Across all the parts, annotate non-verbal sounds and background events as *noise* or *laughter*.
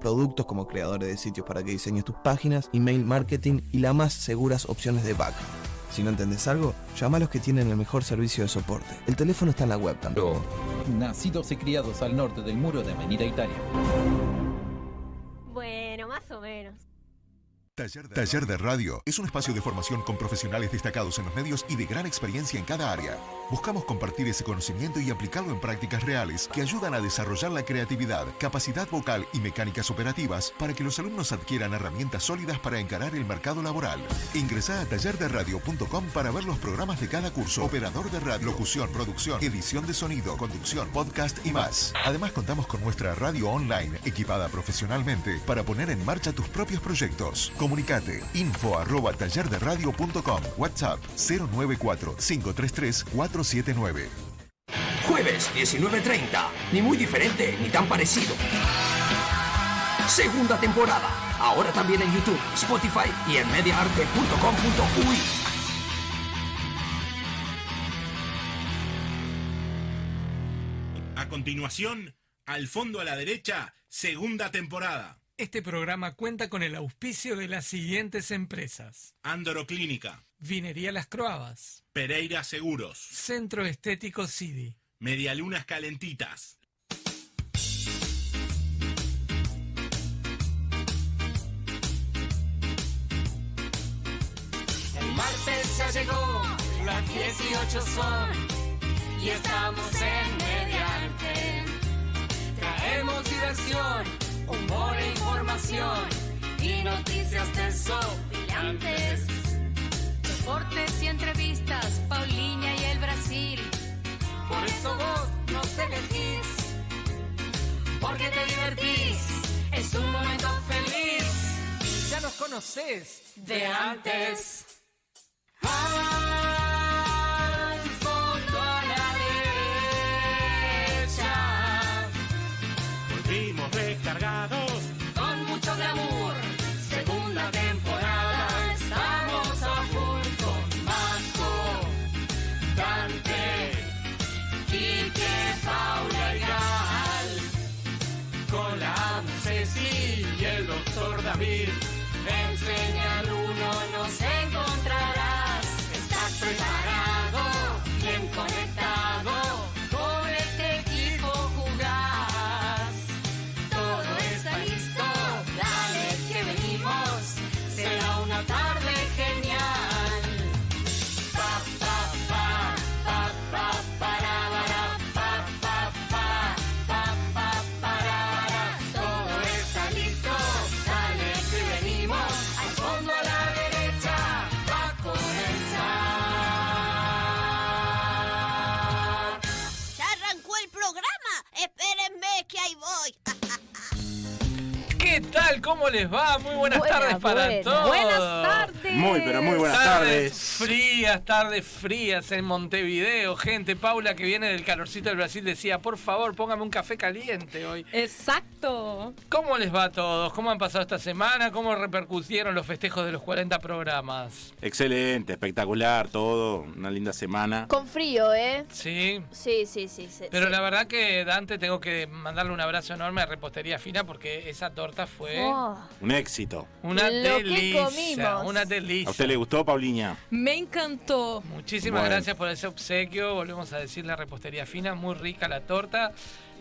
productos como creadores de sitios para que diseñes tus páginas, email marketing y las más seguras opciones de back. Si no entendés algo, llama a los que tienen el mejor servicio de soporte. El teléfono está en la web también. Nacidos y criados al norte del muro de Avenida Italia. Bueno, más o menos. Taller de, Radio es un espacio de formación con profesionales destacados en los medios y de gran experiencia en cada área. Buscamos compartir ese conocimiento y aplicarlo en prácticas reales que ayudan a desarrollar la creatividad, capacidad vocal y mecánicas operativas para que los alumnos adquieran herramientas sólidas para encarar el mercado laboral. Ingresa a tallerderadio.com para ver los programas de cada curso, operador de radio, locución, producción, edición de sonido, conducción, podcast y más. Además contamos con nuestra radio online equipada profesionalmente para poner en marcha tus propios proyectos. Comunicate info arroba tallerderadio.com WhatsApp 094 533 479 Jueves 19.30. Ni muy diferente ni tan parecido. Segunda temporada. Ahora también en YouTube, Spotify y en mediaarte.com.uy. A continuación, al fondo a la derecha, segunda temporada. Este programa cuenta con el auspicio de las siguientes empresas. Andoro Clínica. Vinería Las Croabas. Pereira Seguros. Centro Estético Cidi. Medialunas Calentitas. El martes ya llegó, las 18 son y estamos en Mediante. Traemos diversión, humor e información y noticias desopilantes. Deportes y entrevistas, Paulinha y el Brasil. Por eso vos nos elegís, porque te divertís, es un momento feliz. Ya nos conoces de antes. Al ¿Qué tal? ¿Cómo les va? Muy buenas Buena, tardes para buena. todos. Buenas tardes. Muy, pero muy buenas tardes. Frías, tardes frías en Montevideo. Gente, Paula que viene del calorcito del Brasil decía, por favor, póngame un café caliente hoy. Exacto. ¿Cómo les va a todos? ¿Cómo han pasado esta semana? ¿Cómo repercutieron los festejos de los 40 programas? Excelente, espectacular, todo. Una linda semana. Con frío, ¿eh? Sí. Sí, sí, sí. sí, Pero sí. la verdad que Dante tengo que mandarle un abrazo enorme a Repostería Fina porque esa torta fue Oh, Un éxito. una Lo delicia. Una delicia. ¿A usted le gustó, Pauliña? Me encantó. Muchísimas Bueno. gracias por ese obsequio. Volvemos a decirle a Repostería Fina, muy rica la torta.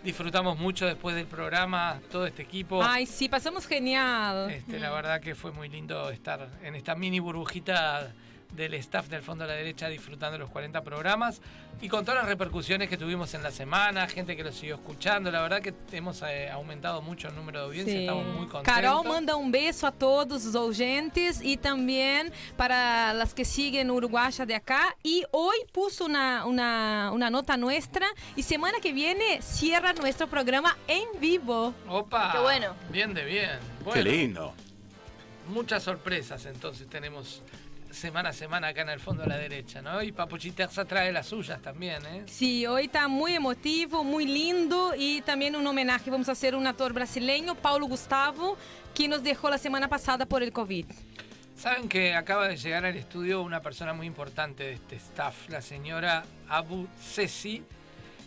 Disfrutamos mucho después del programa, todo este equipo. Ay, sí, pasamos genial. Este, La verdad que fue muy lindo estar en esta mini burbujita del staff del Fondo a la Derecha disfrutando los 40 programas y con todas las repercusiones que tuvimos en la semana, gente que lo siguió escuchando. La verdad que hemos eh, aumentado mucho el número de audiencia, estamos muy contentos. Carol manda um beijo a todos os oyentes e também para as que siguen Uruguaya de acá. E hoy puso una, una, una nota nuestra y semana que viene cierra nuestro programa en vivo. Opa, Qué bueno. bien de bien. Qué lindo. muchas sorpresas entonces tenemos semana a semana acá en el Fondo a la Derecha, ¿no? Y Papuchiterza trae las suyas también, ¿eh? Sí, hoy está muy emotivo, muy lindo y también un homenaje. Vamos a hacer un actor brasileño, Paulo Gustavo, que nos dejó la semana pasada por el COVID. Saben que acaba de llegar al estudio una persona muy importante de este staff, la señora Abu Sesi,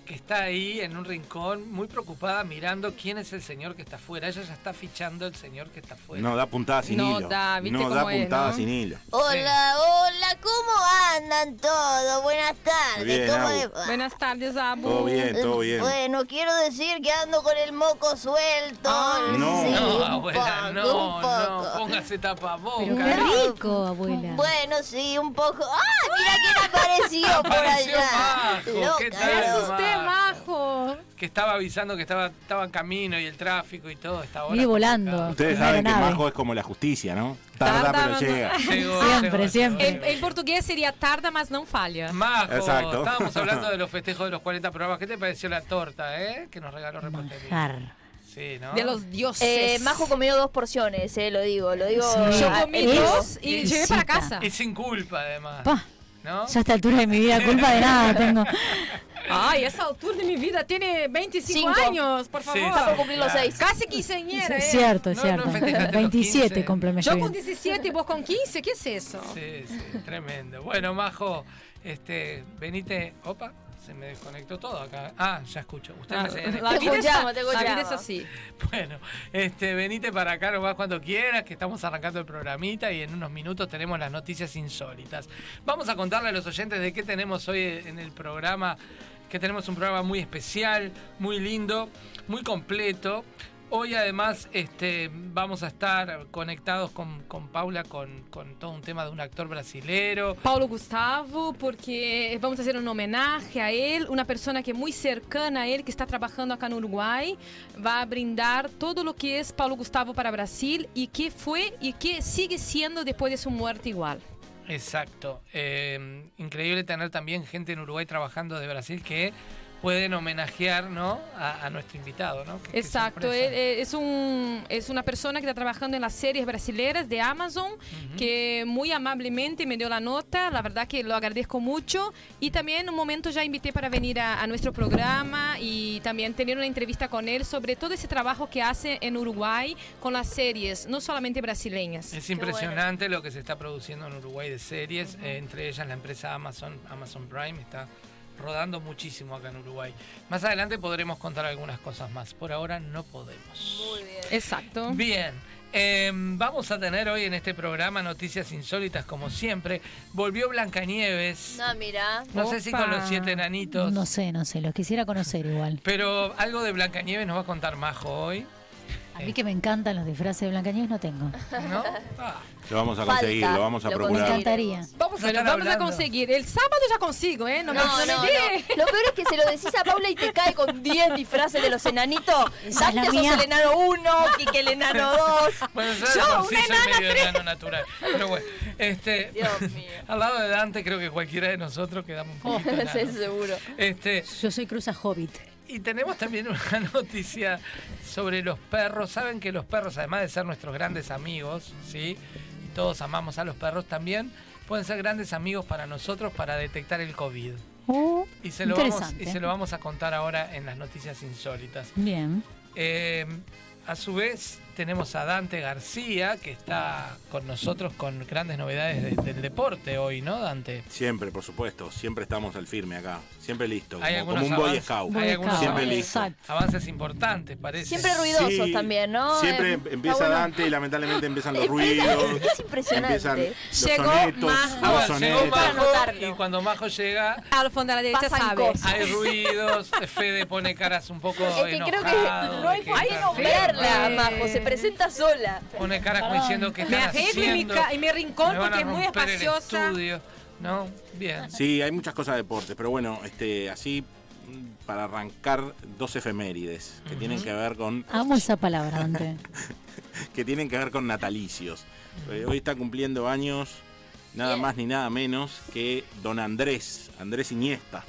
que está ahí en un rincón, muy preocupada, mirando quién es el señor que está afuera. Ella ya está fichando el señor que está afuera. No da puntada sin No hilo. da, ¿viste no da cómo es, puntada no? sin hilo. Hola, hola, ¿cómo andan todos? Buenas tardes, Bien, ¿cómo? Buenas tardes, Abu. Todo bien, todo bien. Bueno, quiero decir que ando con el moco suelto. No. Sí, No, un abuela, poco, no, no, póngase tapabocas. Pero qué rico, abuela. Bueno, sí, un poco. ¡Ah! Mira quién *laughs* apareció por allá. Majo, ¿qué Loca, tal, ¿no? Majo? Que estaba avisando que estaba, estaba en camino y el tráfico y todo. Vive volando. Ustedes saben que. Majo es como la justicia, ¿no? Tarda, Tarda, pero no- llega. *laughs* Llegó, Siempre, llegó, siempre. En, en portugués sería tarda, mas não falha. Majo, Exacto. estábamos hablando de los festejos de los 40 programas. ¿Qué te pareció la torta, eh? Que nos regaló Reportería. Manjar. Sí, ¿no? De los dioses. Eh, Majo comió dos porciones, eh, lo digo, lo digo. Sí. Yo comí dos y llegué para casa. Y sin culpa, además. Pa, ¿No? ya a esta altura de mi vida, culpa de nada tengo. Ay, esa altura de mi vida tiene 25 Cinco. años, por favor. sí, Está por cumplir los claro. seis. Casi quinceañera, Es ¿eh? cierto, es No, cierto. no festejaste los 27 15. cumple Yo yo. con 17 y vos con 15, ¿qué es eso? Sí, sí, tremendo. Bueno, Majo, este, venite. Opa, se me desconectó todo acá. Ah, ya escucho. Usted Ah, la, *laughs* Te escuchamos, te. *laughs* Bueno, este, venite para acá nomás cuando quieras, que estamos arrancando el programita y en unos minutos tenemos las noticias insólitas. Vamos a contarle a los oyentes de qué tenemos hoy en el programa, que tenemos un programa muy especial, muy lindo, muy completo. Hoy además este, vamos a estar conectados con, con Paula con, con todo un tema de un actor brasilero. Paulo Gustavo, porque vamos a hacer un homenaje a él, una persona que es muy cercana a él, que está trabajando acá en Uruguay, va a brindar todo lo que es Paulo Gustavo para Brasil y que fue y que sigue siendo después de su muerte igual. Exacto. Eh, increíble tener también gente en Uruguay trabajando de Brasil que pueden homenajear ¿no? a, a nuestro invitado. ¿no? Qué Exacto, sorpresa. él, eh, es, un, es una persona que está trabajando en las series brasileras de Amazon, que muy amablemente me dio la nota, la verdad que lo agradezco mucho y también un momento ya invité para venir a, a nuestro programa y también tener una entrevista con él sobre todo ese trabajo que hace en Uruguay con las series, no solamente brasileñas. Es impresionante lo que se está produciendo en Uruguay de series, eh, entre ellas la empresa Amazon, Amazon Prime, está rodando muchísimo acá en Uruguay. Más adelante podremos contar algunas cosas más, por ahora no podemos. Muy bien. Exacto. Bien, eh, vamos a tener hoy en este programa noticias insólitas como siempre. Volvió Blancanieves, No, mira. no sé si con los siete enanitos, No sé, no sé, los quisiera conocer igual. pero algo de Blancanieves nos va a contar Majo hoy, A mí que me encantan los disfraces de Blancanieves no tengo. ¿no? Ah, Lo vamos a Falta, conseguir, lo vamos a lo Me procurar. encantaría. vamos a vamos a conseguir. El sábado ya consigo, ¿eh? No, No, me, no, no me. Lo peor es que se lo decís a Paula y te cae con 10 disfraces de los enanitos. La Dante sos el enano 1, Kike el enano 2. Bueno, yo, Yo, sí una soy enana medio enano natural. Pero bueno, este, Dios mío. al lado de Dante creo que cualquiera de nosotros quedamos un poquito *laughs* Sí, enanos. seguro. Este, Yo soy cruza hobbit. Y tenemos también una *laughs* noticia sobre los perros. Saben que los perros, además de ser nuestros grandes amigos, ¿sí? Y todos amamos a los perros también, pueden ser grandes amigos para nosotros para detectar el COVID. Oh, Y se lo, vamos, interesante. y se lo vamos a contar ahora en las noticias insólitas. Bien. Eh, a su vez, tenemos a Dante García, que está con nosotros con grandes novedades de- del deporte hoy, ¿no, Dante? Siempre, por supuesto, siempre estamos al firme acá, siempre listo, Hay como, un boy scout. hay algunos Siempre avances- listo. Exacto. Avances importantes, parece. Siempre ruidosos Sí, también, ¿no? Siempre Eh, está empieza bueno. Dante y lamentablemente empiezan los *laughs* ruidos. es- es impresionante. Empiezan los Llegó sonetos, Majo. los llegó y cuando Majo llega Al fondo de la derecha sabe. cosas. hay ruidos, *laughs* Fede pone caras un poco Es que creo que enojado. no hay por qué está nombrarla. Majo. Se presenta sola. Pone caras como diciendo que mi, haciendo. en mi rincón porque es muy espaciosa. ¿No? Bien. Sí, hay muchas cosas de deporte, pero bueno, este, así mm, para arrancar dos efemérides que tienen que ver con Amo esa palabra, Dante. *laughs* que tienen que ver con natalicios. Eh, hoy está cumpliendo años nada más ni nada menos que don Andrés, Andrés Iniesta.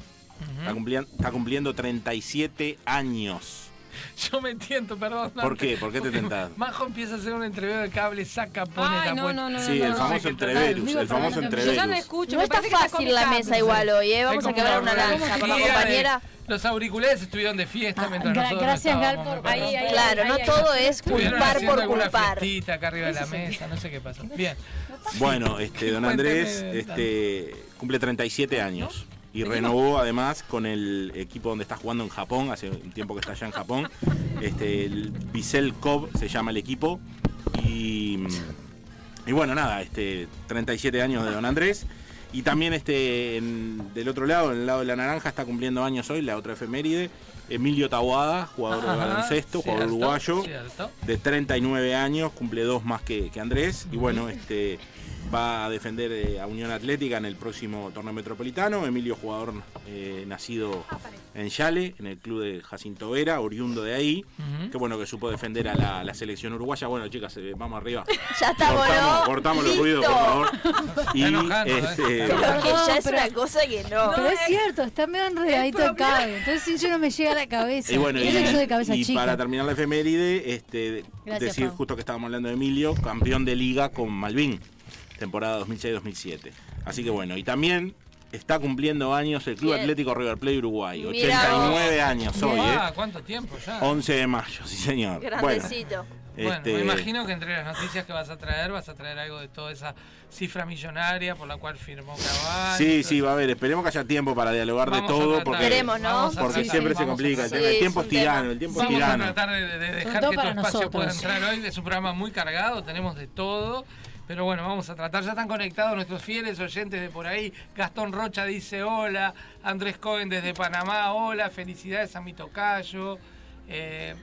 Está cumpliendo, está cumpliendo 37 años. *laughs* Yo me tiento, perdón. ¿Por qué? ¿Por qué te porque tentás? Majo empieza a hacer un entreveo de cable, saca, pone Ay, la no, no, no, Sí, no, el no. famoso entreverus, el famoso Yo ya no entreverus. escucho. No me está fácil la con mesa igual hoy, ¿eh? Vamos a quebrar una una lanza para la compañera. Los auriculares estuvieron de fiesta Ah, mientras gra- nosotros gracias, Gal, por-. Ahí, ahí, Claro, ahí, no ahí. todo es culpar por culpar. fiestita acá arriba de la mesa, no sé qué pasó. Bien. Bueno, este, don *laughs* Andrés este, cumple 37 años. Y renovó además con el equipo donde está jugando en Japón, hace un tiempo que está allá en Japón. Este, el Vissel Kobe se llama el equipo. Y, y bueno, nada, este, 37 años de Don Andrés. Y también este, en- del otro lado, en el lado de la naranja, está cumpliendo años hoy, la otra efeméride. Emilio Taboada, jugador de baloncesto, jugador uruguayo, cierto. de 39 años, cumple dos más que, que Andrés. Y bueno, este va a defender eh, a Unión Atlética en el próximo torneo metropolitano. Emilio, jugador eh, nacido en Yale, en el club de Jacinto Vera, oriundo de ahí. Qué bueno que supo defender a la, la selección uruguaya. Bueno, chicas, eh, vamos arriba. *laughs* Ya estamos, cortamos, ¿no? cortamos los ruidos, por favor. Y enojando, ¿eh? este, Creo que ya es pero- una cosa que no. Pero es cierto, está medio enredadito el cable. Entonces yo no me llega a la cabeza. Y bueno, y, Eso que soy de cabeza y chica. para terminar la efeméride, este, Gracias, decir Pau. justo que estábamos hablando de Emilio, campeón de liga con Malvin, temporada 2006-2007. Así que bueno, y también está cumpliendo años el Club Bien. Atlético River Plate Uruguay. Mirá 89 vos. años hoy, Ah, ¿eh? ¿cuánto tiempo ya? 11 de mayo, sí señor. Bueno, Grandecito. Bueno, este, me imagino que entre las noticias que vas a traer, vas a traer algo de toda esa cifra millonaria por la cual firmó Cavani. Sí, sí, va a haber. Esperemos que haya tiempo para dialogar Vamos de todo, tratar. porque, Queremos, ¿no? Porque tratar, siempre se vamos a complica. Tema- el Sí, tiempo es tirano, el tiempo es Vamos a tirano. tratar de, de- dejar que tu espacio pueda nosotros. entrar hoy. Es un programa muy cargado, tenemos de todo. Pero bueno, vamos a tratar. Ya están conectados nuestros fieles oyentes de por ahí. Gastón Rocha dice hola. Andrés Cohen desde Panamá, hola. Felicidades a mi tocayo. Eh,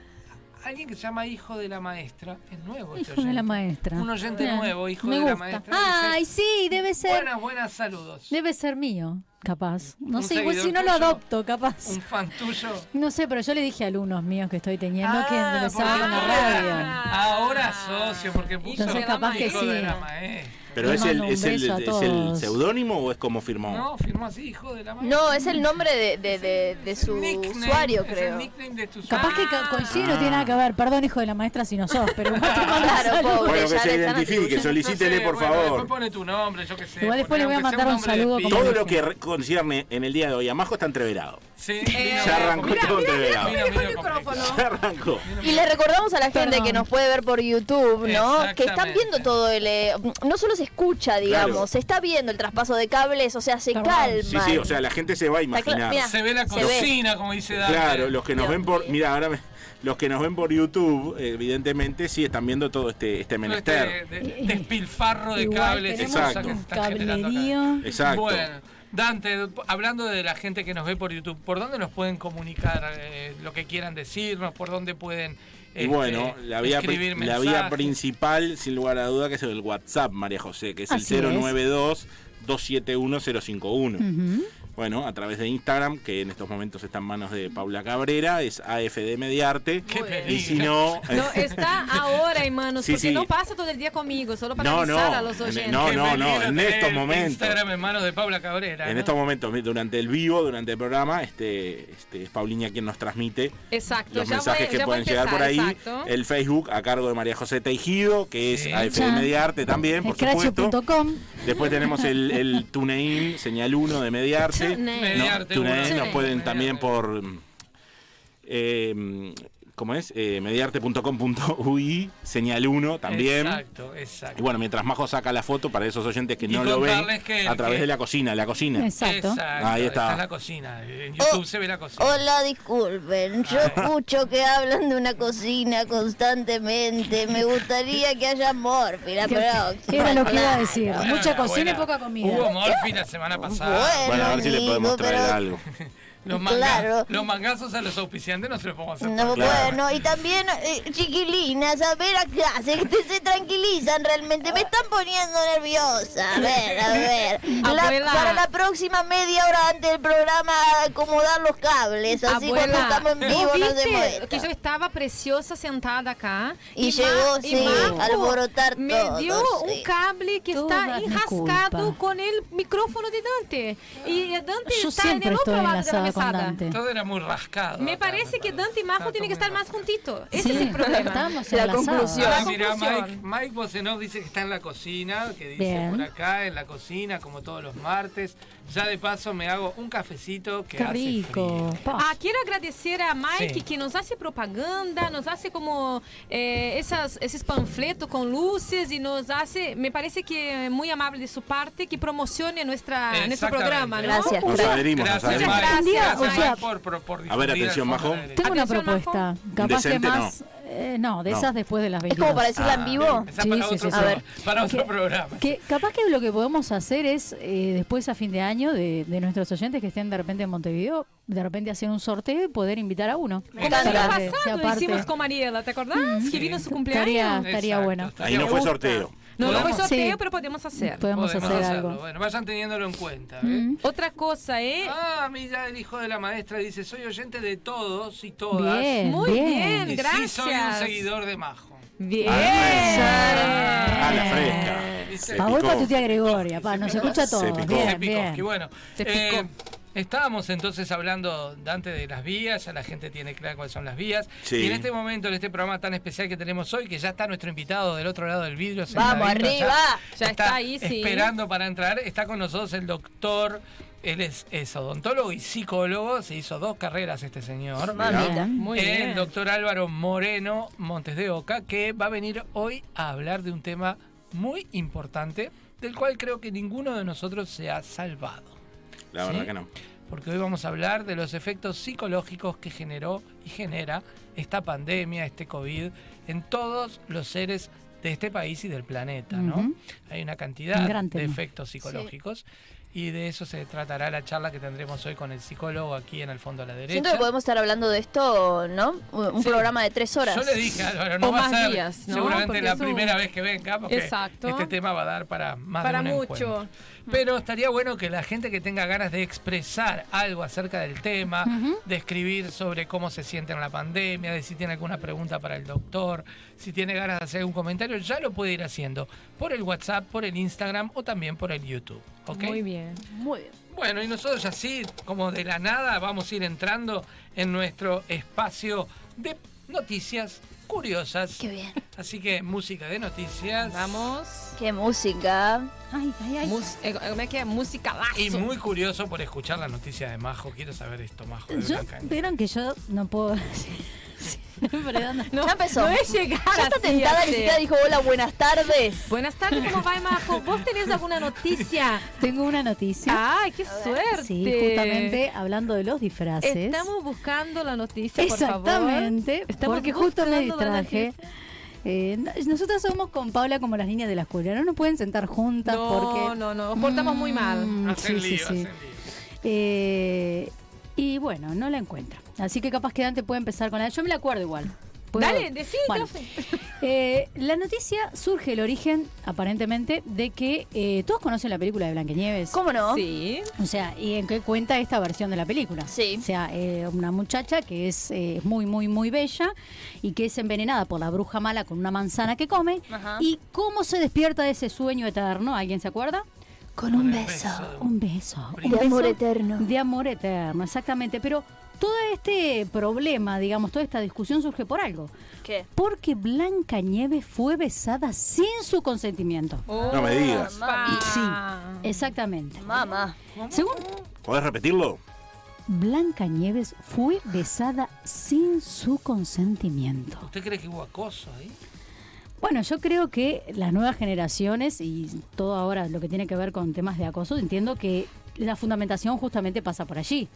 alguien que se llama Hijo de la Maestra. Es nuevo este Hijo de la maestra. Un oyente nuevo, hijo me de la maestra. dice, Ay, sí, debe ser. buenas, buenas saludos. Debe ser mío, capaz. No sé, igual si no lo adopto, capaz. Un fan tuyo. No sé, pero yo le dije a alumnos míos que estoy teniendo que Ah, empezaba porque con la ahora- radio. Ahora socio, porque puso Entonces capaz que hijo de sí. la maestra. Pero es el, es el, es el seudónimo o es como firmó? No, firmó así, hijo de la maestra. No, es el nombre de, de, de, de su Nickname, usuario, es el creo. nickname de tu Capaz que coincide, no tiene nada que ver. Perdón, hijo de la maestra, si no sos, pero Claro, pobre. Bueno, que se identifique, solicítele No sé, por bueno, favor. Después pone tu nombre, yo qué sé. Igual después le voy a mandar un saludo Todo lo que concierne en el día de hoy a Majo está entreverado. Sí, Ya arrancó todo entreverado. Mira, mira el micrófono. Ya arrancó. Y le recordamos a la gente Perdón. que nos puede ver por YouTube, ¿no? Que están viendo todo el... eh, no solo se escucha, digamos, Claro. se está viendo el traspaso de cables, o sea, se calma. Sí, sí, o sea, la gente se va a imaginar. mira, Se ve la ve. cocina, como dice Dante. Claro, los que nos Dios ven por. Mira, ahora me- los que nos ven por YouTube, evidentemente sí están viendo todo este, este Todo menester. Este de- despilfarro de Igual cables Exacto. que se un están generando acá. cablerío. Exacto. Bueno, Dante, hablando de la gente que nos ve por YouTube, ¿por dónde nos pueden comunicar eh, lo que quieran decirnos? ¿Por dónde pueden Y este, bueno, la vía, la vía principal, sin lugar a duda, que es el WhatsApp, María José, que es Así el es. 092-271-051. Ujú. Bueno, a través de Instagram, que en estos momentos está en manos de Paula Cabrera, es AFD Mediarte. Y si no. *laughs* No, está ahora, hermanos, Sí, porque sí. no pasa todo el día conmigo, solo para No, avisar no, a los en- oyentes. no, no, no, en estos momentos. Instagram en manos de Paula Cabrera. En ¿no? estos momentos, durante el vivo, durante el programa, este, este, es Pauliña quien nos transmite Exacto, los mensajes voy- que pueden llegar por ahí. exacto. El Facebook a cargo de María José Teijido, que es Sí. AFD. Mediarte también, por supuesto. Scratch.com. Después tenemos el, el *laughs* TuneIn, señal 1 de Mediarte. TuneIn. Mediarte No, nos pueden también por... Eh, ¿Cómo es? Eh, mediarte.com.ui, señal 1 también. Exacto, exacto. Y bueno, mientras Majo saca la foto para esos oyentes que Y no lo ven, que a través que- de la cocina, la cocina. Exacto. Ahí está. Esta es la cocina. En YouTube Oh, se ve la cocina. Hola, disculpen. Yo escucho que hablan de una cocina constantemente. Me gustaría que haya morfi la ¿Qué- próxima. qué era lo que iba a decir? Bueno, Mucha cocina y poca comida. Hubo Morphy la semana pasada. Bueno, Bueno, a ver si le podemos traer pero- algo. Los, manga- Claro. los mangazos a los auspiciantes no se los podemos hacer. No, por- Claro. bueno, y también, eh, chiquilinas, a ver acá, se, se tranquilizan realmente, me están poniendo nerviosa. A ver, a ver. *laughs* La- Abuela. para la próxima media hora antes del programa, acomodar los cables, así cuando estamos en vivo ¿vos no se viste muestra. que yo estaba preciosa sentada acá? Y llegó, y sí, a alborotar Me todo, dio sí. un cable que está enrascado culpa. con el micrófono de Dante. Y Dante Yo está en siempre el estoy otro en la lado de la Todo era muy rascado. Me acá, parece que Dante y Majo tienen que estar más juntitos. Ese Sí, es el *laughs* problema. La conclusión. Ah, mira. Mike, Mike Bosenov dice que está en la cocina, que dice Bien. por acá, en la cocina, como todos los martes. Ya de paso me hago un cafecito que Qué hace rico. frío. Ah, quiero agradecer a Mike Sí. que nos hace propaganda, nos hace como eh, esas, esos panfletos con luces y nos hace, me parece que muy amable de su parte que promocione nuestra, nuestro programa. ¿no? Gracias. Nos adherimos, nos Gracias. Mike. Gracias, o sea- Mike, por, por, por A ver, atención, Majo. Tengo una propuesta. Capaz que más. Eh, no, de No. esas después de las Es 22. como para decirla en Ah, vivo. Sí, para sí, otro, sí, sí. A ver. para otro Que- programa. Que capaz que lo que podemos hacer es, eh, después a fin de año, de, de nuestros oyentes que estén de repente en Montevideo, de repente hacer un sorteo y poder invitar a uno. Como el encanta. parte. hicimos con Mariela, ¿te acordás? Que vino su cumpleaños. Estaría, bueno. Ahí no fue sorteo. No, no fue Podemos- sorteo, Sí. pero podemos hacer. Podemos, Podemos hacer hacerlo. algo. Bueno, vayan teniéndolo en cuenta. Mm. Otra cosa, ¿eh? Ah, mira, el hijo de la maestra dice, soy oyente de todos y todas. Bien, Muy bien. bien, Y gracias. sí soy un seguidor de Majo. Bien. Ah, la fresca. Pa, voy picó. para tu tía Gregoria, pa, nos escucha Se todo. picó. Bien, Se picó. bien. Y bueno, Se eh. Estábamos entonces hablando, Dante, de las vías, ya la gente tiene claro cuáles son las vías. Sí. Y en este momento, en este programa tan especial que tenemos hoy, que ya está nuestro invitado del otro lado del vidrio. Vamos, sentadito, arriba. Ya está ahí, sí. Esperando para entrar. Está con nosotros el doctor. Él es, es odontólogo y psicólogo, se hizo dos carreras este señor. Mamita. Muy el bien. doctor Álvaro Moreno Montes de Oca, que va a venir hoy a hablar de un tema muy importante, del cual creo que ninguno de nosotros se ha salvado. La ¿Sí? verdad que no. Porque hoy vamos a hablar de los efectos psicológicos que generó y genera esta pandemia, este COVID, en todos los seres de este país y del planeta, ¿no? Hay una cantidad Un de efectos psicológicos. Y de eso se tratará la charla que tendremos hoy con el psicólogo aquí en el fondo a la derecha. Siento que podemos estar hablando de esto, ¿no? Un Sí. programa de tres horas. Yo le dije a Álvaro, no O va a más ser días, ¿no? seguramente Porque la un- primera vez que venga, porque Exacto. este tema va a dar para más Para de un mucho. encuentro. Pero estaría bueno que la gente que tenga ganas de expresar algo acerca del tema, de escribir sobre cómo se siente en la pandemia, de si tiene alguna pregunta para el doctor, si tiene ganas de hacer algún comentario, ya lo puede ir haciendo por el WhatsApp, por el Instagram o también por el YouTube. ¿ok? Muy bien. Muy bien. Bueno, y nosotros así, como de la nada, vamos a ir entrando en nuestro espacio de noticias curiosas. Qué bien. Así que música de noticias. Vamos. Qué música. Ay, ay, ay. Mus- eh, ¿Cómo es que? Música lazo. Y muy curioso por escuchar la noticia de Majo. Quiero saber esto, Majo. De Yo, vieron que yo no puedo. *laughs* No, ya empezó. No es llegar Ya está tentada, ni siquiera dijo hola, buenas tardes. Buenas tardes, ¿cómo va, Majo? ¿Vos tenés alguna noticia? *laughs* Tengo una noticia. ¡Ay, qué suerte! Sí, justamente hablando de los disfraces. Estamos buscando la noticia, por favor. Exactamente, Estamos porque justo me distraje. Eh, no- nosotras somos con Paula como las niñas de la escuela, no nos pueden sentar juntas No, porque... no, no, nos portamos muy mal. Mm, Hacen sí, sí, lío, sí. hacen lío. Eh, y bueno, no la encuentro. Así que capaz que Dante puede empezar con la... Yo me la acuerdo igual. ¿Puedo? Dale, decí, Bueno, *laughs* eh, la noticia surge el origen, aparentemente, de que eh, todos conocen la película de Blancanieves. ¿Cómo no? Sí. O sea, ¿y en qué cuenta esta versión de la película? Sí. O sea, eh, una muchacha que es eh, muy, muy, muy bella y que es envenenada por la bruja mala con una manzana que come. Ajá. ¿Y cómo se despierta de ese sueño eterno? ¿Alguien se acuerda? Con un beso. beso. Un beso. De amor eterno. De amor eterno, exactamente. Pero todo este problema, digamos, toda esta discusión surge por algo. ¿Qué? Porque Blanca Nieves fue besada sin su consentimiento. No me digas. Sí, exactamente. Mamá. Según ¿Podés repetirlo? Blanca Nieves fue besada sin su consentimiento. ¿Usted cree que hubo acoso ahí? Bueno, yo creo que las nuevas generaciones y todo ahora lo que tiene que ver con temas de acoso, entiendo que la fundamentación justamente pasa por allí.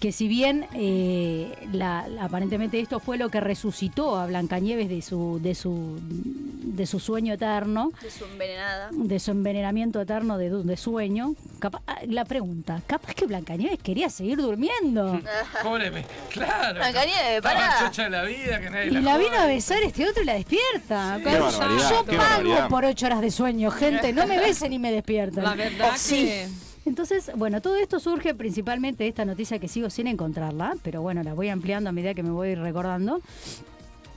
Que si bien eh, la- la- aparentemente esto fue lo que resucitó a Blancanieves de su, de su, de su sueño eterno, De su envenenada. de su envenenamiento eterno de, de sueño, capa- ah, la pregunta, capaz que Blancanieves quería seguir durmiendo. *laughs* Pobre, claro. Blancanieves, pará. chocha de la vida, que nadie Y la la vino a besar este otro y la despierta. Yo qué pago barbaridad. por ocho horas de sueño, gente. No me besen y me despiertan. La verdad que... Entonces, bueno, todo esto surge principalmente de esta noticia que sigo sin encontrarla, pero bueno, la voy ampliando a medida que me voy recordando.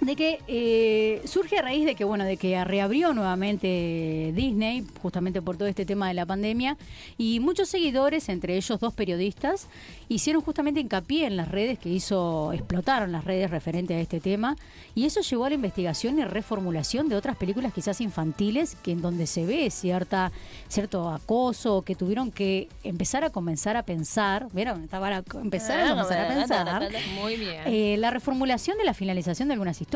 De que eh, surge a raíz de que bueno de que reabrió nuevamente Disney justamente por todo este tema de la pandemia y muchos seguidores entre ellos dos periodistas hicieron justamente hincapié en las redes que hizo explotaron las redes referente a este tema y eso llevó a la investigación y reformulación de otras películas quizás infantiles que en donde se ve cierta cierto acoso que tuvieron que empezar a comenzar a pensar vieron estaba a empezar a comenzar a pensar Muy bien. eh, la reformulación de la finalización de algunas historias,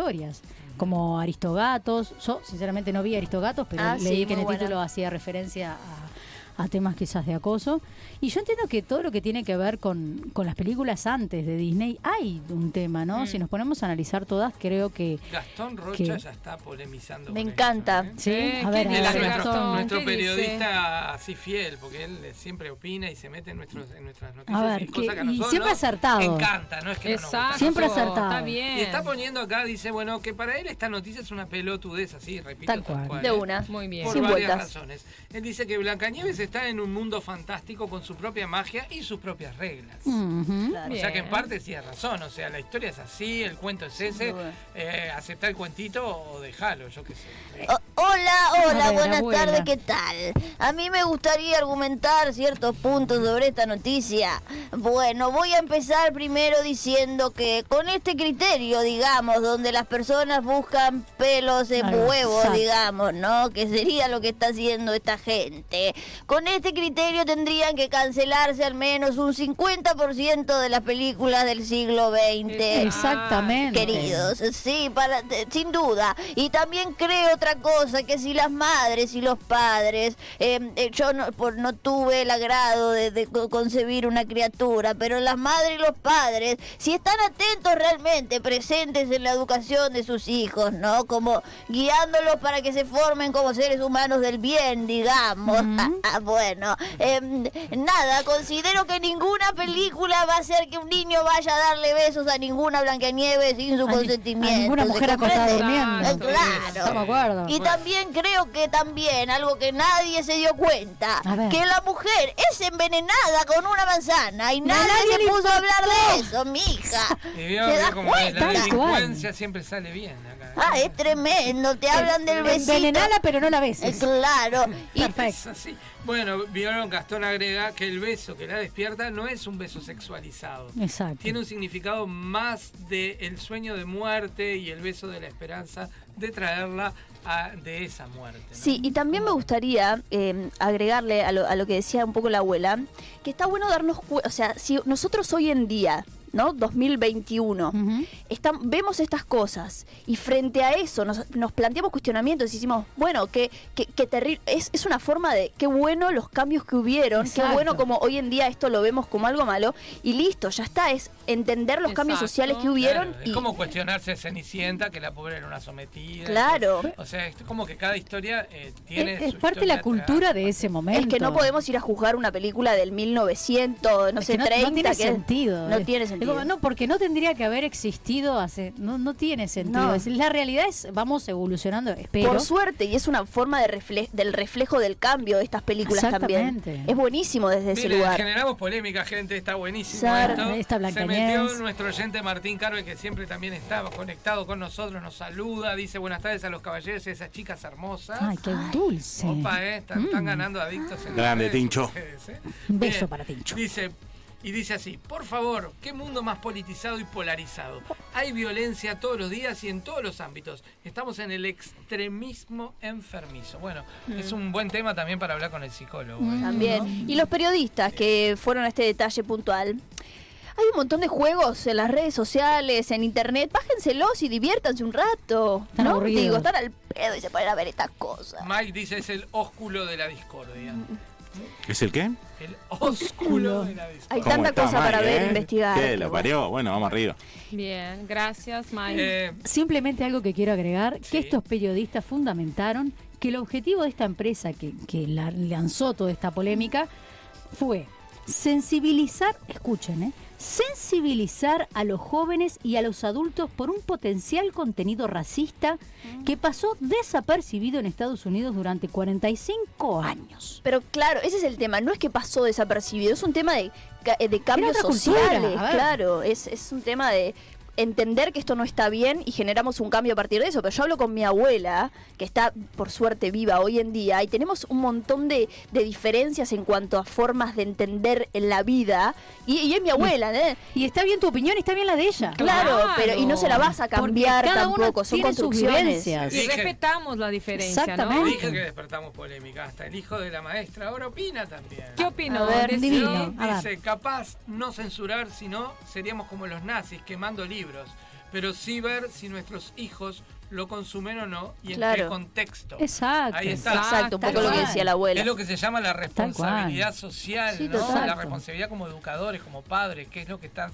como Aristogatos. Yo, sinceramente, no vi Aristogatos, pero Ah, leí sí, que en el buena. título hacía referencia a, a temas quizás de acoso. Y yo entiendo que todo lo que tiene que ver con, con las películas antes de Disney, hay un tema, ¿no? Mm. Si nos ponemos a analizar todas, creo que. Gastón Rocha que- ya está polemizando. Me con encanta. eso, ¿eh? Sí, a ver, ¿qué a ver, es nuestro, nuestro periodista así fiel, porque él siempre opina y se mete en, nuestros, en nuestras noticias. A ver, y cosas que- que a y nosotros siempre nos acertado. encanta, no es que no nos Exacto. Siempre Nosotros- acertado. Está bien. Y está poniendo acá, dice, bueno, que para él esta noticia es una pelotudez, así, repito, Tal cual. De ¿eh? una. Muy bien. Por Sin varias vueltas. razones. Él dice que Blancanieves está en un mundo fantástico con su propia magia y sus propias reglas. Claro. O sea que en parte tiene razón, o sea, la historia es así, el cuento es ese, eh, aceptar el cuentito o dejarlo, yo qué sé. Hola, hola, buenas tardes, ¿qué tal? A mí me gustaría argumentar ciertos puntos sobre esta noticia. Bueno, voy a empezar primero diciendo que con este criterio, digamos, donde las personas buscan pelos en huevos, digamos, ¿no? Que sería lo que está haciendo esta gente. Con este criterio tendrían que cancelarse al menos un 50% de las películas del siglo XX. Exactamente. Queridos, sí, para, de- sin duda. Y también creo otra cosa, que si las madres y los padres, eh, eh, yo no, por, no tuve el agrado de, de co- concebir una criatura, pero las madres y los padres, si están atentos realmente, presentes en la educación de sus hijos, ¿no? Como guiándolos para que se formen como seres humanos del bien, digamos. *laughs* bueno, em, nada, considero que ninguna película va a hacer que un niño vaya a darle besos a ninguna Blancanieves sin su A ni- a consentimiento. ninguna ¿se mujer acostada durmiendo. Eh, claro. Acuerdo. Y también creo que también, algo que nadie se dio cuenta, que la mujer es envenenada con una manzana y nadie nadie se puso a hablar de eso, mija. Y vio, ¿Te das como es, la cuenta? delincuencia siempre sale bien acá. Ah, es tremendo, te hablan del besito. Envenenala, pero no la Eh, beses. Claro. *laughs* Y Es Perfecto. Bueno, vieron Gastón agrega que el beso que la despierta no es un beso sexualizado. Exacto. Tiene un significado más de el sueño de muerte y el beso de la esperanza de traerla a- de esa muerte. ¿no? Sí, y también me gustaría eh, agregarle a lo, a lo que decía un poco la abuela, que está bueno darnos cuenta, o sea, si nosotros hoy en día, ¿no? 2021, Ujú. están, vemos estas cosas y frente a eso nos, nos planteamos cuestionamientos y decimos, bueno, qué, qué, qué terrible, es, es una forma de, qué bueno los cambios que hubieron, Exacto. qué bueno como hoy en día esto lo vemos como algo malo y listo, ya está, es entender los cambios sociales que hubieron Claro, y... es como cuestionarse Cenicienta, que la pobre era una sometida. Claro. O sea, es como que cada historia eh, tiene. Es, es su parte de la cultura de ese momento. Es que no podemos ir a juzgar una película del 1900, no Es sé, que no, 30. no tiene que- sentido. No tiene sentido. no, porque no tendría que haber existido hace. No, no tiene sentido. No. Es- la realidad es, vamos evolucionando, espero. Por suerte, y es una forma de refle- del reflejo del cambio de estas películas también. Exactamente. Es buenísimo desde ese lugar. generamos polémica, gente, está buenísimo Sar- esto. Esta Se Blancanieves. Metió nuestro oyente Martín Carve, que siempre también estaba conectado con nosotros, nos saluda, dice buenas tardes a los caballeros y a esas chicas hermosas. Ay, qué dulce. Opa, eh, están, Mm. están ganando adictos en Grande, Tincho. ustedes, eh. Un beso Bien, para Tincho. Dice, y dice así, por favor, qué mundo más politizado y polarizado. Hay violencia todos los días y en todos los ámbitos. Estamos en el extremismo enfermizo. Bueno, es un buen tema también para hablar con el psicólogo. eh. También. Y los periodistas que fueron a este detalle puntual. Hay un montón de juegos en las redes sociales, en internet. Bájenselos y diviértanse un rato. Están ¿no? aburridos. Digo, están al pedo y se ponen a ver estas cosas. Mike dice es el ósculo de la discordia. ¿Es el qué? El ósculo de la discordia. Hay ¿Cómo tanta está, cosa para Mike, ver, eh? investigar. ¿Qué? ¿Lo parió? Bueno, vamos arriba. Bien, gracias, Mike. Eh, Simplemente algo que quiero agregar, Sí. que estos periodistas fundamentaron que el objetivo de esta empresa que, que la- lanzó toda esta polémica fue sensibilizar, escuchen, ¿eh? Sensibilizar a los jóvenes y a los adultos por un potencial contenido racista que pasó desapercibido en Estados Unidos durante 45 años. Pero claro, ese es el tema. No es que pasó desapercibido, es un tema de, de cambios sociales. Claro, es, es un tema de entender que esto no está bien y generamos un cambio a partir de eso. Pero yo hablo con mi abuela, que está por suerte viva hoy en día, y tenemos un montón de, de diferencias en cuanto a formas de entender en la vida. Y, y es mi abuela, ¿eh? Y está bien tu opinión y está bien la de ella. Claro, pero y no se la vas a cambiar cada uno tampoco, son tiene sus construcciones. vivencias. Y respetamos la diferencia, Exactamente. ¿no? Dije que despertamos polémica. Hasta el hijo de la maestra ahora opina también. ¿Qué opinó? Dice, capaz no censurar, sino seríamos como los nazis quemando libros. Pero sí ver si nuestros hijos lo consumen o no y en qué contexto. Exacto. Ahí está. Exacto, un poco lo que decía la abuela. Es lo que se llama la responsabilidad social, Sí, ¿no? La responsabilidad como educadores, como padres, qué es lo que estás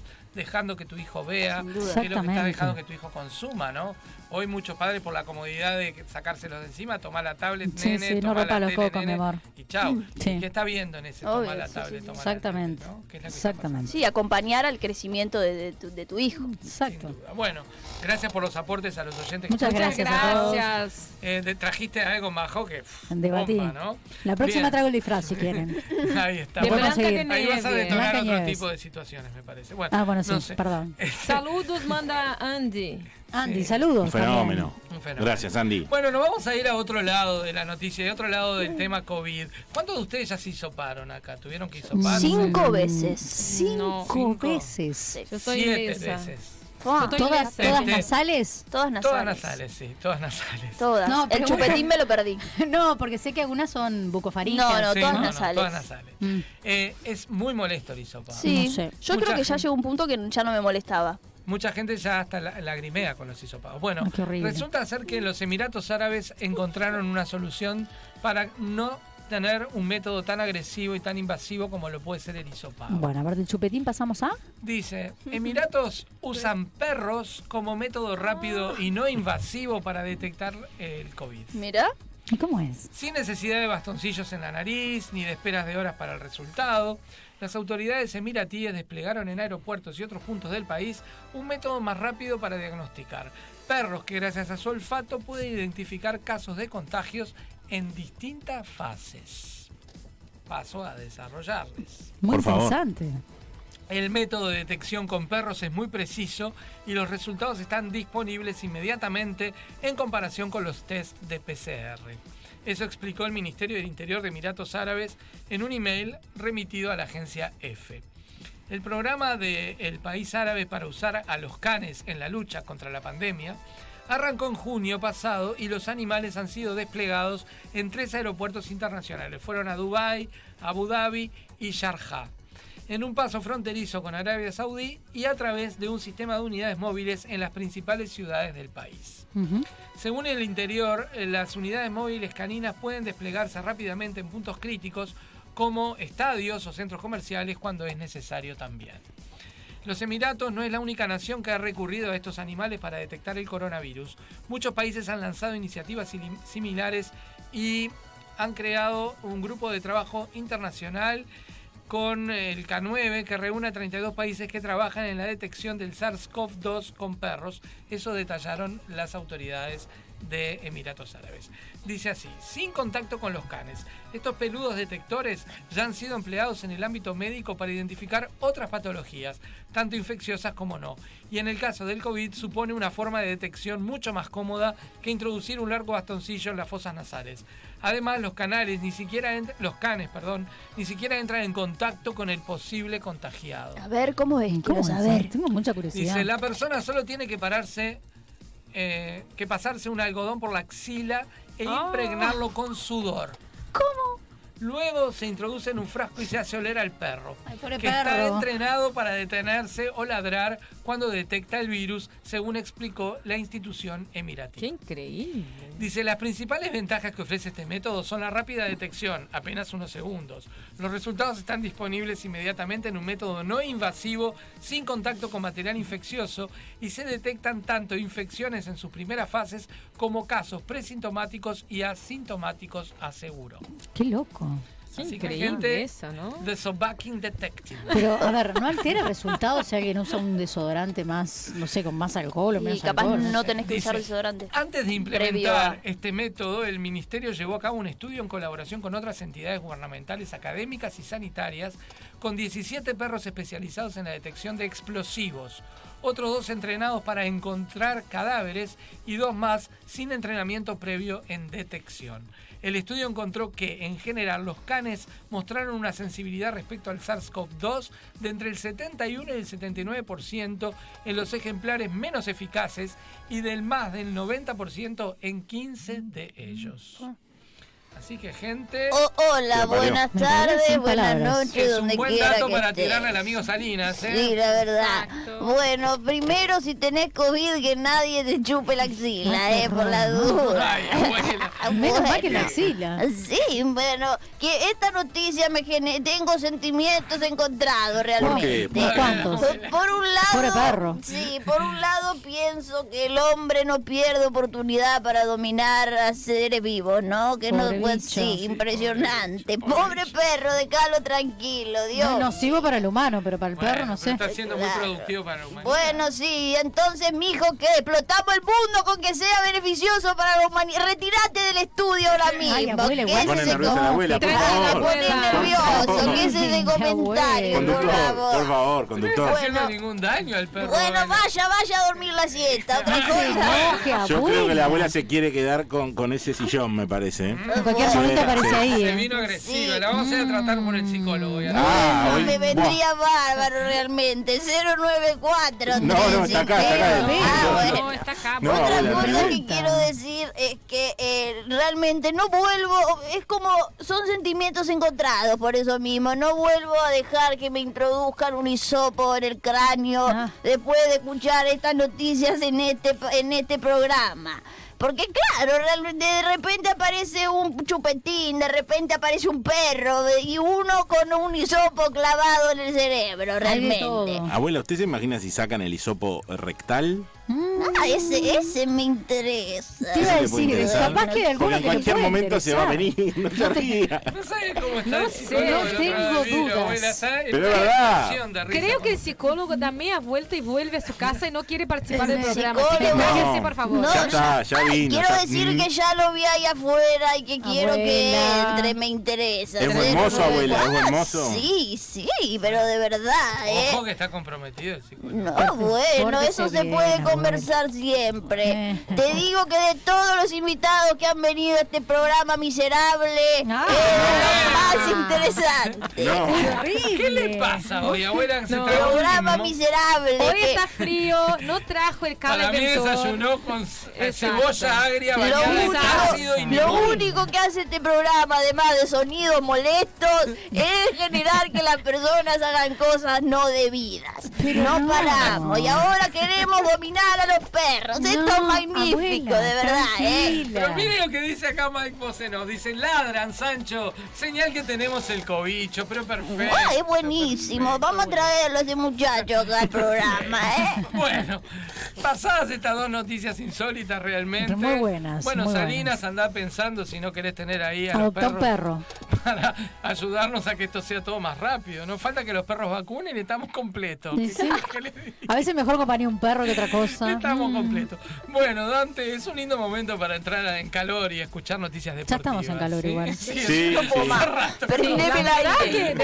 dando que tu hijo vea, qué es lo que estás dejando que tu hijo consuma, ¿no? Hoy muchos padres por la comodidad de sacárselos de encima, tomar la tablet, Sí, nene, sí, no rompa la los cocos, mi amor. Y chao. Sí. ¿Qué está viendo en ese Obvio, tomar la tablet, sí, sí. tomar la Exactamente. tablet, ¿no? ¿Qué es lo que está Exactamente. Sí, acompañar al crecimiento de, de tu, de tu hijo. Exacto. Sin duda. Bueno, gracias por los aportes a los oyentes. Muchas que gracias. Gracias. Eh, de- trajiste algo majo que pff, Debatí. bomba, ¿no? La próxima Bien. traigo el disfraz si *laughs* quieren. Ahí está. Ahí vas a detonar Blanca otro Nieves. tipo de situaciones, me parece. Bueno, Ah, bueno, sí, no sé. perdón. *laughs* Saludos manda Andy. Andy, Sí. saludos. Un fenómeno. Un fenómeno. Gracias, Andy. Bueno, nos vamos a ir a otro lado de la noticia, de otro lado del tema COVID. ¿Cuántos de ustedes ya se hisoparon acá? ¿Tuvieron que hisoparse? Cinco veces. Cinco Cinco. veces. Yo estoy Siete veces. ¿Todas, Este- nasales? todas nasales. Todas nasales, sí, todas nasales. Todas. No, el chupetín me lo perdí. *laughs* No, porque sé que algunas son bucofaringias. No, no, Sí, todas no, no, nasales. todas nasales. Mm. Eh, es muy molesto el hisopado. Sí, No sé. yo Mucha creo que ya llegó un punto que ya no me molestaba. Mucha gente ya hasta la- lagrimea con los hisopados. Bueno, resulta ser que los Emiratos Árabes encontraron una solución para no tener un método tan agresivo y tan invasivo como lo puede ser el hisopado. Bueno, a ver, del chupetín pasamos a. Dice, Emiratos usan perros como método rápido y no invasivo para detectar el COVID. Mira. ¿Y cómo es? Sin necesidad de bastoncillos en la nariz ni de esperas de horas para el resultado, las autoridades emiratíes desplegaron en aeropuertos y otros puntos del país un método más rápido para diagnosticar perros que gracias a su olfato pueden identificar casos de contagios en distintas fases. Paso a desarrollarles. Muy Por favor. interesante. El método de detección con perros es muy preciso y los resultados están disponibles inmediatamente en comparación con los test de PCR. Eso explicó el Ministerio del Interior de Emiratos Árabes en un email remitido a la agencia EFE. El programa del país árabe para usar a los canes en la lucha contra la pandemia arrancó en junio pasado y los animales han sido desplegados en tres aeropuertos internacionales. Fueron a Dubái, Abu Dhabi y Sharjah en un paso fronterizo con Arabia Saudí y a través de un sistema de unidades móviles en las principales ciudades del país. Según el interior, eh, las unidades móviles caninas pueden desplegarse rápidamente en puntos críticos como estadios o centros comerciales cuando es necesario también. Los Emiratos no es la única nación que ha recurrido a estos animales para detectar el coronavirus. Muchos países han lanzado iniciativas similares y han creado un grupo de trabajo internacional con el K9 que reúne a 32 países que trabajan en la detección del SARS-CoV-2 con perros. Eso detallaron las autoridades de Emiratos Árabes. Dice así, sin contacto con los canes. Estos peludos detectores ya han sido empleados en el ámbito médico para identificar otras patologías, tanto infecciosas como no. Y en el caso del COVID supone una forma de detección mucho más cómoda que introducir un largo bastoncillo en las fosas nasales. Además, los canales ni siquiera los canes, perdón, ni siquiera entran en contacto con el posible contagiado. A ver, ¿cómo es? Quiero ¿Cómo saber. Tengo mucha curiosidad. Dice, la persona solo tiene que pararse, eh, que pasarse un algodón por la axila e Ah. impregnarlo con sudor. ¿Cómo? Luego se introduce en un frasco y se hace oler al perro, Ay, pobre que está perro. entrenado para detenerse o ladrar cuando detecta el virus, según explicó la institución emiratí. Qué increíble. Dice, las principales ventajas que ofrece este método son la rápida detección, apenas unos segundos. Los resultados están disponibles inmediatamente en un método no invasivo, sin contacto con material infeccioso, y se detectan tanto infecciones en sus primeras fases como casos presintomáticos y asintomáticos, aseguró. Qué loco. Qué Así que, increíble gente, esa, ¿no? The Sobaking Detective. Pero, a ver, ¿no altera el resultado si alguien usa un desodorante más, no sé, con más alcohol o Y menos capaz alcohol? no sé. tenés que usar desodorante. Antes de implementar a- este método, el Ministerio llevó a cabo un estudio en colaboración con otras entidades gubernamentales, académicas y sanitarias con 17 perros especializados en la detección de explosivos, otros dos entrenados para encontrar cadáveres y dos más sin entrenamiento previo en detección. El estudio encontró que, en general, los canes mostraron una sensibilidad respecto al SARS-CoV-2 de entre el 71 y el 79% en los ejemplares menos eficaces y del más del 90% en 15 de ellos. Así que, gente. Oh, hola, buenas tardes, buenas noches, Es un donde buen quiera dato que para estés. tirarle al amigo Salinas, ¿eh? Sí, la verdad. Bueno, primero si tenés COVID que nadie te chupe la axila, eh, por la duda. *laughs* Ay, *laughs* abuela. Menos mal que la axila. Sí, bueno, que esta noticia me genera, tengo sentimientos encontrados realmente. ¿Por cuántos? Por, por un lado, Pobre perro. sí, por un lado pienso que el hombre no pierde oportunidad para dominar a seres vivos, ¿no? Que Pobre no, pues, bicho. sí, impresionante. Pobre perro, déjalo tranquilo, Dios. No es nocivo para el humano, pero para el perro no sé. Está siendo muy productivo para la humanidad. Bueno, sí, entonces, mijo, que explotamos el mundo con que sea beneficioso para la humanidad. Retírate del estudio ahora mismo. Ay, abuela, ¿Qué igual. Pone ese nerviosa la abuela, por favor. pone nervioso. ¿Qué es ese comentario, por Conductor, favor? por favor, No conductor. está haciendo ningún daño al perro. Bueno, vaya, vaya a dormir la siesta. Otra cosa. Yo creo que la abuela se quiere quedar con, con ese sillón, me parece. ¿eh? Cualquier Sí, momento sí. aparece ahí. Se ¿eh? vino agresiva. La vamos a ir a tratar por el psicólogo. Ah, hoy- Me vendría bárbaro realmente. 094. No, no, está acá, está acá. Ah, bueno. No, está acá. No, Otra cosa que quiero decir es que eh, realmente no vuelvo, es como, son sentimientos encontrados por eso mismo, no vuelvo a dejar que me introduzcan un hisopo en el cráneo Ah. después de escuchar estas noticias en este, en este programa. Porque claro, realmente de repente aparece un chupetín, de repente aparece un perro y uno con un hisopo clavado en el cerebro, realmente. Abuela, ¿usted se imagina si sacan el hisopo rectal? Ah, ese, ese me interesa. Te iba a decir, capaz que alguno en que le cualquier puede momento se va a venir, *laughs* no se ría. No sabe cómo está No el sé, no tengo dudas. abuela, está en Pero es verdad. Creo que el psicólogo da media vuelta y vuelve a su casa y no quiere participar del programa. Psicólogo. No. por favor. No, Ya está, ya ay, vino, Quiero ya- decir mm. que ya lo vi ahí afuera y que quiero que entre, me interesa. Es nueve, abuela, es mozo. Sí, sí, pero de verdad, ¿eh? Ojo que está comprometido el psicólogo. No, bueno, eso se puede. Conversar siempre. Eh. *laughs* Te digo que de todos los invitados que han venido a este programa miserable, *laughs* Ah. es el más *laughs* interesante. No. ¿Qué le pasa hoy, abuela? Se No. tragó un Programa miserable. Hoy está frío, no trajo el cable Para mí desayunó con Exacto. cebolla agria Lo bañada en único, ácido y lo limón. único que hace este programa, además de sonidos molestos, es generar que las personas hagan cosas no debidas. no, no. paramos. Y ahora queremos dominar a los perros. Esto es No, magnífico, abuela, de verdad, ¿eh? tranquila. Pero mire lo que dice acá Mike Boceno. Dice, ladran, Sancho. Señal que tenemos el cobicho, pero perfecto. Ah, es buenísimo. Vamos a traerlo a ese muchacho acá al programa, ¿eh? *laughs* Bueno, pasadas estas dos noticias insólitas realmente. Muy buenas, Bueno, muy Salinas, anda pensando si no querés tener ahí a los Adopta un perros perro. *laughs* para ayudarnos a que esto sea todo más rápido. No falta que los perros vacunen y estamos completos. *laughs* A veces mejor compañía un perro que otra cosa. Estamos Mm. completos. Bueno, Dante, es un lindo momento para entrar en calor y escuchar noticias Ya deportivas. estamos en calor ¿sí? igual. Sí, Sí, no puedo más rato. El La verdad que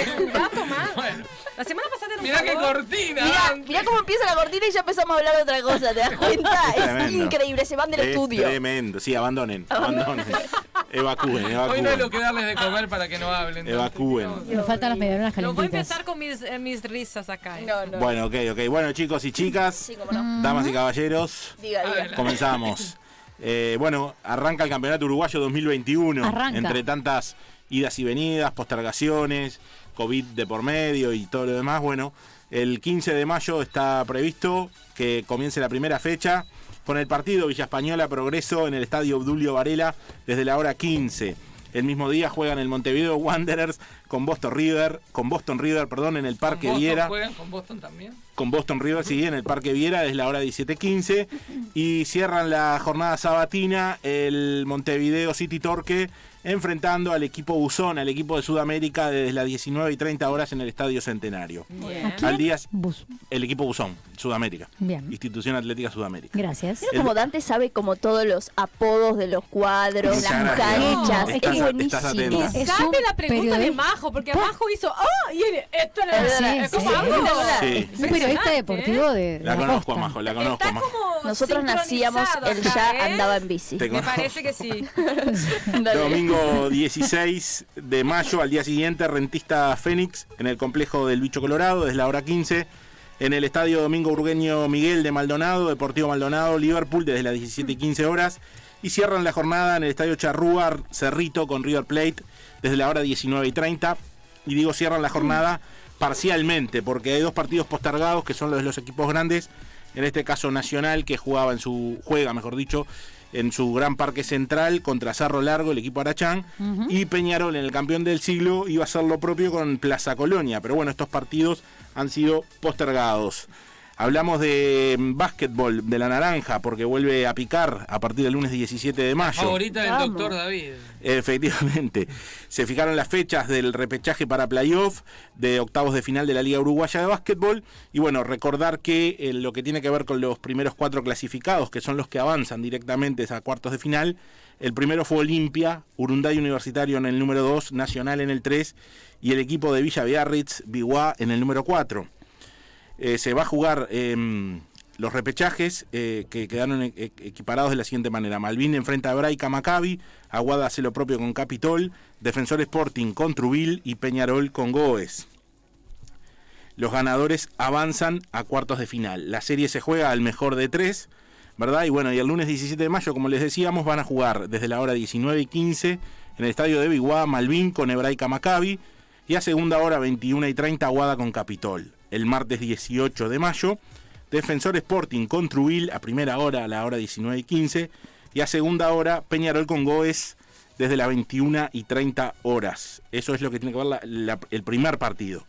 más. Bueno, La semana pasada era un mirá qué cortina, Mirá, cómo empieza la cortina y ya empezamos a hablar de otra cosa, ¿te das *laughs* cuenta? Es tremendo. increíble, se van del Es estudio. tremendo. Sí, abandonen. Abandonen. Evacúen, *laughs* Hoy no hay lo evacúen. que darles de comer para que no hablen. Evacúen. Me faltan las medialunas No voy a calentitas. empezar con mis, eh, mis risas acá. ¿eh? No, no. Bueno, ok, ok. Bueno, chicos y chicas, no. damas y caballeros, Diga, diga. Adelante. comenzamos. Eh, bueno, arranca el Campeonato Uruguayo 2021. Arranca. Entre tantas idas y venidas, postergaciones, COVID de por medio y todo lo demás. Bueno, el 15 de mayo está previsto que comience la primera fecha con el partido Villa Española Progreso en el Estadio Obdulio Varela desde la hora 15. El mismo día juegan el Montevideo Wanderers con Boston River, con Boston River, perdón, en el ¿Con Parque Boston Viera juegan con Boston también? con Boston River, sí, en el Parque Viera desde la hora 17.15 y cierran la jornada sabatina el Montevideo City Torque enfrentando al equipo Buzón, al equipo de Sudamérica desde las 19 y 30 horas en el Estadio Centenario. ¿A quién? Al día Bus. el equipo Buzón, Sudamérica. Bien. Institución Atlética Sudamérica. Gracias. Mira como Dante sabe como todos los apodos de los cuadros, las cucarachas. Estás- es estás buenísimo. Es sabe la pregunta de periodista. Abajo, porque abajo hizo ¡Oh! Y él, esto era Sí, es como sí. algo Sí. Un periodista deportivo de. La conozco. Majo, la conozco a Majo. Nosotros nacíamos, él ya ¿eh? andaba en bici. Me parece que sí. *laughs* Domingo 16 de mayo, al día siguiente, Rentista Fénix en el complejo del Bicho Colorado, desde la hora 15. En el estadio Domingo Urgueño Miguel de Maldonado, Deportivo Maldonado, Liverpool, desde las 17 y 15 horas. Y cierran la jornada en el estadio Charrúa Cerrito con River Plate, desde la hora 19 y 30. Y digo, cierran la jornada parcialmente, porque hay dos partidos postergados que son los de los equipos grandes. En este caso Nacional, que jugaba en su, juega, mejor dicho, en su gran parque central contra Cerro Largo, el equipo Arachán, y Peñarol en el campeón del siglo iba a hacer lo propio con Plaza Colonia, pero bueno, estos partidos han sido postergados. Hablamos de mm, básquetbol de la naranja porque vuelve a picar a partir del lunes 17 de mayo. Favorita del Vamos. doctor David. Efectivamente. Se fijaron las fechas del repechaje para playoff de octavos de final de la Liga Uruguaya de Básquetbol. Y bueno, recordar que eh, lo que tiene que ver con los primeros cuatro clasificados, que son los que avanzan directamente a cuartos de final, el primero fue Olimpia, Urunday Universitario en el número 2, Nacional en el 3 y el equipo de Villa Biarritz, Biguá en el número 4. Eh, se va a jugar em, los repechajes eh, que quedaron e- e- equiparados de la siguiente manera. Malvin enfrenta a Braica Maccabi, Aguada hace lo propio con Capitol, Defensor Sporting con Trubil y Peñarol con Goes. Los ganadores avanzan a cuartos de final. La serie se juega al mejor de tres, ¿verdad? Y bueno, y el lunes 17 de mayo, como les decíamos, van a jugar desde la hora 19 y 15 en el estadio de Biguá, Malvin con Hebraica Maccabi y a segunda hora 21 y 30 Aguada con Capitol. El martes 18 de mayo, Defensor Sporting con Trubil a primera hora a la hora 19 y 15 y a segunda hora Peñarol con Goes desde las 21 y 30 horas. Eso es lo que tiene que ver el primer partido.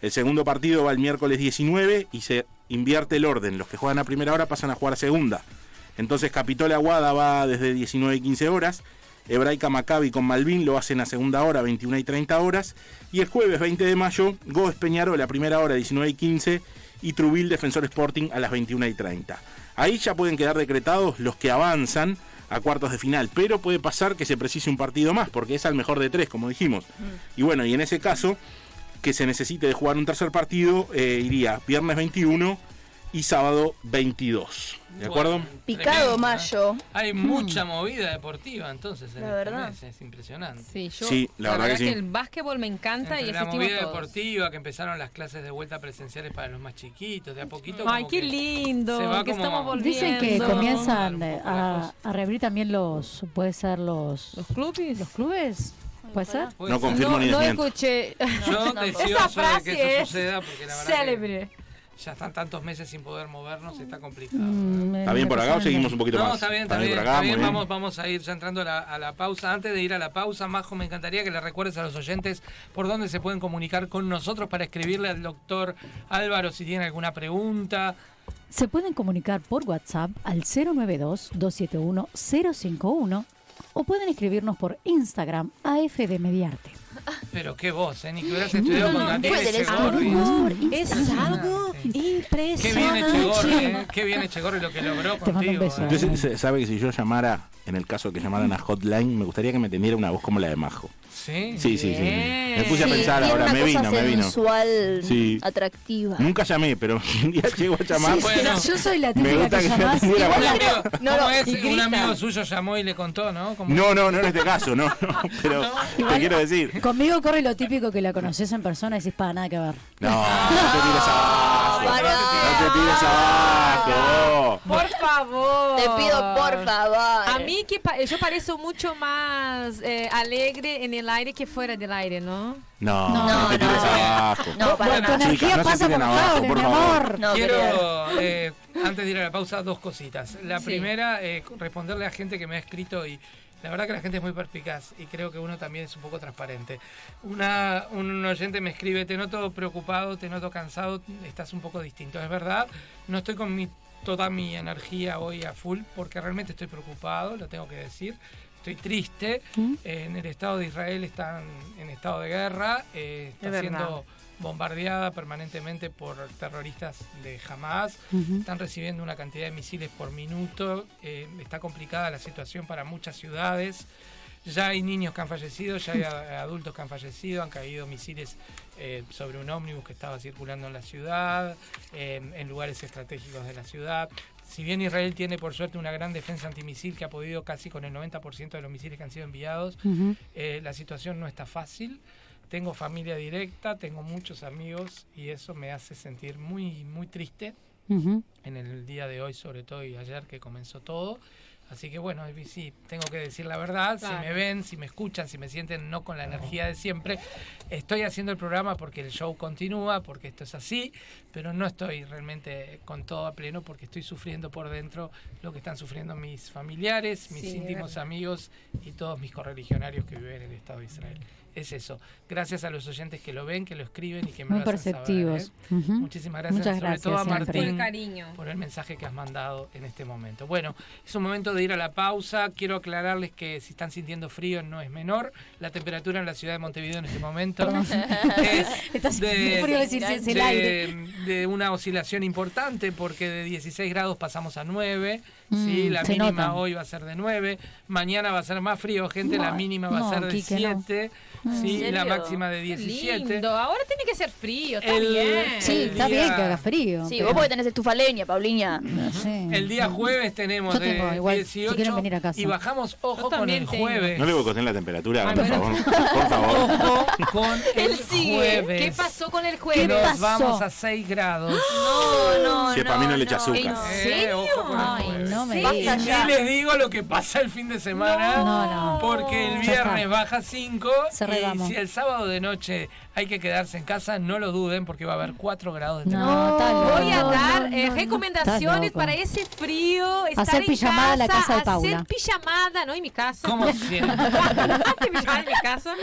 El segundo partido va el miércoles 19 y se invierte el orden. Los que juegan a primera hora pasan a jugar a segunda. Entonces Capitol Aguada va desde 19 y 15 horas. Hebraica Maccabi con Malvin lo hacen a segunda hora, 21 y 30 horas. Y el jueves 20 de mayo, Gómez Peñarol a primera hora, 19 y 15. Y Trubil Defensor Sporting a las 21 y 30. Ahí ya pueden quedar decretados los que avanzan a cuartos de final. Pero puede pasar que se precise un partido más, porque es al mejor de tres, como dijimos. Y bueno, y en ese caso, que se necesite de jugar un tercer partido, eh, iría viernes 21 y sábado 22. ¿De acuerdo? Bueno, Picado tremendo, mayo. Hay mucha movida deportiva entonces en La este verdad. mes, es impresionante. Sí, yo, Sí, la verdad que sí. el básquetbol me encanta Entre y la movida todos. deportiva, que empezaron las clases de vuelta presenciales para los más chiquitos, de a poquito. Ay, qué que lindo, se va que como- estamos volviendo. Dicen que comienzan la a, a reabrir también los, puede ser los, ¿Los clubes? los clubes, puede ser. Puede No ser. confirmo no, ni no escuché. Yo *laughs* Esa deseoso de que frase eso es suceda, porque la verdad que célebre. Ya están tantos meses sin poder movernos, está complicado. Mm, ¿Está bien por acá o seguimos un poquito No, más? está bien, está por bien, acá, está bien. bien. Vamos, vamos a ir ya entrando a la, a la pausa. Antes de ir a la pausa, Majo, me encantaría que le recuerdes a los oyentes por dónde se pueden comunicar con nosotros para escribirle al doctor Álvaro si tiene alguna pregunta. Se pueden comunicar por WhatsApp al 092-271-051 o pueden escribirnos por Instagram AFD Mediarte. Pero qué voz, ¿eh? Ni que hubieras estudiado con Daniel pueden Echegorri. escribirnos Es algo Qué bien impresionante. Echegorri, ¿eh? Qué bien Echegorri lo que logró Te mando un contigo. beso. ¿eh? Entonces, se- sabe que si yo llamara, en el caso que llamaran a Hotline, me gustaría que me tendiera una voz como la de Majo. Sí. Sí, sí, sí. Me puse a pensar ahora, una me cosa vino, me vino. sensual, Sí. atractiva. Nunca llamé, pero *laughs* un día llego a llamar. Sí, Bueno. yo soy la Me típica gusta que que llamás me voz. amigo, *laughs* No, ¿cómo no, es? y Un amigo suyo llamó y le contó, ¿no? No, no, no en este caso, no, no, *laughs* pero te quiero decir. Conmigo corre lo típico que la conoces en persona y decís, para nada que ver. No, no te No te tires abajo. Por favor. Te pido, por favor. A mí que pa- yo parezco mucho más eh, alegre en el aire que fuera del aire, ¿no? No, no, No, te tires no. abajo. No, para Tu nada. Chicas, se pasa por abajo, por favor. amor. No, querida. Quiero, eh, antes de ir a la pausa, dos cositas. La Sí. primera, eh, responderle a gente que me ha escrito y la verdad que la gente es muy perspicaz y creo que uno también es un poco transparente. Una, un oyente me escribe, te noto preocupado, te noto cansado, estás un poco distinto. Es verdad, no estoy con mi, toda mi energía hoy a full porque realmente estoy preocupado, lo tengo que decir. Estoy triste. ¿Mm? Eh, en el Estado de Israel están en estado de guerra. eh, Es está verdad. Bombardeada permanentemente por terroristas de Hamas. Están recibiendo una cantidad de misiles por minuto. eh, está complicada la situación para muchas ciudades. Ya hay niños que han fallecido, ya hay *laughs* adultos que han fallecido, han caído misiles eh, sobre un ómnibus que estaba circulando en la ciudad, eh, en lugares estratégicos de la ciudad. Si bien Israel tiene por suerte una gran defensa antimisil que ha podido casi con el 90% de los misiles que han sido enviados, eh, la situación no está fácil. Tengo familia directa, tengo muchos amigos y eso me hace sentir muy, muy triste Ujú. en el día de hoy, sobre todo y ayer que comenzó todo. Así que bueno, sí, tengo que decir la verdad, Claro. si me ven, si me escuchan, si me sienten no con la energía de siempre, estoy haciendo el programa porque el show continúa, porque esto es así, pero no estoy realmente con todo a pleno porque estoy sufriendo por dentro lo que están sufriendo mis familiares, mis Sí, íntimos amigos y todos mis correligionarios que viven en el Estado de Israel. Es eso. Gracias a los oyentes que lo ven, que lo escriben y que me Muy lo hacen saber, perceptivos. ¿eh? Muchísimas gracias, Muchas sobre gracias, todo a. Martín Por el cariño. por el mensaje que has mandado en este momento. Bueno, es un momento de ir a la pausa. Quiero aclararles que si están sintiendo frío no es menor. La temperatura en la ciudad de Montevideo en este momento *laughs* es de una oscilación importante porque de 16 grados pasamos a 9. Mm, ¿sí? La se mínima nota. hoy va a ser de 9. Mañana va a ser más frío, gente. la No, mínima va a no, ser de Quique, no. 7. ¿En ¿sí? La máxima de Qué 17. Lindo. Ahora tiene que ser frío, está El- bien. Sí, el está bien que haga frío. Sí, pero- vos porque tenés estufa leña, Pauliña. El día jueves tenemos Yo de tengo igual, si 18 quieren venir a casa. y bajamos, ojo, con el tengo. jueves. No le bocoteen la temperatura, Ah, por favor. Por favor. *laughs* Ojo con *laughs* el Él sigue. jueves. ¿Qué pasó con el jueves? nos vamos a 6 grados. *gasps* No, no, Si es pa' mí no le echa azúcar. ¿En Eh, serio? ojo con el Ay, jueves. No me Sí. Y digas. ni les digo lo que pasa el fin de semana. No, no. Porque el viernes baja 5. Y si el sábado de noche hay que quedarse en casa, no lo duden porque va a haber 4 grados de No, está loco. Voy a No, dar no, eh, no, no. recomendaciones para ese frío. Estar Hacer en pijamada en la casa de Paula. Hacer pijamada, no en mi casa. Como *laughs* siempre. Pijamada en mi casa.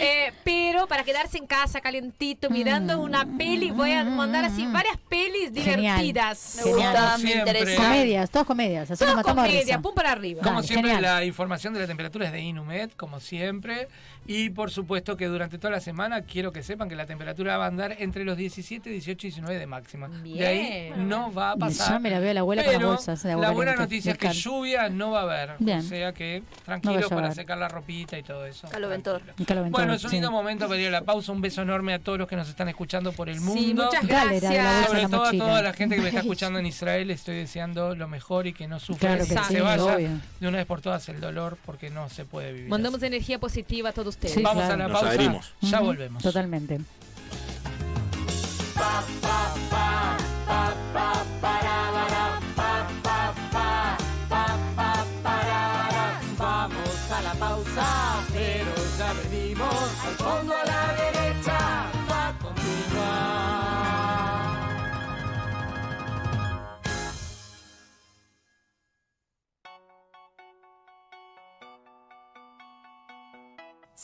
Eh, pero para quedarse en casa calentito, mirando una peli, voy a mandar así varias pelis Genial. divertidas. Me gusta, me interesa. Comedias, todas comedias. Así Todo nos matamos de comedia, risa. pum para arriba. Como Dale, siempre, genial. la información de la temperatura es de Inumet, como siempre. Y por supuesto que durante toda la semana quiero que sepan que la temperatura va a andar entre los 17, 18 y 19 de máxima. De ahí Bien. no va a pasar. Ya me la veo a la abuela con las bolsas la buena noticia es que lluvia no va a haber. Bien. O sea que No a para secar la ropita y todo eso. Caloventor. Caloventor, Bueno, es un sí. lindo momento para ir a la pausa. Un beso enorme a todos los que nos están escuchando por el mundo. Sí, muchas gracias. Sobre todo a toda la gente que me está *laughs* escuchando en Israel, estoy deseando lo mejor y que no sufra, Claro que que sí, se vaya obvio. de una vez por todas el dolor porque no se puede vivir. Mandamos energía positiva a todos ustedes. Sí, Vamos claro. a la Nos pausa. adherimos. Ya volvemos. Totalmente. Vamos a la pausa, pero ya venimos. Al fondo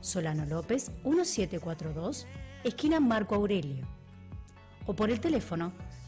Solano López 1742, esquina Marco Aurelio. O por el teléfono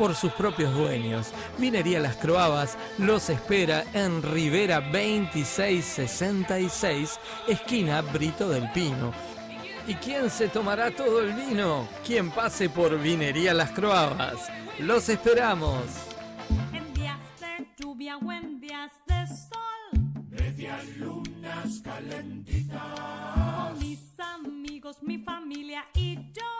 por sus propios dueños. Vinería Las Croabas los espera en Rivera 2666, esquina Brito del Pino. ¿Y quién se tomará todo el vino? Quien pase por Vinería Las Croabas. Los esperamos. En días de lluvia o en días de sol. Media lunas calentitas. Con mis amigos, mi familia y yo.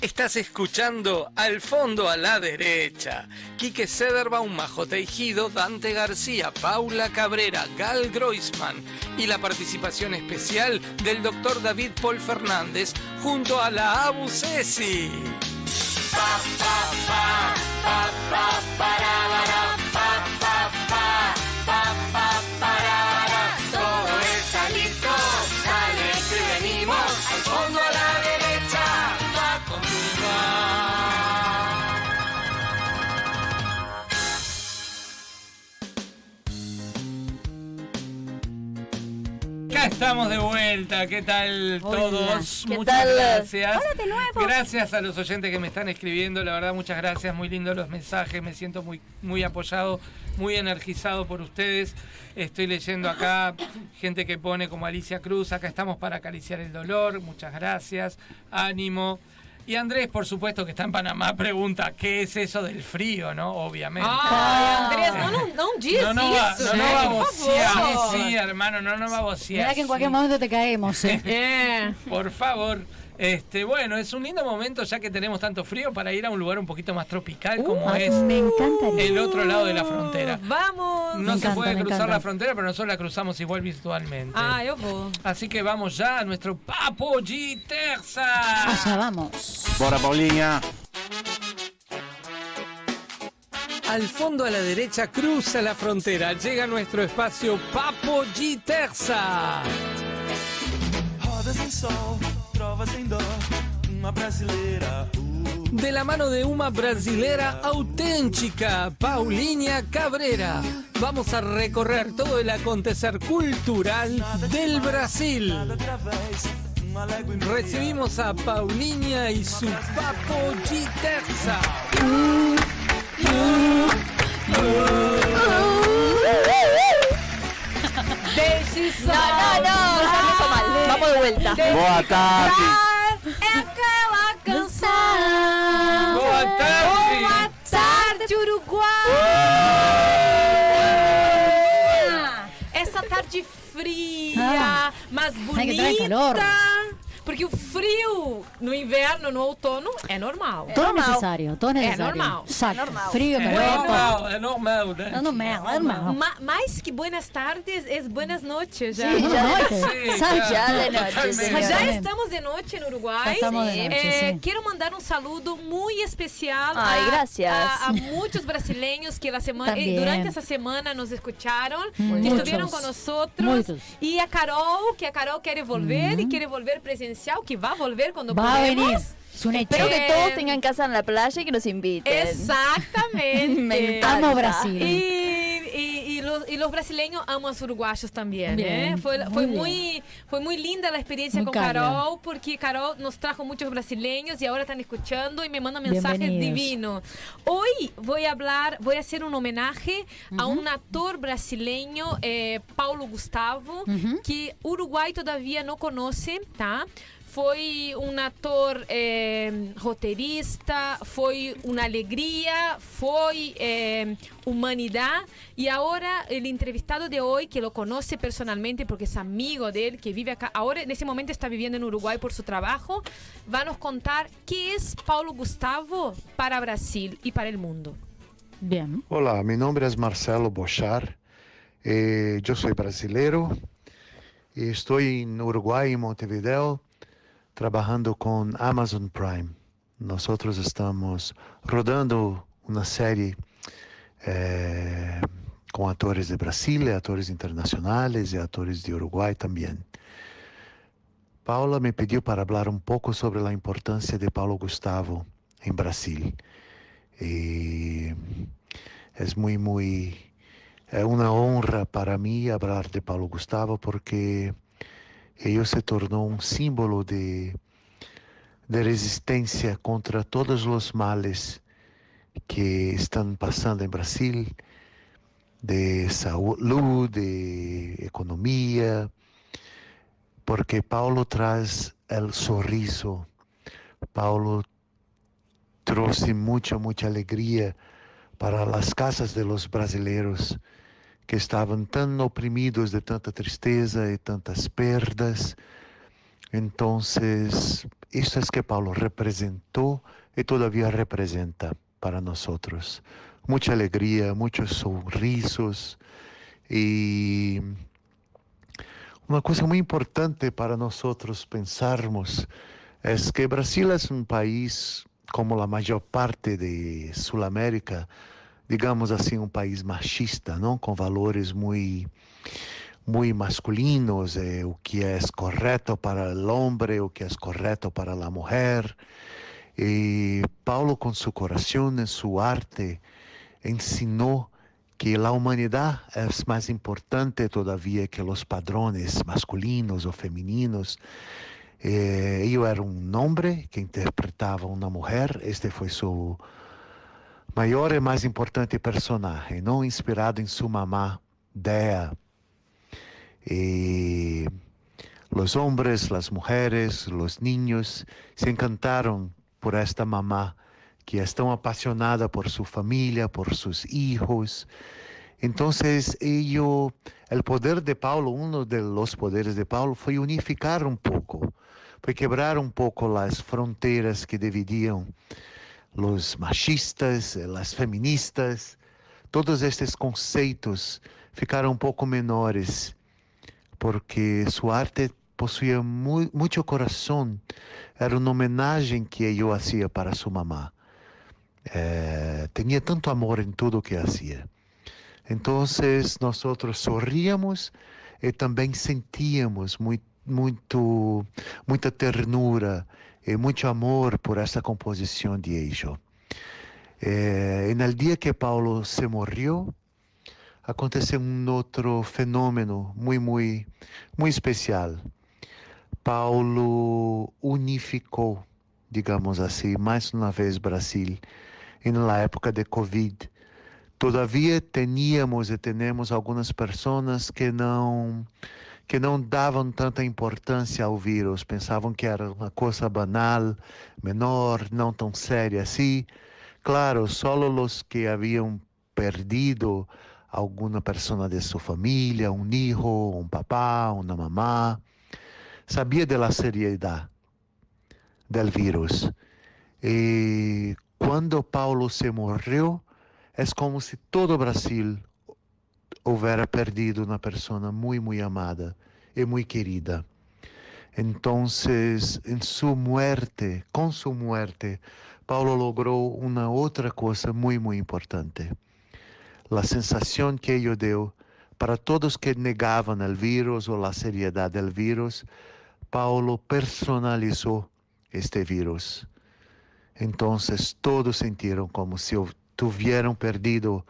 Estás escuchando Al fondo a la derecha. Quique Sederbaum, Majo Teijido, Dante García, Paula Cabrera, Gal Groisman y la participación especial del doctor David Paul Fernández junto a la Abu Ceci. Estamos de vuelta, ¿qué tal Hola. todos? ¿Qué muchas tal? gracias. Hola de nuevo. Gracias a los oyentes que me están escribiendo, la verdad muchas gracias, muy lindos los mensajes, me siento muy, muy apoyado, muy energizado por ustedes. Estoy leyendo acá *coughs* gente que pone como Alicia Cruz, acá estamos para acariciar el dolor, muchas gracias, ánimo. Y Andrés, por supuesto, que está en Panamá, *laughs* pregunta, ¿qué es eso del frío, no? Obviamente. Andrés, não, não, não diz no, no va, isso, no, no va a Por vocear. favor. Sí, hermano, no, no va a vocear. Mira que en cualquier momento te caemos, ¿eh? *laughs* Por favor. Este, bueno, es un lindo momento ya que tenemos tanto frío para ir a un lugar un poquito más tropical como Uh, es me encantaría. el otro lado de la frontera. Vamos! No Me se encanta, puede cruzar encanta. la frontera, pero nosotros la cruzamos igual virtualmente. Ah, eu vou. Así que vamos ya a nuestro Papo G Terza. Allá vamos. Bora, Paulinha. Al fondo a la derecha cruza la frontera, llega nuestro espacio Papo G Terza. Brasileira. De la mano de una brasilera auténtica, Paulinha Cabrera, vamos a recorrer todo el acontecer cultural del Brasil. Recibimos a Paulinha y su papo G Terza. Deixe No, no, no, de vuelta. Boa tarde. É aquela canção. Boa tarde. Boa tarde, Uruguai. Essa tarde fria, Ah. mas Ai, que bonita. calor. Porque o frio no inverno, no outono, é normal. Todo necesario, todo É necesario. normal. Exacto. Frío, Es calor, todo. normal, es normal, né? No, no, me normal. Ma mais que buenas tardes, es buenas noches já. Sí, ya de noche. Sí, Sabe, ya de noche, totalmente. sí. Já Totalmente. estamos de noite no Uruguai. Já estamos de noche, Eh, sí. Quero mandar um saludo muito especial Ay, a, gracias. a, a muchos brasileños que la semana, También. durante essa semana nos escucharon, Muchos. estuvieron con nosotros. Muchos. E a Carol, que a Carol quer volver e quer volver presencial, que vai volver quando Va a podemos. venir. Es un hecho. Espero que Eh, todos tengan casa en la playa y que nos inviten. Exactamente. *laughs* Me. Amo Brasil. E, e, e, los, los brasileños amam os uruguaios também, né? Bien, Foi, muy foi, bien. muito, foi muito linda a experiência Muy com cálida. Carol, porque Carol nos trajo muitos brasileños e agora estão escutando e me mandam mensajes divinos. Hoy voy a hablar, voy a hacer un homenaje a un actor brasileño, eh, Paulo Gustavo, Ujú. que Uruguai todavía no conoce, tá? Foi um ator eh, roteirista, foi uma alegria, foi eh, humanidade. E agora, o entrevistado de hoje, que lo conoce personalmente porque es amigo de él, que vive acá, ahora en ese momento está viviendo en Uruguay por su trabajo, va a nos contar qué es Paulo Gustavo para Brasil y para el mundo. Bien. Olá, meu nome é Marcelo Bochar, eh, eu sou brasileiro e estou em Uruguai, em Montevideo, trabalhando com Amazon Prime. Nós estamos rodando uma série eh, com atores de Brasília, atores internacionais e atores de Uruguai também. Paula me pediu para falar um pouco sobre a importância de Paulo Gustavo em Brasil. E é muito, muito, é uma honra para mim falar de Paulo Gustavo porque ele se tornou um símbolo de, de resistência contra todos os males que estão passando em Brasil, de saúde, de economia, porque Paulo traz o sorriso Paulo trouxe mucha, mucha alegría para las casas de los brasileiros que estavam tão oprimidos de tanta tristeza e tantas perdas. Então, isso é que Paulo representou e todavia representa para nós. Muita alegria, muitos sorrisos e uma coisa muito importante para nós pensarmos é que Brasil é um país, como a maior parte de Sul-América, digamos assim, um país machista, não? Com valores muito muito masculinos, eh, o que é correto para o homem, o que é correto para a mulher. E Paulo, com seu coração e sua arte, ensinou que a humanidade é mais importante todavia que os padrões masculinos ou femininos. Eh, eu era um homem que interpretava uma mulher, este foi seu maior e mais importante personagem, não inspirado em sua mamá, Dea. E os homens, as mulheres, os niños se encantaram por esta mamá que é tão apaixonada por sua família, por seus filhos. Então, o poder de Paulo, um dos poderes de Paulo, foi unificar um pouco, foi quebrar um pouco as fronteiras que dividiam los machistas, las feministas, todos estes conceitos ficaram um pouco menores, porque sua arte possuía mu muito coração, era uma homenagem que eu fazia para sua mamá. Eh, tinha tanto amor em tudo que fazia. Então, nós sorríamos e também sentíamos muito, muito, muita ternura e muito amor por essa composição de Eixo. Eh, no dia que Paulo se morreu, aconteceu um outro fenômeno muito, muito, muito especial. Paulo unificou, digamos assim, mais uma vez Brasil, na época de Covid. Todavia, teníamos e temos algumas pessoas que não que não davam tanta importância ao vírus, pensavam que era uma coisa banal, menor, não tão séria assim. Claro, só os que haviam perdido alguma pessoa de sua família, um hijo, um papá, uma mamá, sabia da seriedade do vírus. E quando Paulo se morreu, é como se todo o Brasil houvera perdido uma pessoa muito, muito amada e muito querida. Então, em sua muerte, com sua muerte, Paulo logrou uma outra coisa muito, muito importante. A sensação que ele deu para todos que negavam o vírus ou a seriedade do vírus, Paulo personalizou este vírus. Então, todos sentiram como se tivessem perdido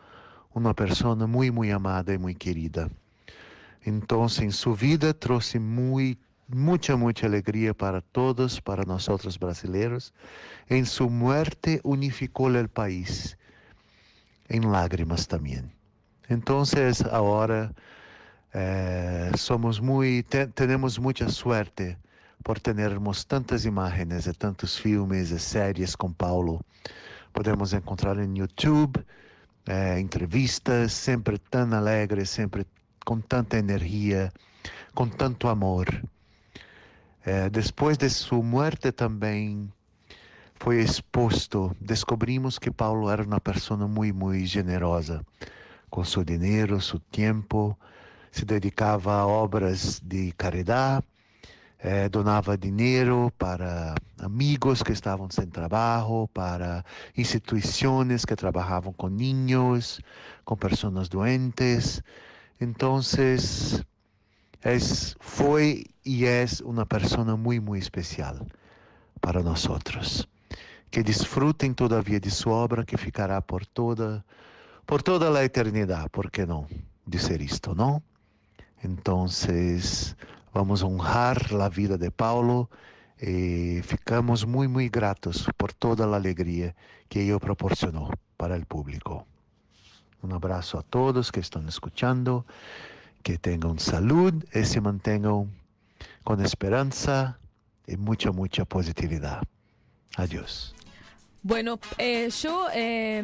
uma pessoa muito, muito amada e muito querida. Então, em sua vida, trouxe muito, muita, muita alegria para todos, para nós brasileiros. Em sua morte, unificou o país, em lágrimas também. Então, agora, eh, somos muito, te, temos muita sorte por termos tantas imagens tantos filmes e séries com Paulo. Podemos encontrar em YouTube eh, entrevistas sempre tão alegres, sempre com tanta energia, com tanto amor. Eh, depois de sua morte também foi exposto, descobrimos que Paulo era uma pessoa muito, muito generosa, com seu dinheiro, seu tempo, se dedicava a obras de caridade, eh, donava dinheiro para amigos que estavam sem trabalho, para instituições que trabalhavam com niños, com pessoas doentes. Então, es, foi e é uma pessoa muito, muito especial para nós. Que desfrutem todavia de sua obra que ficará por toda por toda a eternidade, por que não dizer isto, não? Então, vamos honrar a vida de Paulo e ficamos muito, muito gratos por toda a alegria que ele proporcionou para o público. Um abraço a todos que estão escutando, que tenham saúde e se mantenham com esperança e muita, muita positividade. Adiós. Bueno, eh, yo, eh,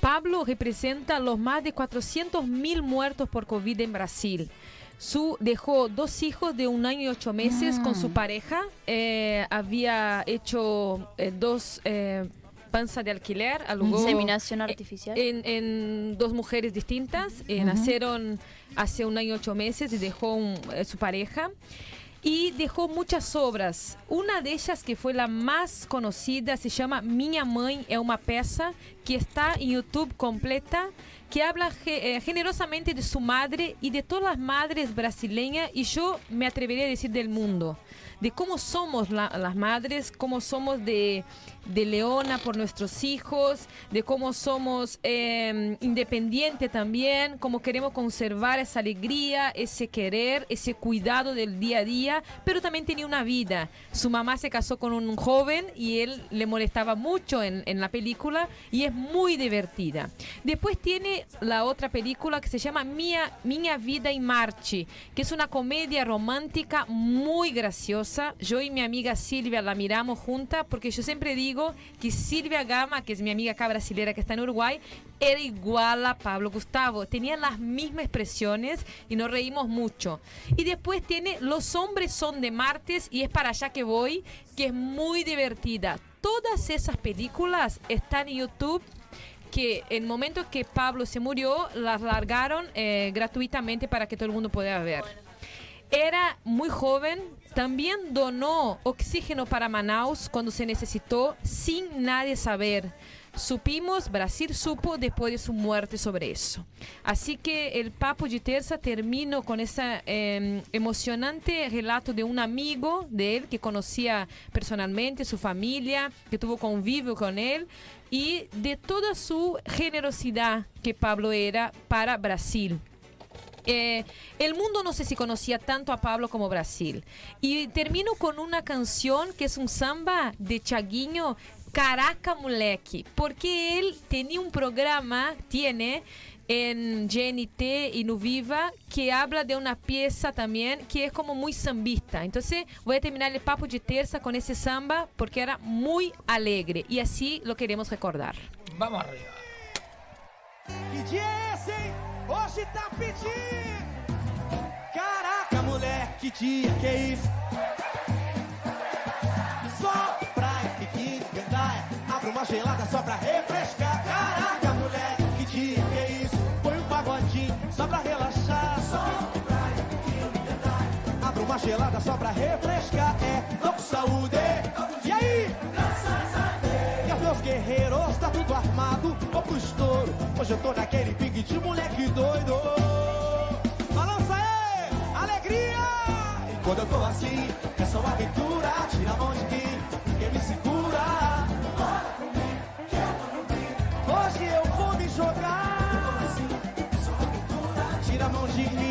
Pablo representa los más de 400 mil muertos por COVID en Brasil. Su dejó dos hijos de un año y ocho meses con su pareja. Eh, había hecho eh, dos eh, panzas de alquiler. alugó, Inseminación artificial. En, en dos mujeres distintas. Ujú. Nacieron hace un año y ocho meses y dejó un- su pareja. Y dejó muchas obras. Una de ellas, que fue la más conocida, se llama Minha Mãe é uma peça, que está en YouTube completa, que habla eh, generosamente de su madre y de todas las madres brasileñas, y yo me atrevería a decir del mundo, de cómo somos la- las madres, cómo somos de, de leona por nuestros hijos, de cómo somos eh, independientes también, cómo queremos conservar esa alegría, ese querer, ese cuidado del día a día, pero también tenía una vida. Su mamá se casó con un joven y él le molestaba mucho en, en la película y es muy divertida. Después tiene la otra película que se llama Mia, Vida en Marte, que es una comedia romántica muy graciosa. Yo y mi amiga Silvia la miramos juntas porque yo siempre digo que Silvia Gama, que es mi amiga acá brasilera que está en Uruguay, era igual a Pablo Gustavo. Tenía las mismas expresiones y nos reímos mucho. Y después tiene Los hombres son de martes y es para allá que voy, que es muy divertida. Todas esas películas están en YouTube que en el momento que Pablo se murió, las largaron eh, gratuitamente para que todo el mundo pueda ver. Era muy joven, también donó oxígeno para Manaus cuando se necesitó sin nadie saber. Supimos, Brasil supo después de su muerte sobre eso. Así que el Papo de Terza terminó con ese eh, emocionante relato de un amigo de él que conocía personalmente, su familia, que tuvo convivio con él y de toda su generosidad que Pablo era para Brasil. Eh, el mundo no sé si conocía tanto a Pablo como Brasil. Y termino con una canción que es un samba de Chaguinho, Caraca Moleque, porque él tenía un programa, tiene en GNT y Nuviva, que habla de una pieza también que es como muy sambista. Entonces voy a terminar el papo de terza con ese samba porque era muy alegre y así lo queremos recordar. Vamos arriba. Que dia é esse, hein? Hoje tá pedindo. Caraca, moleque, que dia que é isso? Só praia, biquíni, gandaia. Abre uma gelada só pra refrescar. Caraca, moleque, que dia que é isso? Põe um pagodinho só pra relaxar. Só praia, biquíni, gandaia. Abre uma gelada só pra refrescar. É, tô com saúde. Hoje eu tô naquele pique de moleque doido. Balança aí, alegria! E quando eu tô assim, é só aventura. Tira a mão de quem, quem me segura. Bora comigo, que eu tô no brinco. Hoje eu vou me jogar. Eu tô assim, é só aventura. Tira a mão de mim,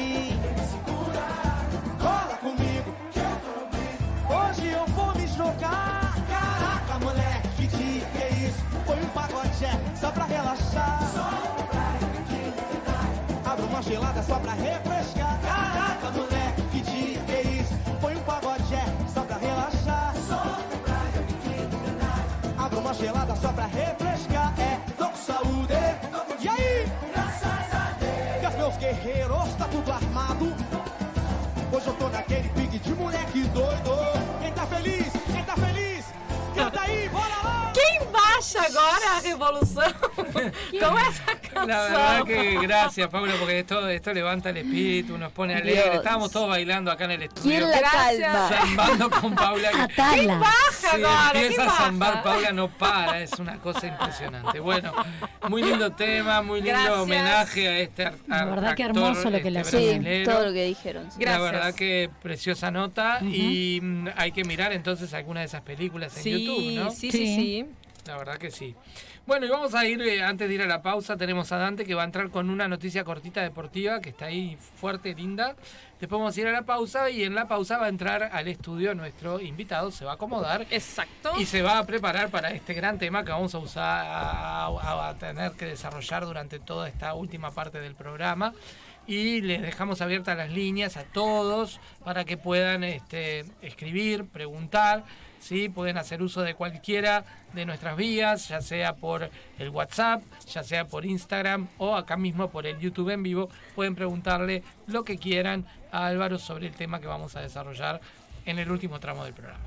só pra relaxar. Gelada só pra refrescar. Caraca, moleque, que dia que é isso? Põe um pagode é, só pra relaxar. Abre uma gelada só pra refrescar. É, tô com saúde. E aí? Graças a Deus. Os meus guerreiros, tá tudo armado. Hoje eu tô naquele pique de moleque doido. Quem tá feliz? Quem tá feliz? Canta aí, bora lá! Quem baixa agora a revolução *laughs* com essa? La verdad que gracias, Pablo, porque esto, esto levanta el espíritu, nos pone alegre. Dios. Estábamos todos bailando acá en el estudio. ¿Quién la calma? Zambando con Paula. que- Atala. ¿Quién baja Si agora? empieza ¿Quién a zambar, Paula no para, es una cosa impresionante. Bueno, muy lindo tema, muy lindo Gracias. homenaje a este ar- La verdad que actor, hermoso lo que le este hacen. Sí, todo lo que dijeron. sí. La Gracias. verdad que preciosa nota y mm, hay que mirar entonces alguna de esas películas en Sí, YouTube, ¿no? sí, sí, Sí. sí. La verdad que sí. Bueno, y vamos a ir, eh, antes de ir a la pausa, tenemos a Dante que va a entrar con una noticia cortita deportiva que está ahí fuerte, linda. Después vamos a ir a la pausa y en la pausa va a entrar al estudio nuestro invitado, se va a acomodar Exacto. y se va a preparar para este gran tema que vamos a usar, a, a- a tener que desarrollar durante toda esta última parte del programa, y les dejamos abiertas las líneas a todos para que puedan este, escribir, preguntar. ¿Sí? Pueden hacer uso de cualquiera de nuestras vías, ya sea por el WhatsApp, ya sea por Instagram o acá mismo por el YouTube en vivo. Pueden preguntarle lo que quieran a Álvaro sobre el tema que vamos a desarrollar en el último tramo del programa.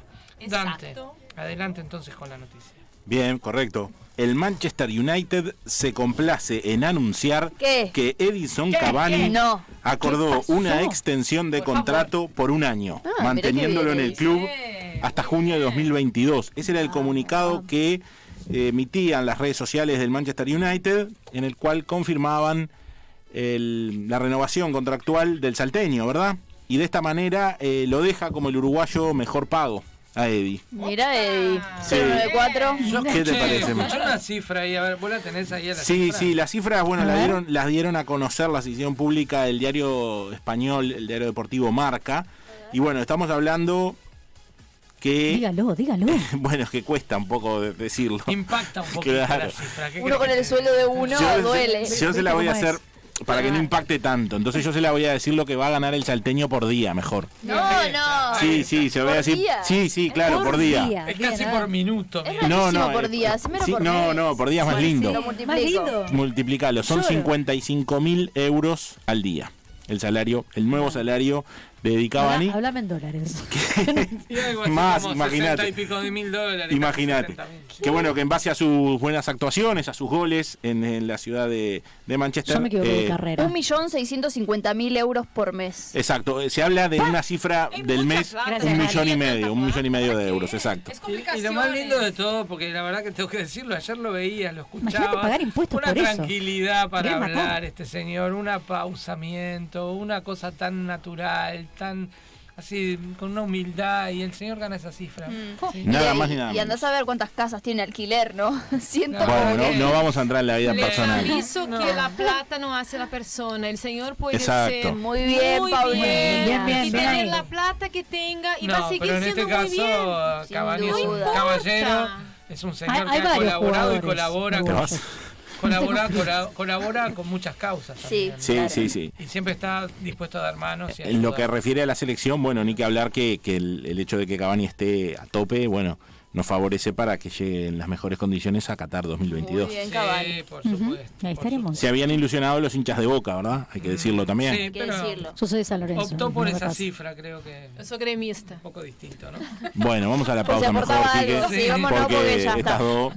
Dante, Exacto. adelante entonces con la noticia. Bien, correcto. El Manchester United se complace en anunciar ¿Qué? que Edison ¿Qué? Cavani ¿Qué? No. acordó una extensión de contrato por un año, Ah, manteniéndolo en el club hasta junio de 2022. Ese era el comunicado que eh, emitían las redes sociales del Manchester United, en el cual confirmaban el- la renovación contractual del salteño, ¿verdad? Y de esta manera eh, lo deja como el uruguayo mejor pago a Eddie. Mira, Eddie. Sí. 094. Yo ¿Qué te parece? una cifra ahí, a ver, vos la tenés ahí a la Sí, cifra? sí, las cifras, bueno, las dieron, las dieron a conocer, las hicieron pública el diario español, el diario deportivo Marca. Y bueno, estamos hablando que, Dígalo, dígalo. *laughs* bueno, es que cuesta un poco de- decirlo. Impacta un poquito Claro. la cifra. ¿qué Uno con el sueldo de uno Yo- duele. Yo se la voy a hacer para que no impacte tanto. Entonces yo se la voy a decir lo que va a ganar el salteño por día, mejor. No, no. Sí, sí, se lo voy a ¿Por decir. día? Sí, sí, claro, por, día. Es casi por minuto. Es mira. No, no, por eh, día. Sí, por no, no, por día es más lindo. Lo multiplico. Multiplícalo, son Lloro. 55 mil euros al día. El salario, el nuevo salario de Cavani. Habla- Háblame en dólares. *laughs* *laughs* Más, imagínate. 60 y pico de mil dólares. Imagínate. casi 70.000. Que bueno, que en base a sus buenas actuaciones, a sus goles en, en la ciudad de, de Manchester. Yo me equivoqué de eh, carrera. Un millón seiscientos cincuenta mil euros por mes. Exacto, eh, se habla de una cifra del mes, un millón y medio, un millón y medio de euros, exacto. Y, y lo más lindo de todo, porque la verdad que tengo que decirlo, ayer lo veía, lo escuchaba. Imagínate pagar impuestos una por eso. tranquilidad para hablar este señor, un apausamiento, una cosa tan natural, tan así, con una humildad, y el señor gana esa cifra. Sí. Nada Y- más ni nada Y andás a ver cuántas casas tiene alquiler, ¿no? *laughs* Ciento Bueno, no, no vamos a entrar en la vida Les personal. aviso que la plata no hace la persona. El señor puede Exacto. ser Muy bien, muy Paulina. bien, Bien, bien, y tener la plata que tenga y va a No, seguir pero en siendo este muy caso, bien. Es un caballero, es un señor Hay- hay que ha colaborado y colabora con. Colabora, colabora, colabora con muchas causas. Sí, también. Sí, sí, sí. Y siempre está dispuesto a dar manos. Y a En lo que refiere a la selección, bueno, ni que hablar que, que el, el hecho de que Cavani esté a tope, bueno, nos favorece para que llegue en las mejores condiciones a Qatar 2022. Muy bien, Sí, Cavani. por supuesto. Ahí estaremos. Se habían ilusionado los hinchas de Boca, ¿verdad? Hay que decirlo también. Sí, Hay que pero decirlo. Yo soy de San Lorenzo. optó por esa cifra, creo que Yo soy gremista. un poco distinto, ¿no? Bueno, vamos a la Pues pausa mejor, algo, sí, vámonos porque porque ya estas dos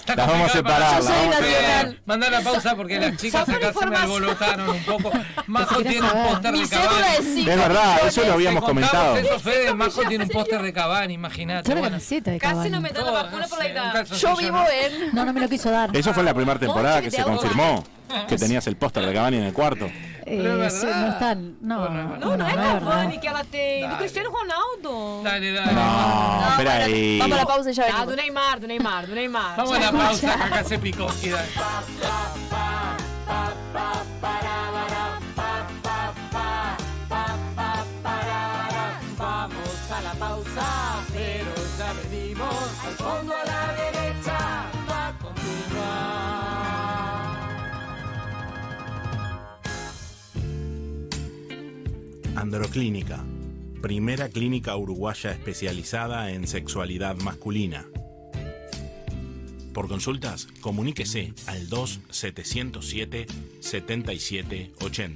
Está las vamos a separar. Yo. Mandá la pausa porque las chicas acá se me alborotaron un poco. Majo tiene un póster de Cavani. es verdad, eso lo habíamos comentado. Eso, Fede, Majo tiene un póster de Cavani, imagínate. Yo la camiseta de Casi no me da la vacuna no por la edad. Yo vivo ¿no? en. No, no me lo quiso dar. Eso fue la primera temporada que se confirmó que tenías el póster de Cavani en el cuarto. Eh, es sí, verdad. no están. No, no, es no. No, no, es. Cavani que ela tem, do. Cristiano Ronaldo. Dale, dale. No, espera bueno, ahí. Vamos a la pausa y ya Ah, do Neymar, do Neymar, do Neymar. Vamos a la pausa, acá se picó. y dale. Androclínica, primera clínica uruguaya especializada en sexualidad masculina. Por consultas, comuníquese al 2-707-7780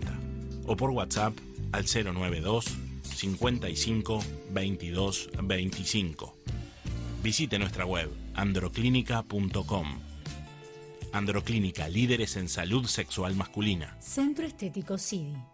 o por WhatsApp al 092 55 22 25. Visite nuestra web androclínica.com. Androclínica, líderes en salud sexual masculina. Centro Estético CIDI.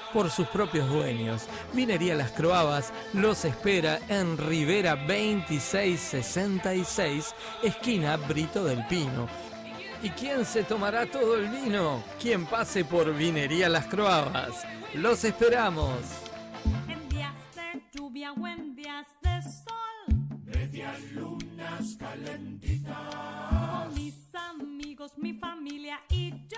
por sus propios dueños. Vinería Las Croabas los espera en Rivera 2666, esquina Brito del Pino. ¿Y quién se tomará todo el vino? Quien pase por Vinería Las Croabas. Los esperamos. En días de lluvia o en días de sol. Media lunas calentitas. Con mis amigos, mi familia y yo.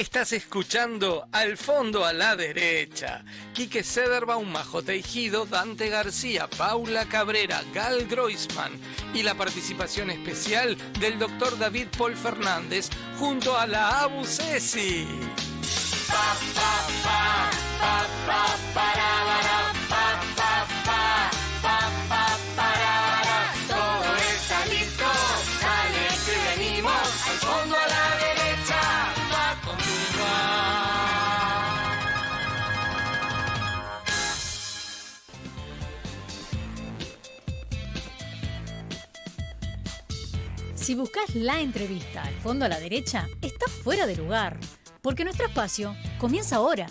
Estás escuchando Al fondo a la derecha. Quique Sederbaum, Majo Teijido, Dante García, Paula Cabrera, Gal Groisman y la participación especial del doctor David Paul Fernández junto a la Abu Ceci. Si buscas la entrevista al fondo a la derecha, estás fuera de lugar, porque nuestro espacio comienza ahora.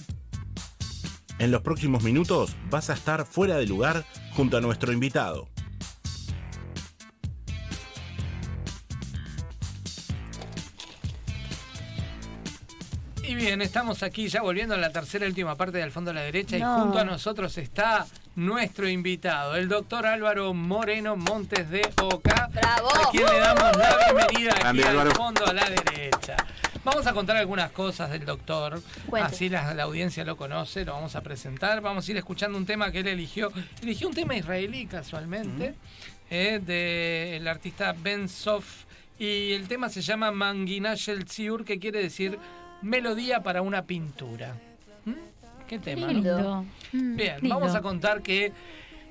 En los próximos minutos vas a estar fuera de lugar junto a nuestro invitado. Bien, estamos aquí ya volviendo a la tercera y última parte del fondo a la derecha No. y junto a nosotros está nuestro invitado, el doctor Álvaro Moreno Montes de Oca, ¡Bravo! a quien le damos la bienvenida aquí Grande, al Álvaro. fondo a la derecha. Vamos a contar algunas cosas del doctor, Cuente. así la, la audiencia lo conoce, lo vamos a presentar. Vamos a ir escuchando un tema que él eligió. Eligió un tema israelí casualmente, eh, del artista Ben Sof, y el tema se llama Manginash el Tziur, que quiere decir melodía para una pintura. ¿Mm? ¿Qué tema? Lindo. Mm, Bien, lindo. vamos a contar que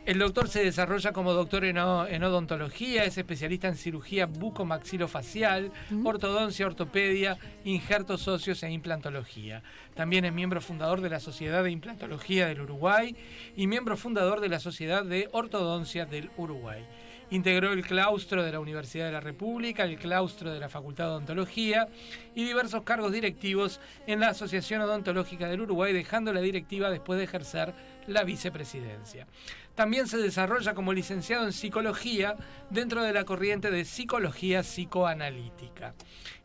el doctor se desarrolla como doctor en, o- en odontología, es especialista en cirugía bucomaxilofacial, ortodoncia, ortopedia, injertos óseos e implantología. También es miembro fundador de la Sociedad de Implantología del Uruguay y miembro fundador de la Sociedad de Ortodoncia del Uruguay. Integró el claustro de la Universidad de la República, el claustro de la Facultad de Odontología y diversos cargos directivos en la Asociación Odontológica del Uruguay, dejando la directiva después de ejercer la vicepresidencia. También se desarrolla como licenciado en psicología dentro de la corriente de psicología psicoanalítica.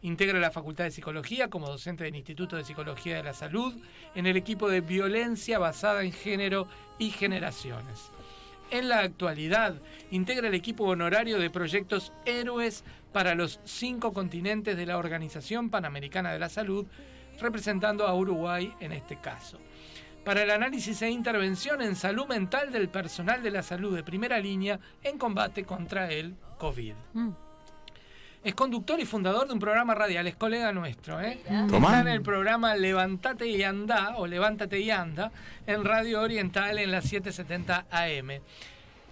Integra la Facultad de Psicología como docente del Instituto de Psicología de la Salud en el equipo de violencia basada en género y generaciones. En la actualidad, integra el equipo honorario de proyectos Héroes para los cinco continentes de la Organización Panamericana de la Salud, representando a Uruguay en este caso. Para el análisis e intervención en salud mental del personal de la salud de primera línea en combate contra el COVID. Mm. Es conductor y fundador de un programa radial, es colega nuestro, ¿eh? Está en el programa Levantate y Anda, o Levántate y Anda, en Radio Oriental en la 770 AM.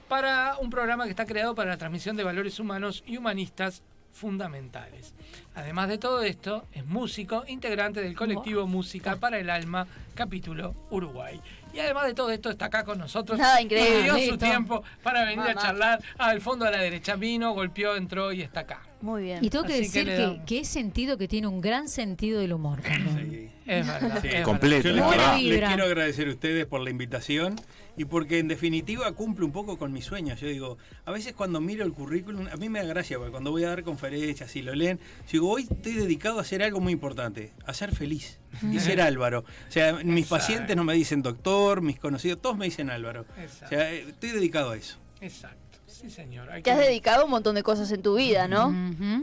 Para un programa que está creado para la transmisión de valores humanos y humanistas fundamentales. Además de todo esto, es músico, integrante del colectivo Música para el Alma, capítulo Uruguay. Y además de todo esto, está acá con nosotros. Nada, increíble. Nos dio su tiempo para venir a charlar. Al fondo a la derecha vino, golpeó, entró y está acá. Muy bien. Y tengo que Así que decir que, que he sentido que tiene un gran sentido del humor. también. Es verdad. Sí, es completo, Yo les quiero, les quiero agradecer a ustedes por la invitación y porque en definitiva cumple un poco con mis sueños. Yo digo, a veces cuando miro el currículum, a mí me da gracia, porque cuando voy a dar conferencias y lo leen, yo digo, hoy estoy dedicado a hacer algo muy importante, a ser feliz y ser Álvaro. O sea, mis pacientes no me dicen doctor, mis conocidos, todos me dicen Álvaro. O sea, estoy dedicado a eso. Exacto. Sí, señor. Hay Te has que- dedicado a un montón de cosas en tu vida, ¿no?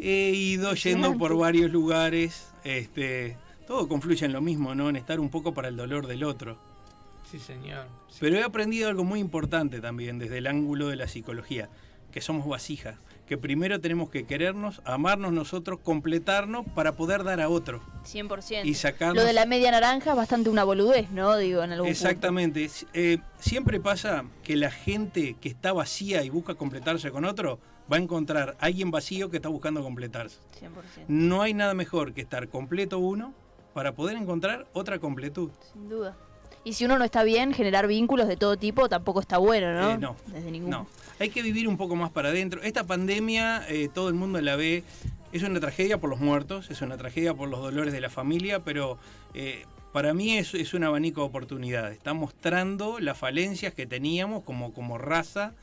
He ido yendo por varios lugares, este, todo confluye en lo mismo, ¿no? En estar un poco para el dolor del otro. Sí, señor. Pero he aprendido algo muy importante también desde el ángulo de la psicología, que somos vasijas, que primero tenemos que querernos, amarnos nosotros, completarnos para poder dar a otro. 100%. Y sacarnos- Lo de la media naranja es bastante una boludez, ¿no? Digo, en algún. Exactamente. Eh, siempre pasa que la gente que está vacía y busca completarse con otro, va a encontrar a alguien vacío que está buscando completarse. 100%. No hay nada mejor que estar completo uno para poder encontrar otra completud. Sin duda. Y si uno no está bien, generar vínculos de todo tipo tampoco está bueno, ¿no? Eh, no, Desde ningún no. Hay que vivir un poco más para adentro. Esta pandemia, eh, todo el mundo la ve, es una tragedia por los muertos, es una tragedia por los dolores de la familia, pero eh, para mí es, es un abanico de oportunidades. Está mostrando las falencias que teníamos como, como raza.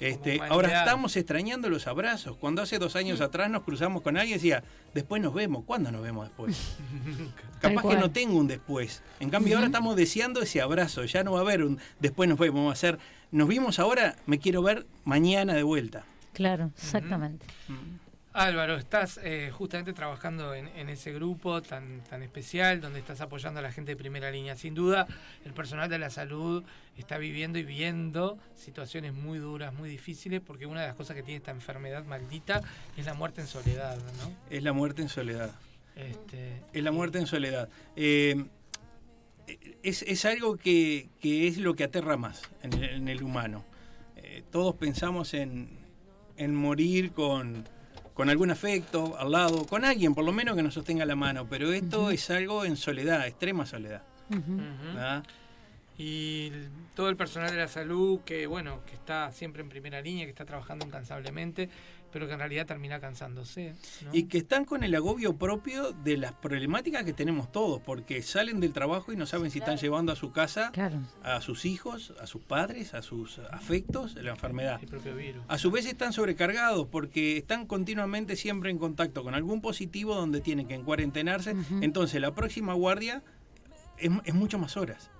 Este, ahora estamos extrañando los abrazos. Cuando hace dos Mm. años atrás nos cruzamos con alguien y decía, después nos vemos. ¿Cuándo nos vemos después? *laughs* Capaz que no tengo un después. En cambio, ahora estamos deseando ese abrazo. Ya no va a haber un después nos vemos. Vamos a hacer, nos vimos ahora, me quiero ver mañana de vuelta. Claro, exactamente. Álvaro, estás eh, justamente trabajando en, en ese grupo tan, tan especial donde estás apoyando a la gente de primera línea. Sin duda, el personal de la salud está viviendo y viendo situaciones muy duras, muy difíciles, porque una de las cosas que tiene esta enfermedad maldita es la muerte en soledad, ¿no? Es la muerte en soledad. Este, Es la muerte en soledad. Eh, es, es algo que, que es lo que aterra más en el, en el humano. Eh, todos pensamos en, en morir con, con algún afecto al lado, con alguien por lo menos que nos sostenga la mano, pero esto es algo en soledad, extrema soledad. ¿verdad? Y todo el personal de la salud que, bueno, que está siempre en primera línea, que está trabajando incansablemente, pero que en realidad termina cansándose. ¿no? Y que están con el agobio propio de las problemáticas que tenemos todos, porque salen del trabajo y no saben si están llevando a su casa Claro. a sus hijos, a sus padres, a sus afectos, la enfermedad. El propio virus. A su vez están sobrecargados porque están continuamente siempre en contacto con algún positivo donde tienen que cuarentenarse. Entonces la próxima guardia es, es mucho más horas.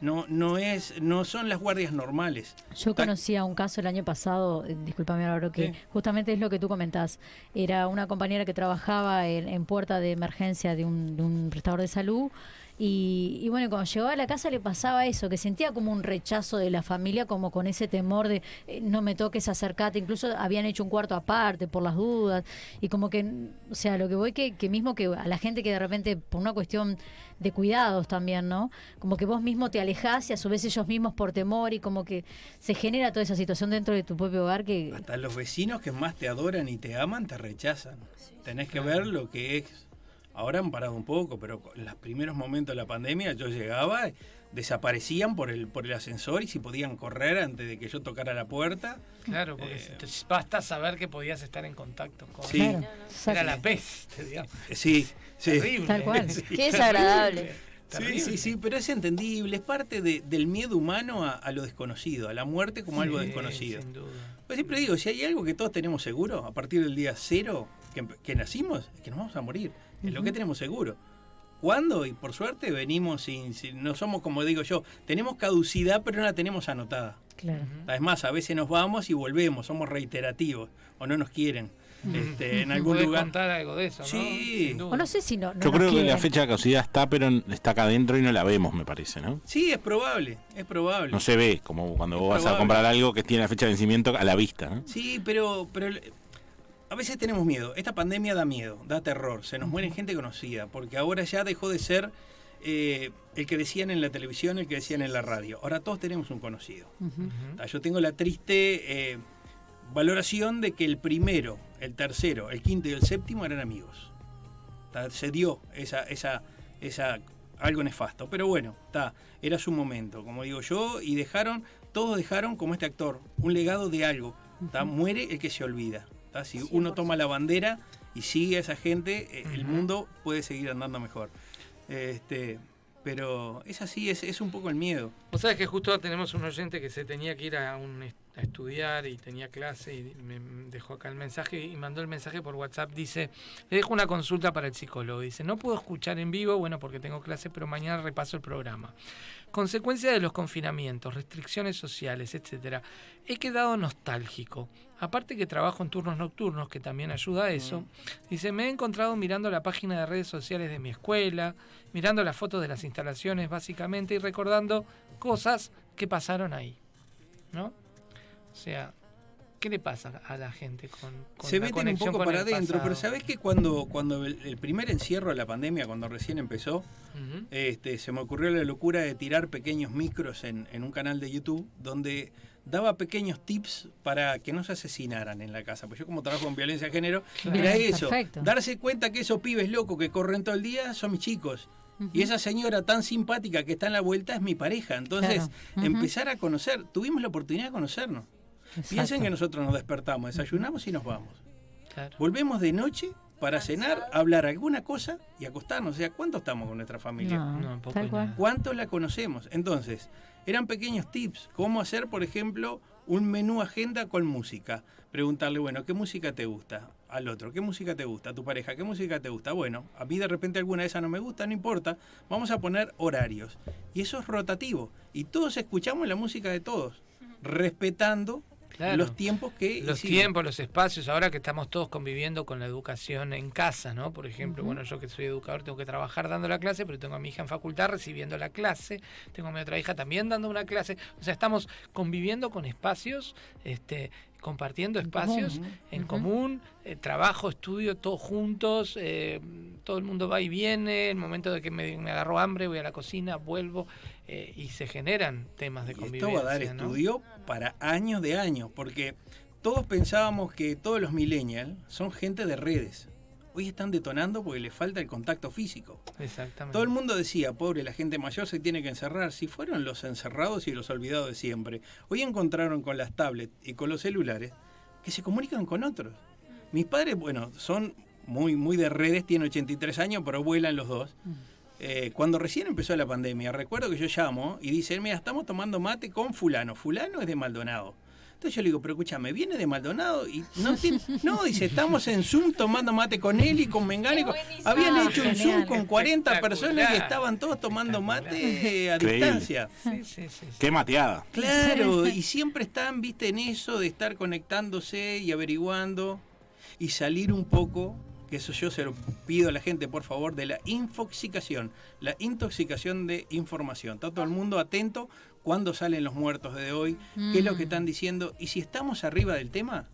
No, no, es, no son las guardias normales. Yo conocía un caso el año pasado, eh, discúlpame Álvaro, que justamente es lo que tú comentás. Era una compañera que trabajaba en, en puerta de emergencia de un, de un prestador de salud. Y, y bueno, cuando llegaba a la casa le pasaba eso, que sentía como un rechazo de la familia, como con ese temor de eh, no me toques, acercate. Incluso habían hecho un cuarto aparte por las dudas. Y como que, o sea, lo que voy que, que mismo que a la gente que de repente, por una cuestión de cuidados también, ¿no? Como que vos mismo te alejás y a su vez ellos mismos por temor y como que se genera toda esa situación dentro de tu propio hogar que... Hasta los vecinos que más te adoran y te aman te rechazan. Tenés que ver lo que es. Ahora han parado un poco, pero en los primeros momentos de la pandemia yo llegaba, desaparecían por el, por el ascensor y si podían correr antes de que yo tocara la puerta. Claro, porque Eh, basta saber que podías estar en contacto con. Sí. Claro, Era la peste, digamos. Sí, sí. Terrible. Tal cual. Sí. Qué desagradable. Sí, Terrible. sí, sí, pero es entendible, es parte de- del miedo humano a, a lo desconocido, a la muerte como algo Sí, desconocido. sin duda. Pues siempre digo, si hay algo que todos tenemos seguro, a partir del día cero que, que nacimos, es que nos vamos a morir. Es lo que tenemos seguro. ¿Cuándo? Y por suerte venimos sin, sin- no somos como digo yo, tenemos caducidad pero no la tenemos anotada. Claro. Es más, a veces nos vamos y volvemos, somos reiterativos o no nos quieren. Este, en *laughs* algún lugar. contar algo de eso, ¿no? Sí. Sin duda. O no sé si no... no Yo creo que la fecha de caducidad está, pero está acá adentro y no la vemos, me parece, ¿no? Sí, es probable, es probable. No se ve, como cuando vos vas a comprar algo que tiene la fecha de vencimiento a la vista, ¿no? Sí, pero, a veces tenemos miedo. Esta pandemia da miedo, da terror. Se nos muere gente conocida, porque ahora ya dejó de ser eh, el que decían en la televisión, el que decían en la radio. Ahora todos tenemos un conocido. Ah, Yo tengo la triste eh, valoración de que el primero, el tercero, el quinto y el séptimo eran amigos. Se dio esa, esa, esa algo nefasto. Pero bueno, ta, era su momento, como digo yo, y dejaron, todos dejaron como este actor, un legado de algo. ta, Muere el que se olvida. Si uno toma la bandera y sigue a esa gente, eh, el mundo puede seguir andando mejor. Este, pero es así, es, es un poco el miedo. Vos sabés que justo tenemos un oyente que se tenía que ir a un, a estudiar y tenía clase y me dejó acá el mensaje y mandó el mensaje por WhatsApp. Dice, le dejo una consulta para el psicólogo. Dice, no puedo escuchar en vivo, bueno, porque tengo clase, pero mañana repaso el programa. Consecuencia de los confinamientos, restricciones sociales, etcétera. He quedado nostálgico. Aparte que trabajo en turnos nocturnos, que también ayuda a eso. Dice, me he encontrado mirando la página de redes sociales de mi escuela, mirando las fotos de las instalaciones básicamente y recordando cosas que pasaron ahí. ¿No? O sea, ¿qué le pasa a la gente con, con se la meten un poco para adentro, pero? ¿sabés que cuando, cuando el, el primer encierro de la pandemia, cuando recién empezó, este, se me ocurrió la locura de tirar pequeños micros en, en un canal de YouTube donde daba pequeños tips para que no se asesinaran en la casa. Pues yo como trabajo en violencia de género, Claro. era eso, perfecto. darse cuenta que esos pibes locos que corren todo el día son mis chicos. Y esa señora tan simpática que está en la vuelta es mi pareja. Entonces, Claro. Empezar a conocer, tuvimos la oportunidad de conocernos. Piensen que nosotros nos despertamos, desayunamos y nos vamos. Volvemos de noche para cenar, hablar alguna cosa y acostarnos. O sea, ¿cuánto estamos con nuestra familia? No, poco. ¿Cuánto la conocemos? Entonces, eran pequeños tips. Cómo hacer, por ejemplo, un menú agenda con música. Preguntarle, bueno, ¿qué música te gusta? Al otro, ¿qué música te gusta? A tu pareja, ¿qué música te gusta? Bueno, a mí de repente alguna de esas no me gusta, no importa. Vamos a poner horarios. Y eso es rotativo. Y todos escuchamos la música de todos, respetando Claro. los tiempos que los tiempos, los espacios, ahora que estamos todos conviviendo con la educación en casa, ¿no? Por ejemplo, bueno, yo que soy educador tengo que trabajar dando la clase, pero tengo a mi hija en facultad recibiendo la clase, tengo a mi otra hija también dando una clase, o sea, estamos conviviendo con espacios, este, compartiendo espacios común. en común, eh, trabajo, estudio, todos juntos, eh, todo el mundo va y viene, el momento de que me, me agarró hambre, voy a la cocina, vuelvo, eh, y se generan temas de Y convivencia. esto va a dar ¿no? estudio para años de años, porque todos pensábamos que todos los millennials son gente de redes. Hoy están detonando porque les falta el contacto físico. Exactamente. Todo el mundo decía, pobre, la gente mayor se tiene que encerrar. Si fueron los encerrados y los olvidados de siempre. Hoy encontraron con las tablets y con los celulares que se comunican con otros. Mis padres, bueno, son muy, muy de redes, tienen 83 años, pero vuelan los dos. Eh, cuando recién empezó la pandemia, recuerdo que yo llamo y dicen, mira, estamos tomando mate con fulano. Fulano es de Maldonado. Entonces yo le digo, pero escúchame, ¿viene de Maldonado? Y no, tiene- *laughs* no, dice, estamos en Zoom tomando mate con él y con con-". Habían Ah, hecho un Zoom con 40 personas y estaban todos tomando mate a Increíble. distancia. Sí, sí, sí. Qué mateada. Claro, *laughs* y siempre están, viste, en eso de estar conectándose y averiguando y salir un poco, que eso yo se lo pido a la gente, por favor, de la infoxicación, la intoxicación de información. Está todo el mundo atento cuando salen los muertos de hoy, qué es lo que Mm. están diciendo, y si estamos arriba del tema,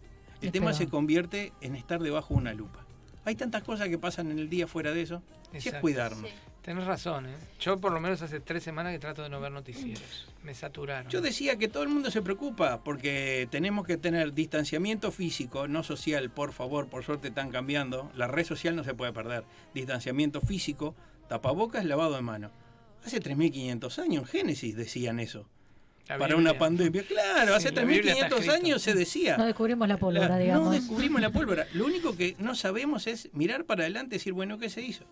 el Es tema peor. se convierte en estar debajo de una lupa. Hay tantas cosas que pasan en el día fuera de eso, y es cuidarnos. Tenés razón, ¿eh? Yo por lo menos hace tres semanas que trato de no ver noticieros. Me saturaron. Yo decía que todo el mundo se preocupa porque tenemos que tener distanciamiento físico, no social, por favor, por suerte están cambiando. La red social no se puede perder. Distanciamiento físico, tapabocas, lavado de mano. Hace 3.500 años en Génesis decían eso. La para Biblia. una pandemia. Claro, Sí, hace la Biblia está 3.500 escrito. años se decía. No descubrimos la pólvora, La- digamos. No descubrimos la pólvora. Lo único que no sabemos es mirar para adelante y decir, bueno, ¿qué se hizo?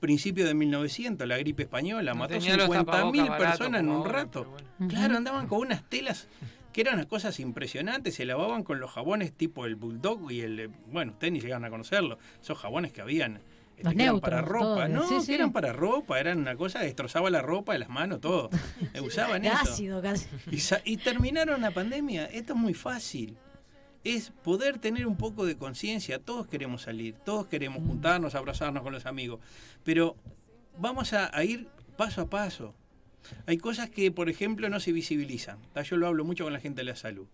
Principio de 1900, la gripe española, No mató tenía los 50.000 tapabocas baratos personas en un rato. Claro, andaban con unas telas que eran unas cosas impresionantes, se lavaban con los jabones tipo el Bulldog y el... Bueno, ustedes ni llegaron a conocerlo, esos jabones que habían. este, Los que eran para ropa, todo, no, sí, que sí. eran para ropa, eran una cosa que destrozaba la ropa, las manos, todo. *laughs* Eh, Usaban eso. ácido casi. Y, sa- y terminaron la pandemia. Esto es muy fácil. Es poder tener un poco de conciencia. Todos queremos salir, todos queremos juntarnos, abrazarnos con los amigos. Pero vamos a, a ir paso a paso. Hay cosas que, por ejemplo, no se visibilizan. Yo lo hablo mucho con la gente de la salud.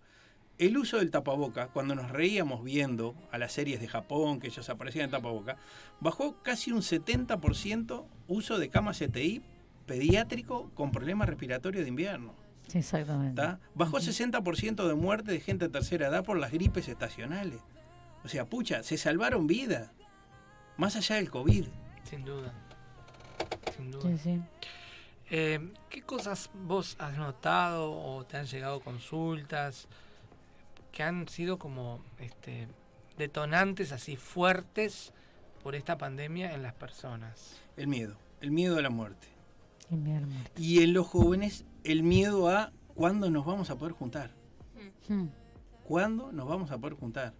El uso del tapaboca, cuando nos reíamos viendo a las series de Japón que ellos aparecían en tapaboca, bajó casi un 70% uso de camas CTI pediátrico con problemas respiratorios de invierno. Exactamente. ¿tá? Bajó 60% de muerte de gente de tercera edad por las gripes estacionales. O sea, pucha, se salvaron vidas. Más allá del COVID. Sin duda. Sin duda. Sí, sí. Eh, ¿Qué cosas vos has notado o te han llegado consultas que han sido como este, detonantes así fuertes por esta pandemia en las personas? El miedo. El miedo a la muerte. Invierno. Y en los jóvenes, el miedo a cuándo nos vamos a poder juntar. Hmm. ¿Cuándo nos vamos a poder juntar?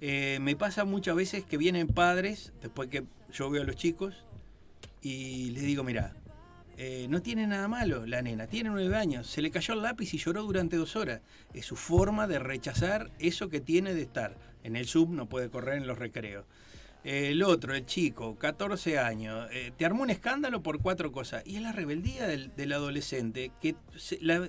Eh, me pasa muchas veces que vienen padres, después que yo veo a los chicos, y les digo, mira, eh, no tiene nada malo la nena, tiene nueve años, se le cayó el lápiz y lloró durante dos horas. Es su forma de rechazar eso que tiene de estar. En el sub no puede correr en los recreos. El otro, el chico, 14 años, eh, te armó un escándalo por cuatro cosas. Y es la rebeldía del, del adolescente que se- la-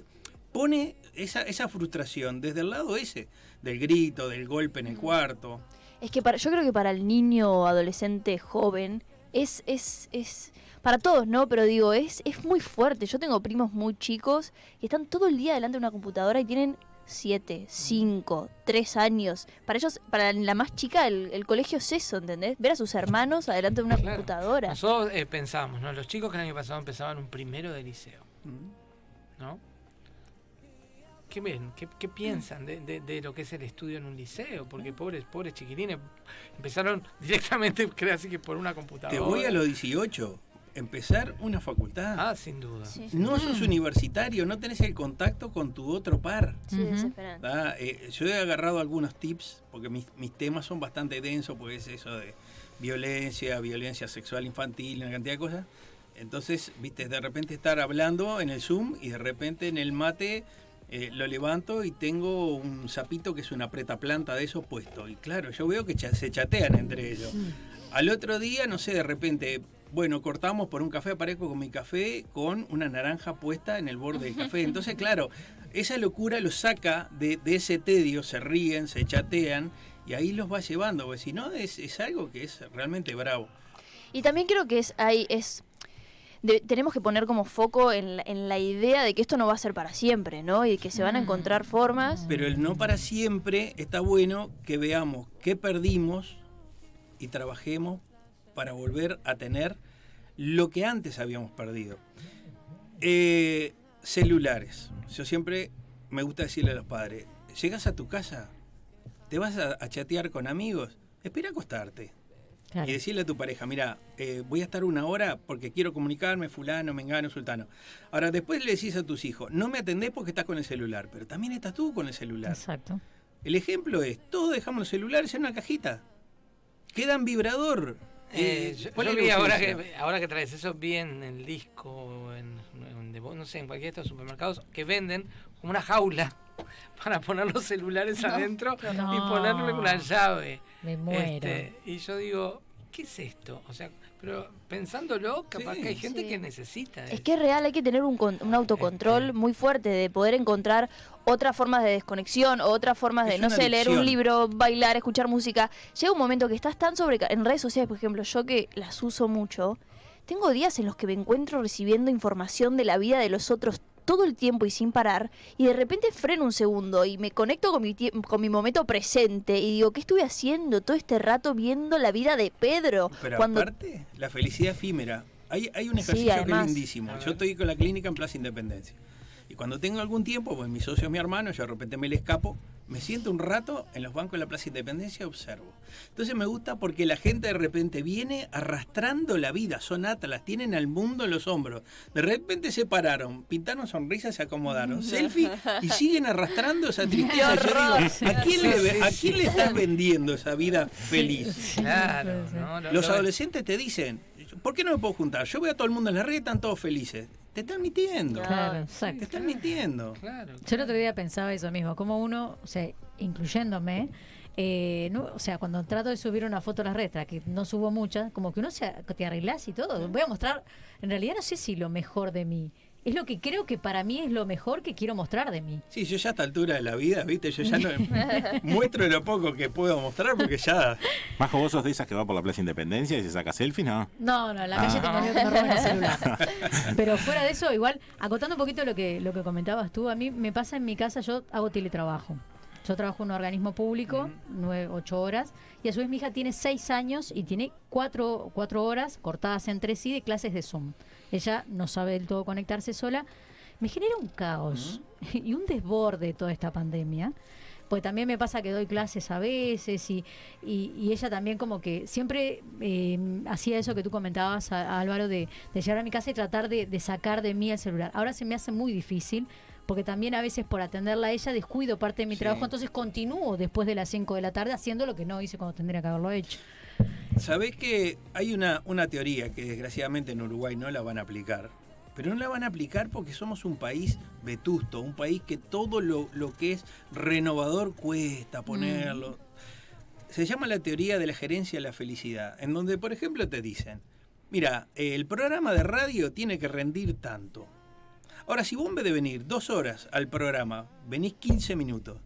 pone esa, esa frustración desde el lado ese, del grito, del golpe en el cuarto. Es que para, yo creo que para el niño, adolescente, joven, es, es, es, para todos, ¿no? Pero digo, es, es muy fuerte. Yo tengo primos muy chicos y están todo el día delante de una computadora y tienen siete, cinco, tres años. Para ellos, para la más chica, el, el colegio es eso, ¿entendés? Ver a sus hermanos adelante de una computadora. Nosotros eh, pensamos, ¿no? Los chicos que el año pasado empezaban un primero de liceo. ¿No? ¿Qué ven? ¿Qué, qué piensan de, de- de lo que es el estudio en un liceo? Porque pobres, pobres chiquilines empezaron directamente, *laughs* creo así que por una computadora. Te voy a los 18, empezar una facultad. Ah, sin duda. No sos universitario, no tenés el contacto con tu otro par. Sí. Eh, yo he agarrado algunos tips, porque mis, mis temas son bastante densos, porque es eso de violencia, violencia sexual infantil, una cantidad de cosas. Entonces, viste, de repente estar hablando en el Zoom y de repente en el mate eh, lo levanto y tengo un sapito que es una planta de esos puesto. Y claro, yo veo que se chatean entre ellos. Al otro día, no sé, de repente, bueno, cortamos por un café, aparezco con mi café con una naranja puesta en el borde del café. Entonces, *laughs* claro, esa locura los saca de, de ese tedio, se ríen, se chatean y ahí los va llevando, porque si no es, es algo que es realmente bravo. Y también creo que es, hay, es de- tenemos que poner como foco en la, en la idea de que esto no va a ser para siempre, ¿no? Y que se van a encontrar formas. Pero el no para siempre está bueno que veamos qué perdimos y trabajemos para volver a tener lo que antes habíamos perdido. Eh, celulares. Yo siempre me gusta decirle a los padres, llegas a tu casa, te vas a, a chatear con amigos, espera acostarte. Claro. Y decirle a tu pareja, mira, eh, voy a estar una hora porque quiero comunicarme, fulano, mengano, sultano. Ahora, después le decís a tus hijos, no me atendés porque estás con el celular, pero también estás tú con el celular. Exacto. El ejemplo es, todos dejamos los celulares en una cajita. Queda en vibrador. Eh, yo, ¿cuál yo vi ahora que, ahora que traes eso, vi en el disco, en, en no sé, en cualquiera de estos supermercados, que venden como una jaula *laughs* para poner los celulares No. adentro y ponerle una llave. Me muero. Este, y yo digo, ¿qué es esto? O sea, pero pensándolo, capaz que hay gente Sí. que necesita. Es que es real, hay que tener un, con- un autocontrol muy fuerte de poder encontrar otras formas de desconexión o otras formas de, Es no sé, leer un libro, bailar, escuchar música. Llega un momento que estás tan sobre... En redes sociales, por ejemplo, yo que las uso mucho, tengo días en los que me encuentro recibiendo información de la vida de los otros todo el tiempo y sin parar, y de repente freno un segundo y me conecto con mi, con mi momento presente y digo, ¿qué estuve haciendo todo este rato viendo la vida de Pedro? Pero cuando aparte, la felicidad efímera. Hay, hay un Sí, ejercicio que es lindísimo. Yo estoy con la clínica en Plaza Independencia. Y cuando tengo algún tiempo, pues mi socio es mi hermano, yo de repente me le escapo, me siento un rato en los bancos de la Plaza Independencia y observo. Entonces me gusta porque la gente de repente viene arrastrando la vida, son atlas, tienen al mundo en los hombros. De repente se pararon, pintaron sonrisas, se acomodaron, selfie y siguen arrastrando esa *laughs* tristeza. Yo digo, ¿a quién, le, Sí, ¿a sí, quién le estás vendiendo esa vida feliz? Claro, ¿no? Lo- Los lo- adolescentes te dicen, ¿por qué no me puedo juntar? Yo veo a todo el mundo en la red, están todos felices. Te están mintiendo. Claro, exacto. Te están mintiendo. Yo el otro día pensaba eso mismo, como uno, o sea, incluyéndome, eh, no, o sea, cuando trato de subir una foto a las redes, que no subo muchas, como que uno se, te arreglas y todo. Voy a mostrar, en realidad no sé si lo mejor de mí. Es lo que creo que para mí es lo mejor que quiero mostrar de mí. Sí, yo ya a esta altura de la vida, viste, yo ya no *laughs* *laughs* muestro lo poco que puedo mostrar porque ya... Majo, vos sos de esas que va por la Plaza Independencia y se saca selfie, ¿no? No, no, en la calle Ah. tengo miedo que me roben el celular. *laughs* Pero fuera de eso, igual, acotando un poquito lo que, lo que comentabas tú, a mí me pasa en mi casa, yo hago teletrabajo. Yo trabajo en un organismo público, nueve, ocho horas, y a su vez mi hija tiene seis años y tiene cuatro, cuatro horas cortadas entre sí de clases de Zoom. Ella no sabe del todo conectarse sola. Me genera un caos *laughs* y un desborde toda esta pandemia. Pues también me pasa que doy clases a veces y, y, y ella también como que siempre eh, hacía eso que tú comentabas, a- a Álvaro, de, de llegar a mi casa y tratar de, de sacar de mí el celular. Ahora se me hace muy difícil porque también a veces por atenderla a ella descuido parte de mi Sí. trabajo, entonces continúo después de las 5 de la tarde haciendo lo que no hice cuando tendría que haberlo hecho. Sabés que hay una, una teoría que desgraciadamente en Uruguay no la van a aplicar. Pero no la van a aplicar porque somos un país vetusto, un país que todo lo, lo que es renovador cuesta ponerlo. Se llama la teoría de la gerencia de la felicidad, en donde, por ejemplo, te dicen, mira, el programa de radio tiene que rendir tanto. Ahora, si vos en vez de venir dos horas al programa, venís 15 minutos,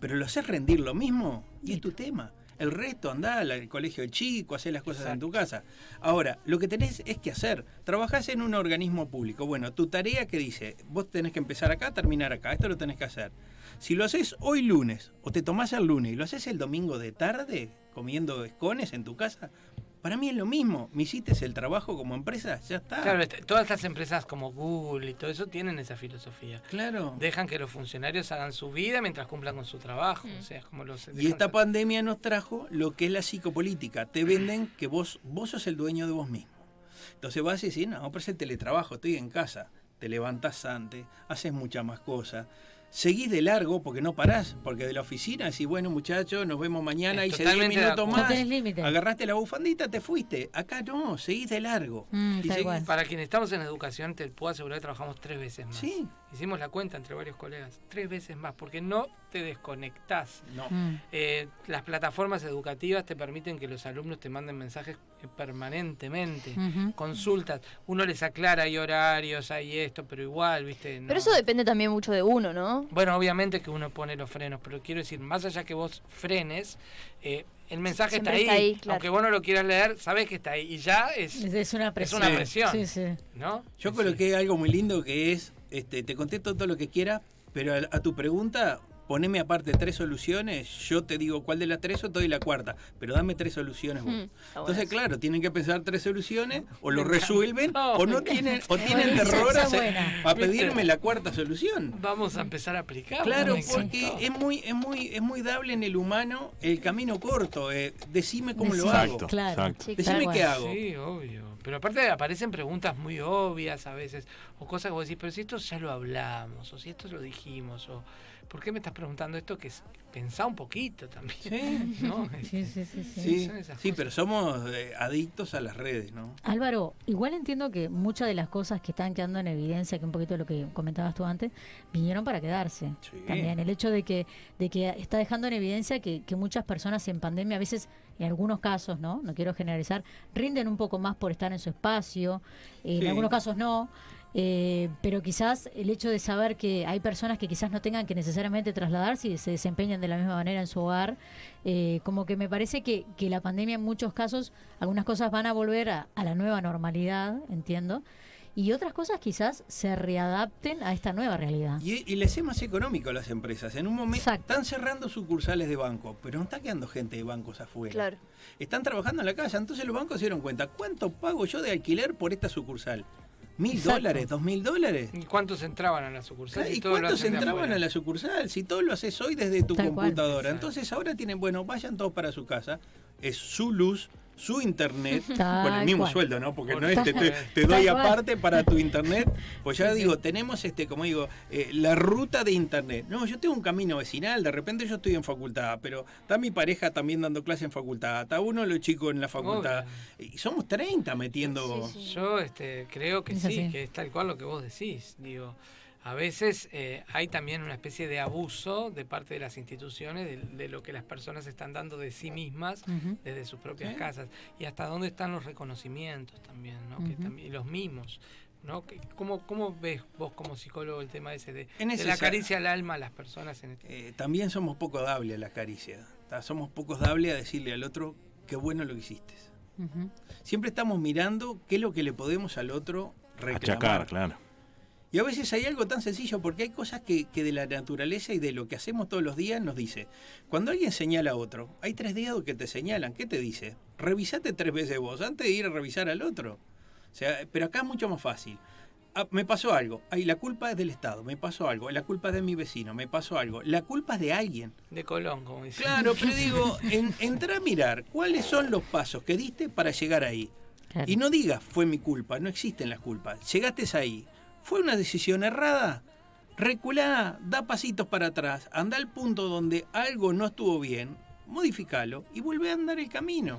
pero lo haces rendir lo mismo, y es tu tema. El resto, andá al colegio chico, hacés las cosas en tu casa. Ahora, lo que tenés es que hacer. Trabajás en un organismo público. Bueno, tu tarea que dice, vos tenés que empezar acá, terminar acá. Esto lo tenés que hacer. Si lo haces hoy lunes, o te tomás el lunes y lo haces el domingo de tarde, comiendo escones en tu casa, para mí es lo mismo. Me hiciste el trabajo como empresa, ya está. Claro, este- todas estas empresas como Google y todo eso tienen esa filosofía. Claro. Dejan que los funcionarios hagan su vida mientras cumplan con su trabajo. O sea, como los. Y esta pandemia nos trajo lo que es la psicopolítica. Te venden que vos, vos sos el dueño de vos mismo. Entonces vas y decís, no, pero es el teletrabajo, estoy en casa. Te levantás antes, haces muchas más cosas. Seguís de largo porque no parás, porque de la oficina decís, bueno muchachos, nos vemos mañana, Eh, hice 10 totalmente de minutos más. No. Agarraste la bufandita, te fuiste. Acá no, seguís de largo. Y seguís- Para quienes estamos en educación, te puedo asegurar que trabajamos tres veces más. Sí. Hicimos la cuenta entre varios colegas. Tres veces más, porque no te desconectás. No. Mm. Eh, las plataformas educativas te permiten que los alumnos te manden mensajes eh, permanentemente, consultas. Uno les aclara, hay horarios, hay esto, pero igual, ¿viste? No. Pero eso depende también mucho de uno, ¿no? Bueno, obviamente que uno pone los frenos, pero quiero decir, más allá que vos frenes, eh, el mensaje está ahí. está ahí, claro. Aunque vos no lo quieras leer, sabes que está ahí. Y ya es, Es, una presión. una presión. Sí, sí. ¿no? Yo coloqué algo muy lindo que es, este, te contesto todo lo que quiera, pero a, a tu pregunta, poneme aparte tres soluciones, yo te digo cuál de las tres o te doy la cuarta, pero dame tres soluciones vos. Mm, Entonces, claro, tienen que pensar tres soluciones, *laughs* o lo resuelven, o no tienen, o tienen terror a, a pedirme la cuarta solución. Vamos a empezar a aplicarlo. Claro, porque es muy, es muy, es muy dable en el humano el camino corto. eh, decime cómo lo Exacto, hago. claro. Sí, Decime claro. qué hago. Sí, obvio. Pero aparte aparecen preguntas muy obvias a veces, o cosas que vos decís, pero si esto ya lo hablamos, o si esto lo dijimos, o ¿por qué me estás preguntando esto? Que es, pensá un poquito también. Sí. *laughs* ¿no? Sí, sí, sí, sí. Pero somos eh, adictos a las redes, ¿no? Álvaro, igual entiendo que muchas de las cosas que están quedando en evidencia, que un poquito lo que comentabas tú antes, vinieron para quedarse. También el hecho de que, de que está dejando en evidencia que, que muchas personas en pandemia, a veces, en algunos casos, ¿no? No quiero generalizar, rinden un poco más por estar en su espacio, eh, en algunos casos no. Eh, pero quizás el hecho de saber que hay personas que quizás no tengan que necesariamente trasladarse y se desempeñan de la misma manera en su hogar, eh, como que me parece que, que la pandemia en muchos casos, algunas cosas van a volver a, a la nueva normalidad, entiendo, y otras cosas quizás se readapten a esta nueva realidad. Y, y les es más económico a las empresas. En un momento están cerrando sucursales de banco, pero no está quedando gente de bancos afuera. Claro. Están trabajando en la calle. Entonces los bancos se dieron cuenta, ¿cuánto pago yo de alquiler por esta sucursal? ¿Mil Exacto. dólares? ¿Dos mil dólares? ¿Y cuántos entraban a la sucursal? ¿Y todo lo cuántos entraban a la sucursal? Si todo lo haces hoy desde tu Tal cual. computadora. Entonces ahora tienen, bueno, vayan todos para su casa. Es su luz, su internet, Tal *laughs* con el mismo cual. sueldo, ¿no? Porque Por no es te, te- doy Tal cual. aparte para tu internet. Pues ya Sí, digo, sí. tenemos este, como digo, eh, la ruta de internet. No, yo tengo un camino vecinal, de repente yo estoy en facultad, pero está mi pareja también dando clase en facultad, está uno de los chicos en la facultad. Y somos 30 metiendo. Yo este, creo que Es sí, así. que es tal cual lo que vos decís. Digo, a veces eh, hay también una especie de abuso de parte de las instituciones de, de lo que las personas están dando de sí mismas desde sus propias Sí. casas. Y hasta dónde están los reconocimientos también, ¿no? que también, los mimos. ¿no? Que- ¿Cómo, ¿Cómo ves vos como psicólogo el tema ese de, la caricia al alma a las personas en este Eh, también somos poco dables a la caricia. ¿tá? Somos pocos dables a decirle al otro qué bueno lo que hiciste. Siempre estamos mirando qué es lo que le podemos al otro reclamar. Achacar, claro. Y a veces hay algo tan sencillo, porque hay cosas que, que de la naturaleza y de lo que hacemos todos los días nos dice. Cuando alguien señala a otro, hay tres dedos que te señalan. ¿Qué te dice? Revisate tres veces vos antes de ir a revisar al otro. O sea, pero acá es mucho más fácil. Ah, me pasó algo. Ay, la culpa es del Estado. Me pasó algo. La culpa es de mi vecino. Me pasó algo. La culpa es de alguien. de Colón, como dicen. Claro, pero *laughs* digo, en, entra a mirar cuáles son los pasos que diste para llegar ahí. Claro. Y no digas, fue mi culpa, no existen las culpas. Llegaste ahí. ¿Fue una decisión errada? reculá, da pasitos para atrás, anda al punto donde algo no estuvo bien, modificalo y vuelve a andar el camino.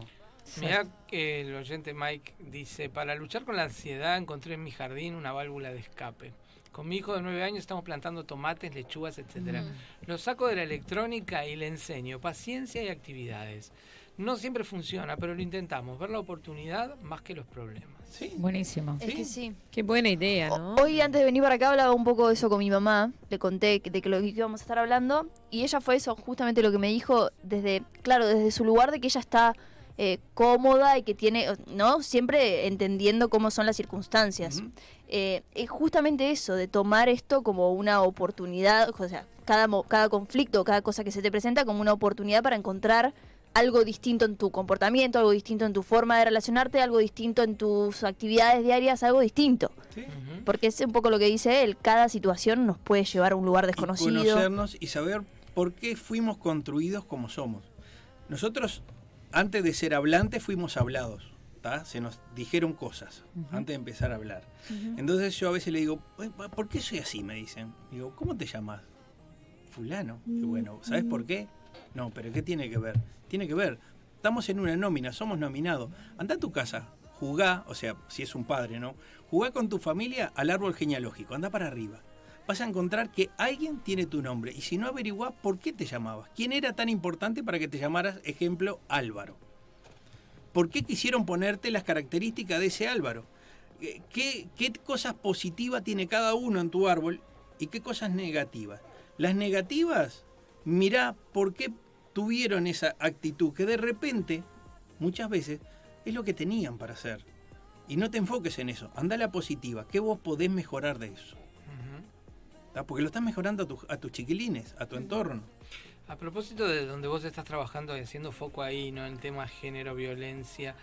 Mirá que el oyente Mike dice, para luchar con la ansiedad encontré en mi jardín una válvula de escape. Con mi hijo de nueve años estamos plantando tomates, lechugas, etcétera. Lo saco de la electrónica y le enseño paciencia y actividades. No siempre funciona, pero lo intentamos, ver la oportunidad más que los problemas. Buenísimo. Es que sí. Qué buena idea, ¿no? Hoy antes de venir para acá hablaba un poco de eso con mi mamá, le conté que- de que lo que íbamos a estar hablando y ella fue eso, justamente lo que me dijo desde, claro, desde su lugar de que ella está eh, cómoda y que tiene, ¿no? Siempre entendiendo cómo son las circunstancias. Eh, es justamente eso, de tomar esto como una oportunidad, o sea, cada, mo- cada conflicto, cada cosa que se te presenta como una oportunidad para encontrar algo distinto en tu comportamiento, algo distinto en tu forma de relacionarte, algo distinto en tus actividades diarias, algo distinto. Porque es un poco lo que dice él, cada situación nos puede llevar a un lugar desconocido. Conocernos y saber por qué fuimos construidos como somos. Nosotros, antes de ser hablantes, fuimos hablados. ¿tá? Se nos dijeron cosas antes de empezar a hablar. Entonces yo a veces le digo, "Oye, pa, ¿por qué soy así? Me dicen. Digo, ¿cómo te llamas? Fulano. Y bueno, ¿sabes por qué? No, pero ¿qué tiene que ver? Tiene que ver. Estamos en una nómina, somos nominados. Anda a tu casa, jugá, o sea, si es un padre, ¿no? Jugá con tu familia al árbol genealógico, anda para arriba. Vas a encontrar que alguien tiene tu nombre. Y si no averiguás por qué te llamabas, quién era tan importante para que te llamaras, ejemplo, Álvaro. ¿Por qué quisieron ponerte las características de ese Álvaro? Eh, ¿Qué, qué cosas positivas tiene cada uno en tu árbol y qué cosas negativas? Las negativas, mirá por qué tuvieron esa actitud, que de repente, muchas veces, es lo que tenían para hacer. Y no te enfoques en eso, anda a la positiva, ¿qué vos podés mejorar de eso? Porque lo estás mejorando a, tus- a tus chiquilines, a tu entorno. A propósito de donde vos estás trabajando y haciendo foco ahí, ¿no? En el tema género, violencia,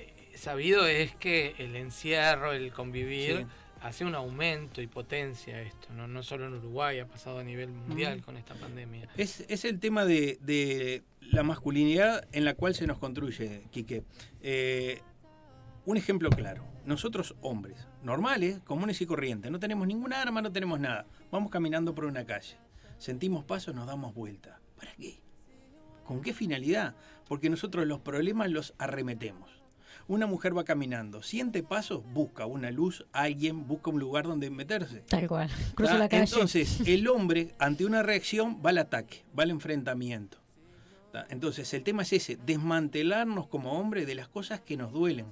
eh, sabido es que el encierro, el convivir, Sí. Hace un aumento y potencia esto, ¿no? No solo en Uruguay, ha pasado a nivel mundial Mm. con esta pandemia. Es, es el tema de, de la masculinidad en la cual se nos construye, Quique. Eh, un ejemplo claro. Nosotros, hombres, normales, comunes y corrientes, no tenemos ninguna arma, no tenemos nada. Vamos caminando por una calle. Sentimos pasos, nos damos vuelta. ¿Para qué? ¿Con qué finalidad? Porque nosotros los problemas los arremetemos. Una mujer va caminando, siente pasos, busca una luz, alguien busca un lugar donde meterse. Tal cual. *laughs* Cruzo ¿tá? la calle. Entonces, *laughs* el hombre, ante una reacción, va al ataque, va al enfrentamiento. ¿tá? Entonces, el tema es ese, desmantelarnos como hombre de las cosas que nos duelen.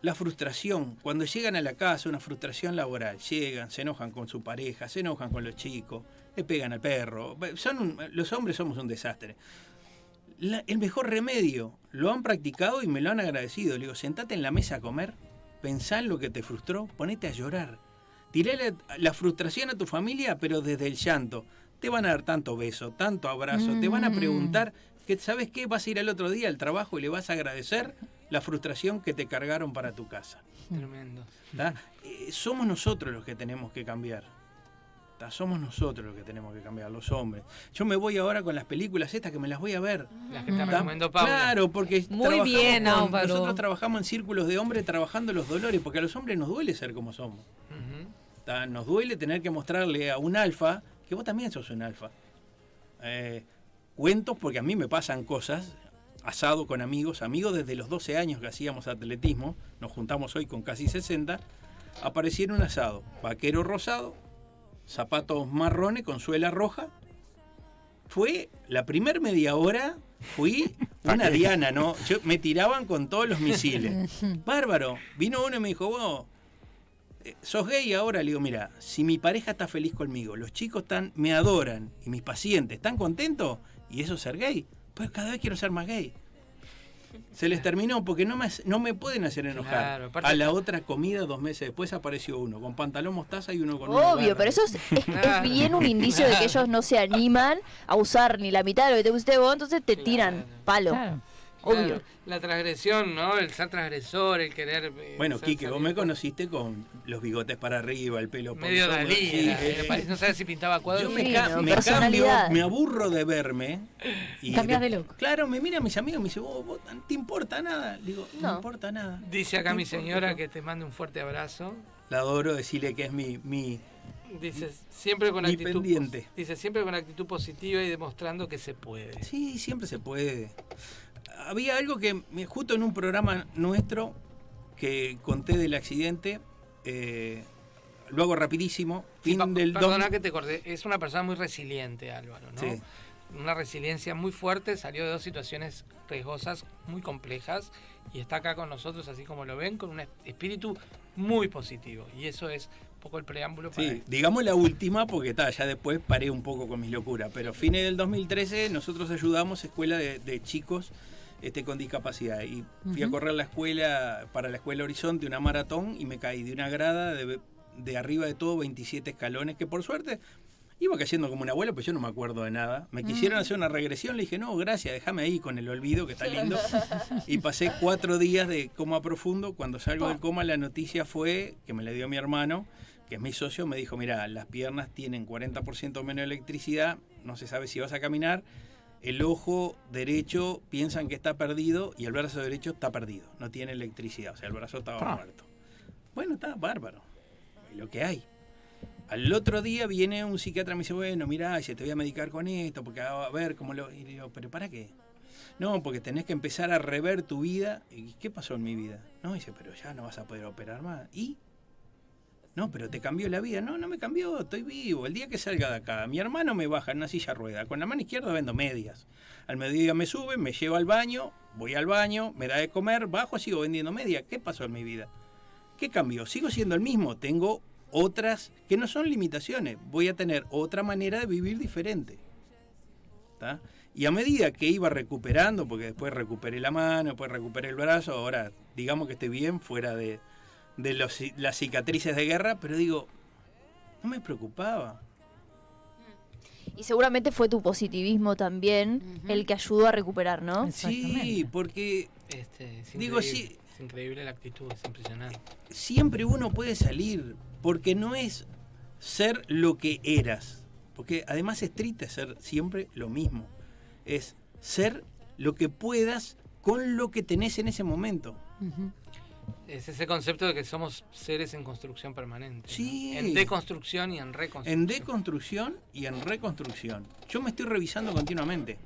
La frustración, cuando llegan a la casa, una frustración laboral, llegan, se enojan con su pareja, se enojan con los chicos, le pegan al perro. Son un- los hombres somos un desastre. La- el mejor remedio, lo han practicado y me lo han agradecido. Le digo, sentate en la mesa a comer, pensá en lo que te frustró, ponete a llorar. Tiré la, la frustración a tu familia, pero desde el llanto. Te van a dar tanto beso, tanto abrazo, te van a Mm. preguntar que, ¿sabes qué? Vas a ir al otro día al trabajo y le vas a agradecer la frustración que te cargaron para tu casa. Tremendo. Eh, somos nosotros los que tenemos que cambiar. Somos nosotros los que tenemos que cambiar, los hombres. Yo me voy ahora con las películas estas que me las voy a ver. Las que te recomendó Paula. Claro, porque Muy trabajamos bien, con- Álvaro. nosotros trabajamos en círculos de hombres trabajando los dolores, porque a los hombres nos duele ser como somos. ¿tá? Nos duele tener que mostrarle a un alfa que vos también sos un alfa. Eh, cuentos, porque a mí me pasan cosas, asado con amigos, amigos desde los 12 años que hacíamos atletismo, nos juntamos hoy con casi 60, aparecieron un asado, vaquero rosado, zapatos marrones con suela roja. Fue la primer media hora, fui *laughs* una diana, ¿no? Yo, me tiraban con todos los misiles. *laughs* Bárbaro. Vino uno y me dijo, vos, eh, sos gay ahora. Le digo, mira, si mi pareja está feliz conmigo, los chicos están, me adoran y mis pacientes están contentos, y eso es ser gay, pues cada vez quiero ser más gay. Se les terminó porque no me, no me pueden hacer enojar. Claro, aparte- a la otra comida, dos meses después, apareció uno con pantalón mostaza y uno con Obvio, pero eso es, es- es bien un indicio de que *laughs* ellos no se animan a usar ni la mitad de lo que te guste vos, entonces te tiran palo. Obvio. Claro, la transgresión, ¿no? El ser transgresor, el querer. eh, Bueno, Quique, vos me conociste con los bigotes para arriba, el pelo por Medio sobre. Dalí. Sí, eh, era- no sabes si pintaba cuadros. Yo me, Sí, ca- no, me cambio, me aburro de verme. Y Cambias de look. Claro, me miran mis amigos y me dicen, vos, vos, ¿no te importa nada? Le digo, no, No. importa nada. Dice acá mi señora no. que te mande un fuerte abrazo. La adoro, decirle que es mi, mi, Dice, siempre con actitud pendiente. Dice, siempre con actitud positiva y demostrando que se puede. Sí, siempre se puede. Había algo que me- justo en un programa nuestro que conté del accidente, eh, lo hago rapidísimo. Fin del Perdona que te corté. Es una persona muy resiliente, Álvaro, ¿no? Sí. Una resiliencia muy fuerte, salió de dos situaciones riesgosas, muy complejas, y está acá con nosotros, así como lo ven, con un espíritu muy positivo. Y eso es un poco el preámbulo para Sí, digamos la última porque está, ya después paré un poco con mis locuras. Pero fines del 2013 nosotros ayudamos escuela de, de chicos este, con discapacidad. Y fui a correr la escuela, para la escuela Horizonte, una maratón y me caí de una grada de, de arriba de todo 27 escalones que por suerte iba cayendo como un abuelo, pues yo no me acuerdo de nada. Me quisieron Mm. hacer una regresión, le dije, no, gracias, déjame ahí con el olvido, que está lindo. *laughs* y pasé cuatro días de coma profundo. Cuando salgo del coma, la noticia fue que me la dio mi hermano, que es mi socio, me dijo, mira, las piernas tienen 40% menos electricidad, no se sabe si vas a caminar. El ojo derecho piensan que está perdido y el brazo derecho está perdido, no tiene electricidad, o sea, el brazo estaba Ah. muerto. Bueno, está bárbaro, lo que hay. Al otro día viene un psiquiatra y me dice, bueno, mira, te voy a medicar con esto, porque a ver cómo lo... Y le digo, ¿pero para qué? No, porque tenés que empezar a rever tu vida. ¿Y qué pasó en mi vida? No, dice, pero ya no vas a poder operar más. ¿Y? No, pero te cambió la vida. No, no me cambió, estoy vivo. El día que salga de acá, mi hermano me baja en una silla rueda. Con la mano izquierda vendo medias. Al mediodía me sube, me lleva al baño, voy al baño, me da de comer, bajo, sigo vendiendo medias. ¿Qué pasó en mi vida? ¿Qué cambió? Sigo siendo el mismo. Tengo otras que no son limitaciones. Voy a tener otra manera de vivir diferente. Y a medida que iba recuperando, porque después recuperé la mano, después recuperé el brazo, ahora digamos que estoy bien fuera de, de los las cicatrices de guerra, pero digo, no me preocupaba. Y seguramente fue tu positivismo también el que ayudó a recuperar, ¿no? Sí, porque Este, es Digo, sí. Es increíble la actitud, es impresionante. siempre uno puede salir, porque no es ser lo que eras, porque además es triste ser siempre lo mismo, es ser lo que puedas con lo que tenés en ese momento. Es ese concepto de que somos seres en construcción permanente. ¿no? Sí. En deconstrucción y en reconstrucción. En deconstrucción y en reconstrucción. Yo me estoy revisando continuamente.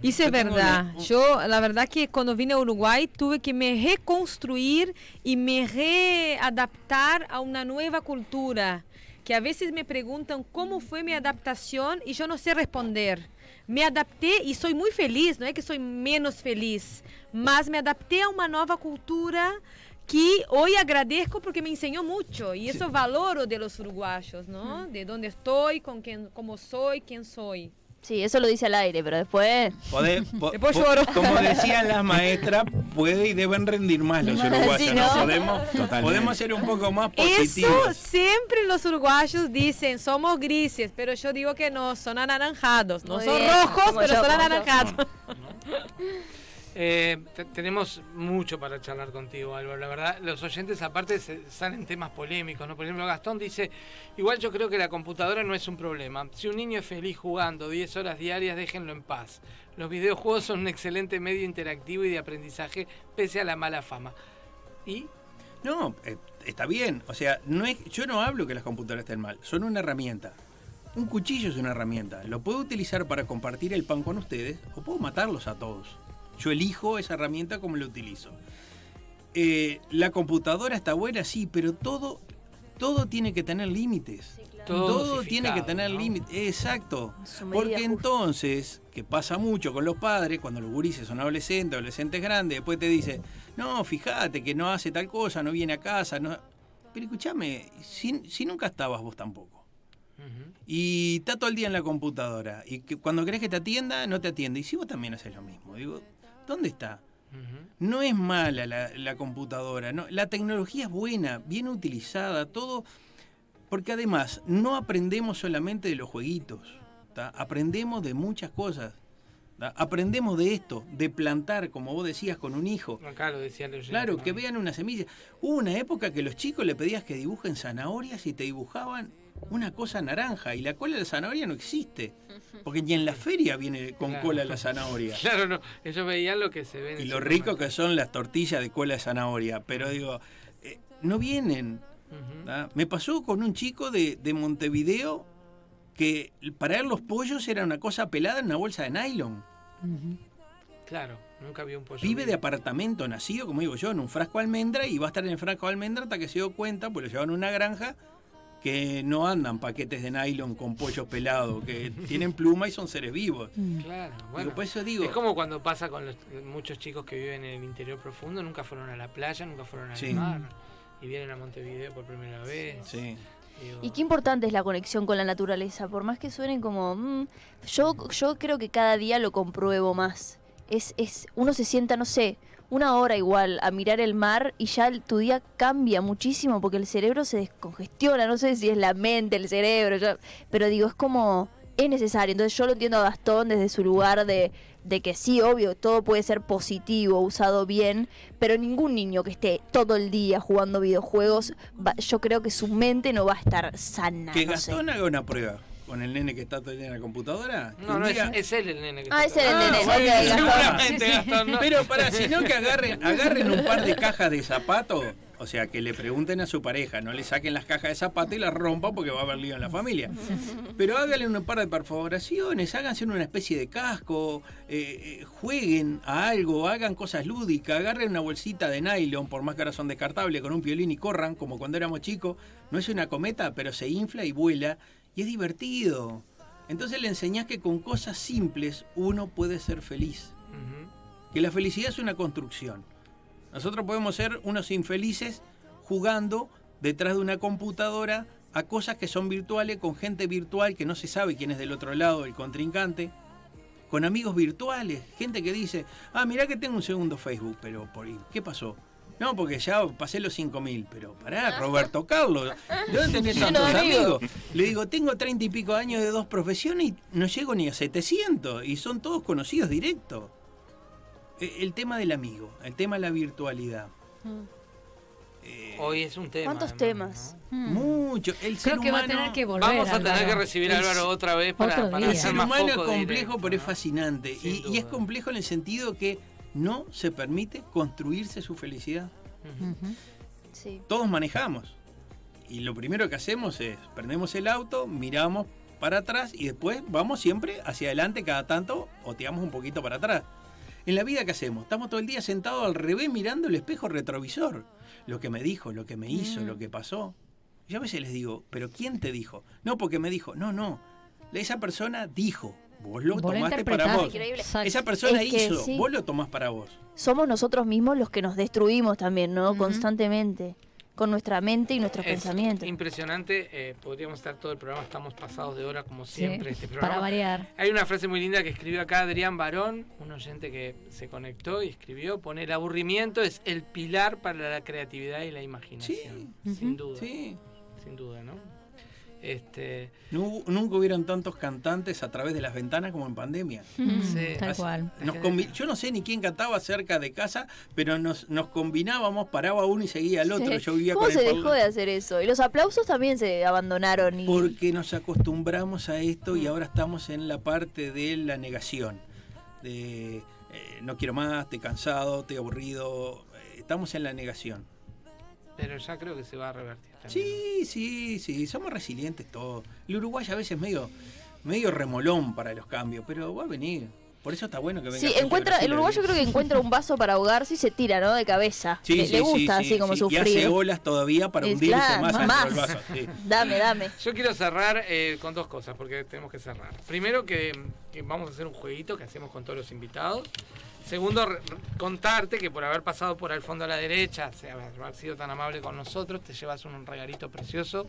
Tenho verdade. um- Eu, na verdade, que quando vim ao Uruguai, tive que me reconstruir e me readaptar a uma nova cultura. Que a vezes me perguntam como foi minha adaptação e eu não sei responder. Me adaptei e sou muito feliz, não é que sou menos feliz, mas me adaptei a uma nova cultura que hoje agradeço porque me ensinou muito e isso valoro de los uruguayos, ¿no? De onde estou, com quem, como sou, quem sou. Sí, eso lo dice al aire, pero después... Podés- *laughs* po- Después po- lloro. Como decían las maestras, puede y deben rendir más los uruguayos. Sí, ¿no? ¿no? Podemos, Totalmente. podemos ser un poco más Eso positivos. siempre los uruguayos dicen, somos grises, pero yo digo que no, son anaranjados. No Muy son bien, rojos, como pero yo, son como yo. *laughs* Eh, te- tenemos mucho para charlar contigo, Álvaro. La verdad, los oyentes aparte se- salen temas polémicos, ¿no? Por ejemplo, Gastón dice, igual yo creo que la computadora no es un problema. Si un niño es feliz jugando 10 horas diarias, déjenlo en paz. Los videojuegos son un excelente medio interactivo y de aprendizaje pese a la mala fama. ¿Y? No, eh, está bien. O sea, no es, yo no hablo que las computadoras estén mal. Son una herramienta. Un cuchillo es una herramienta. Lo puedo utilizar para compartir el pan con ustedes o puedo matarlos a todos. Yo elijo esa herramienta como la utilizo. Eh, la computadora está buena, sí, pero todo, todo tiene que tener límites. Todo tiene que tener ¿no? límites. Exacto. Porque justa. entonces, que pasa mucho con los padres, cuando los gurises son adolescentes, adolescentes grandes, después te dice, no, fíjate que no hace tal cosa, no viene a casa, no. Pero escúchame, si, si nunca estabas vos tampoco. Y está todo el día en la computadora. Y que cuando querés que te atienda, no te atiende. Y si vos también haces lo mismo. Digo, ¿dónde está? No es mala la, la computadora. No, la tecnología es buena, bien utilizada, todo. Porque además, no aprendemos solamente de los jueguitos. ¿tá? Aprendemos de muchas cosas. ¿tá? Aprendemos de esto, de plantar, como vos decías, con un hijo. Acá lo decía oyente, Claro, que vean una semilla. Hubo una época que los chicos le pedías que dibujen zanahorias y te dibujaban una cosa naranja y la cola de la zanahoria no existe. Porque ni en la feria viene con Claro. cola la zanahoria. Claro, no. Ellos veían lo que se ve en Y lo rico que son las tortillas de cola de zanahoria. Pero digo, eh, no vienen. ¿tá? Me pasó con un chico de, de Montevideo que para él los pollos era una cosa pelada en una bolsa de nylon. Claro, nunca vi un pollo. Vive de apartamento, nacido, como digo yo, en un frasco de almendra y va a estar en el frasco de almendra hasta que se dio cuenta, pues lo llevaron a una granja, que no andan paquetes de nylon con pollos pelados, que *laughs* tienen pluma y son seres vivos. Claro, bueno. por eso digo- es como cuando pasa con los- muchos chicos que viven en el interior profundo, nunca fueron a la playa, nunca fueron al Sí. mar. Y vienen a Montevideo por primera vez. Sí. Y qué importante es la conexión con la naturaleza, por más que suenen como... mm, yo, yo creo que cada día lo compruebo más. Es, es, uno se sienta, no sé, una hora igual a mirar el mar y ya el- tu día cambia muchísimo porque el cerebro se descongestiona, no sé si es la mente, el cerebro, ya- pero digo, es como... Es necesario, entonces yo lo entiendo a Gastón desde su lugar de, de que sí, obvio, todo puede ser positivo, usado bien, pero ningún niño que esté todo el día jugando videojuegos, va- yo creo que su mente no va a estar sana. Que no sé. Gastón haga una prueba con el nene que está día en la computadora. No, no, es, día- es él el nene que Ah, está es él el nene, bueno, ok, Gastón. seguramente, Sí, sí. Gastón, no. Pero para, si no que agarren, agarren un par de cajas de zapatos, o sea, que le pregunten a su pareja, no le saquen las cajas de zapatos y las rompan porque va a haber lío en la familia. Pero háganle un par de perforaciones, háganse una especie de casco, eh, eh, jueguen a algo, hagan cosas lúdicas, agarren una bolsita de nylon, por más que ahora son descartables, con un piolín y corran, como cuando éramos chicos. No es una cometa, pero se infla y vuela, y es divertido. Entonces le enseñás que con cosas simples uno puede ser feliz. Que la felicidad es una construcción. Nosotros podemos ser unos infelices jugando detrás de una computadora a cosas que son virtuales, con gente virtual que no se sabe quién es del otro lado, el contrincante, con amigos virtuales, gente que dice, ah, mirá que tengo un segundo Facebook, pero ¿por ahí? ¿qué pasó? No, porque ya pasé los 5.000, pero pará, Roberto Carlos, ¿de dónde tenés tantos amigos? Le digo, tengo treinta y pico años de dos profesiones y no llego ni a 700, y son todos conocidos directos. E- El tema del amigo, el tema de la virtualidad. Hoy es un tema. ¿Cuántos temas? Mucho. El ser Creo que va a humano- tener que volver. Vamos a tener Álvaro. que recibir a Álvaro otra vez para, Otro para día. El ser humano es complejo, directo, pero es ¿no? fascinante. Y, y es complejo en el sentido que no se permite construirse su felicidad. Sí. Todos manejamos. Y lo primero que hacemos es, prendemos el auto, miramos para atrás y después vamos siempre hacia adelante cada tanto o tiramos un poquito para atrás. En la vida, ¿qué hacemos? Estamos todo el día sentados al revés mirando el espejo retrovisor. Lo que me dijo, lo que me hizo, Mm. lo que pasó. Yo a veces les digo, ¿pero quién te dijo? No, porque me dijo. No, no. Esa persona dijo. Vos lo Vos lo tomaste para vos. Increíble. Esa persona Es que hizo. sí. Vos lo tomás para vos. Somos nosotros mismos los que nos destruimos también, ¿no? Constantemente. Con nuestra mente y nuestros Es pensamientos. impresionante. eh, podríamos estar todo el programa, estamos pasados de hora como Sí, siempre. este programa. para variar. Hay una frase muy linda que escribió acá Adrián Barón, un oyente que se conectó y escribió, pone el aburrimiento es el pilar para la creatividad y la imaginación. Sin duda. Sí. Sin duda, ¿no? Este, No nunca hubieron tantos cantantes a través de las ventanas como en pandemia. *laughs* Sí. Tal cual. nos yo no sé ni quién cantaba cerca de casa, pero nos, nos combinábamos, paraba uno y seguía al otro. Sí. Yo vivía ¿Cómo con se el dejó de hacer eso? Y los aplausos también se abandonaron. Y... Porque nos acostumbramos a esto y ahora estamos en la parte de la negación. De eh, no quiero más, estoy cansado, estoy aburrido. Estamos en la negación. Pero ya creo que se va a revertir. también. Sí, sí, sí, somos resilientes todos. El Uruguay a veces es medio, medio remolón para los cambios, pero va a venir. Por eso está bueno que venga. Sí, encuentra, el uruguayo creo que encuentra un vaso para ahogarse y se tira, ¿no? De cabeza. Sí, le, sí, le gusta sí, así como sí. sufrir. Y hace olas todavía para Es hundirse claro, más más. vaso. *laughs* Dame, dame. Yo quiero cerrar eh, con dos cosas, porque tenemos que cerrar. Primero, que, que vamos a hacer un jueguito que hacemos con todos los invitados. Segundo, contarte que por haber pasado por el fondo a la derecha, o sea, haber sido tan amable con nosotros, te llevas un regalito precioso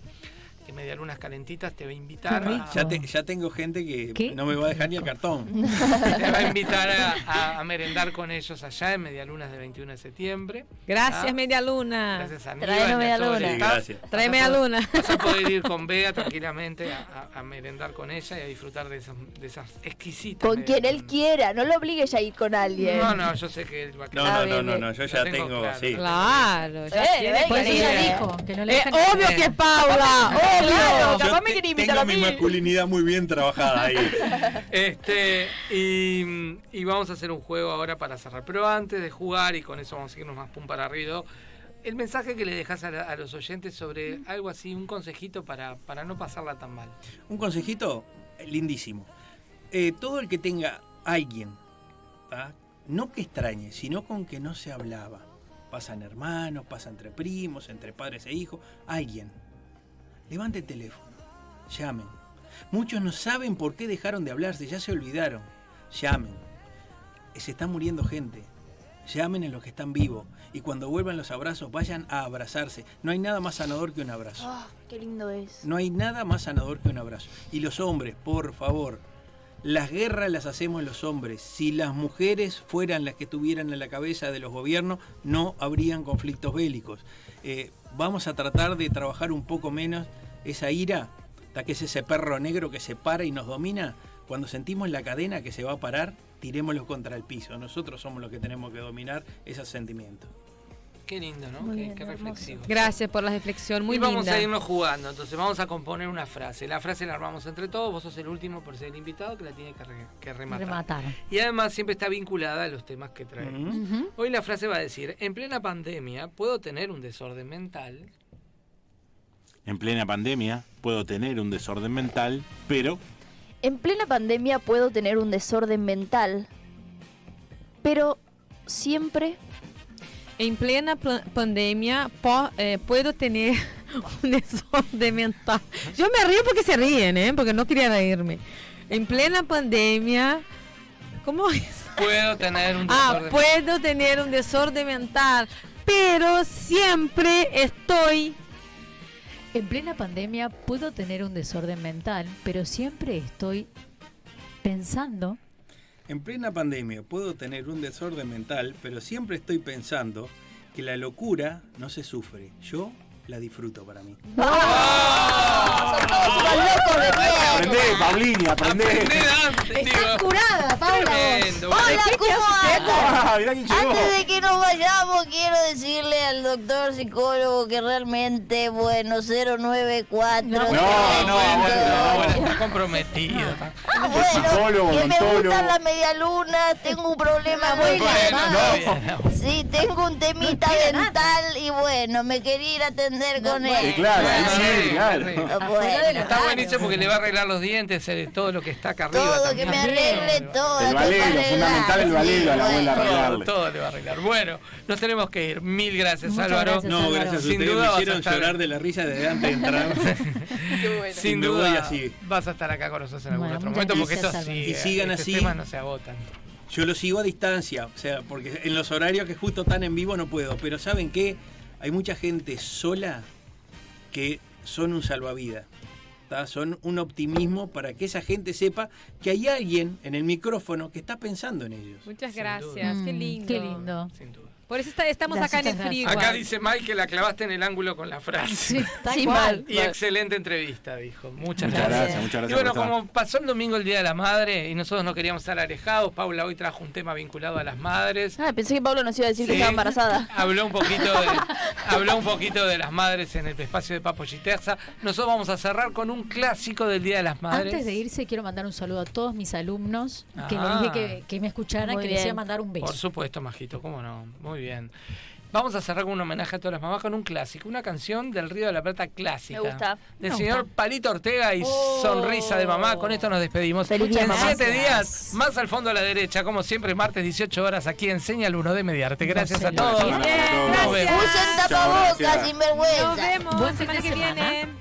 que Medialunas Calentitas te va a invitar. a- Ya, te- ya tengo gente que ¿Qué? no me va a dejar ni el cartón. *laughs* te va a invitar a, a- a merendar con ellos allá en Medialunas del 21 de septiembre. Gracias, Ah, Media Luna. Gracias a Traenos Medialuna. Sí. Trae Vas a Media poder- Luna. Vas a poder ir con *laughs* Bea tranquilamente a, a- a merendar con ella y a disfrutar de esas, de esas exquisitas. Con quien él quiera, no lo obligues a ir con alguien. No, no, yo sé que él va a No, querer. no, no, bien, no, no, yo ya tengo tengo, claro. sí. Claro, ya Eh, tiene eh, Pues que ella sí. dijo que no le Eh, obvio que es *laughs* Claro, capaz me quiere invitar tengo a mi masculinidad muy bien trabajada ahí. *laughs* Este, y, y vamos a hacer un juego ahora para cerrar. Pero antes de jugar, y con eso vamos a irnos más pum para arriba, el mensaje que le dejas a, la- a los oyentes sobre algo así, un consejito para, para no pasarla tan mal. Un consejito lindísimo. Eh, todo el que tenga alguien, ¿tá? no que extrañe, sino con que no se hablaba. Pasan hermanos, pasa entre primos, entre padres e hijos, alguien. Levante el teléfono, llamen. Muchos no saben por qué dejaron de hablarse, ya se olvidaron. Llamen. Se está muriendo gente. Llamen a los que están vivos. Y cuando vuelvan los abrazos, vayan a abrazarse. No hay nada más sanador que un abrazo. Ah, qué lindo es. No hay nada más sanador que un abrazo. Y los hombres, por favor, las guerras las hacemos los hombres. Si las mujeres fueran las que estuvieran en la cabeza de los gobiernos, no habrían conflictos bélicos. Eh, vamos a tratar de trabajar un poco menos esa ira, hasta que es ese perro negro que se para y nos domina. Cuando sentimos la cadena que se va a parar, tirémoslo contra el piso. Nosotros somos los que tenemos que dominar esos sentimientos. Qué lindo, ¿no? Muy qué, bien, qué hermoso. reflexivo. Gracias por la reflexión, muy y vamos linda. a irnos jugando, entonces vamos a componer una frase. La frase la armamos entre todos, vos sos el último por ser el invitado que la tiene que, re- que rematar. Rematar. Y además siempre está vinculada a los temas que traemos. Hoy la frase va a decir, en plena pandemia puedo tener un desorden mental, En plena pandemia puedo tener un desorden mental, pero En plena pandemia puedo tener un desorden mental, pero siempre En plena pandemia po- eh, puedo tener *laughs* un desorden mental. Yo me río porque se ríen, ¿eh? Porque no quería reírme. En plena pandemia, ¿cómo es? puedo tener un Ah, desorden puedo tener un desorden mental, pero siempre estoy... En plena pandemia puedo tener un desorden mental, pero siempre estoy pensando En plena pandemia puedo tener un desorden mental, pero siempre estoy pensando que la locura no se sufre. Yo la disfruto para mí. aprendé, Paulini, aprendé. Está curada, Paula. Tremendo. Hola, ¿cómo Ah, andas? mirá quién llegó. Antes de que nos vayamos, quiero decirle al doctor psicólogo que realmente, bueno, 094. No, no, bueno, Bueno, está comprometido. está- Ah, bueno, psicólogo, que me gustan las medialunas, tengo un problema muy no. Sí, tengo un temita dental y bueno, me quería ir a atender con él. Sí, claro, ahí sí, claro. Bueno. Está buenísimo porque le va a arreglar los dientes, eh, todo lo que está acá arriba. Todo, también. que me arregle todo. El valero, me fundamental el valero a la Sí, abuela bueno. Todo, arreglarle. todo le va a arreglar. Bueno, nos tenemos que ir. Mil gracias, Muchas Álvaro. gracias, No, Álvaro. gracias a Sin ustedes. duda Me vas a hicieron estar- llorar de la risa desde antes de entrar. *laughs* Sin Y me voy duda así. vas a estar acá con nosotros en algún Bueno, otro momento porque esto sigue. Y sigan estos así. temas no se agotan. Yo lo sigo a distancia, o sea, porque en los horarios que justo están en vivo no puedo. Pero ¿saben qué? Hay mucha gente sola que son un salvavidas. ¿tá? Son un optimismo para que esa gente sepa que hay alguien en el micrófono que está pensando en ellos. Muchas Sin gracias, qué Mm, lindo. Qué lindo. Sin duda. Por eso está- estamos acá en el frío. Acá dice Mike que la clavaste en el ángulo con la frase. Sí, *laughs* Sí, mal. Y excelente entrevista, dijo. Muchas Muchas gracias. gracias, muchas gracias. Y bueno, como pasó el domingo el Día de la Madre y nosotros no queríamos estar alejados, Paula hoy trajo un tema vinculado a las madres. Ah, pensé que Pablo nos iba a decir que estaba embarazada. *laughs* Habló un poquito de, *laughs* habló un poquito de las madres en el espacio de Papo Chiterza. Nosotros vamos a cerrar con un clásico del Día de las Madres. Antes de irse, quiero mandar un saludo a todos mis alumnos que Ah. les dije que, que me escucharan, Muy que les iba a mandar un beso. Por supuesto, Majito, cómo no. Muy bien. Vamos a cerrar con un homenaje a todas las mamás con un clásico, una canción del Río de la Plata clásica. Me gusta. Del Me señor gusta. Palito Ortega y Sonrisa de Mamá. Con esto nos despedimos. Feliz día, en mamá. siete días, más al fondo a la derecha, como siempre, martes 18 horas, aquí en Señal 1 de Mediarte. Gracias a sé. todos. Bien, Nos gracias. vemos. Usen tapabocas, sinvergüenza. Nos vemos Buen semana que semana. viene.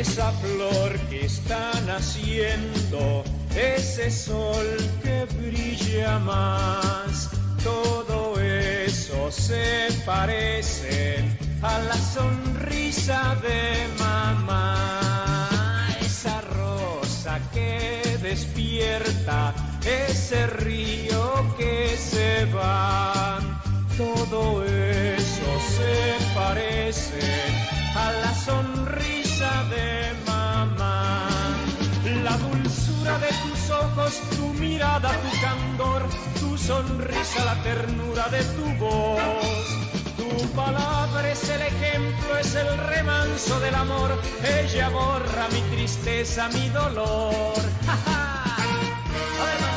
Esa flor que está naciendo, ese sol que brilla más, todo eso se parece a la sonrisa de mamá. Esa rosa que despierta, ese río que se va, todo eso se parece a la sonrisa de mamá. De tus ojos, tu mirada, tu candor, tu sonrisa, la ternura de tu voz. Tu palabra es el ejemplo, es el remanso del amor. Ella borra mi tristeza, mi dolor. *laughs*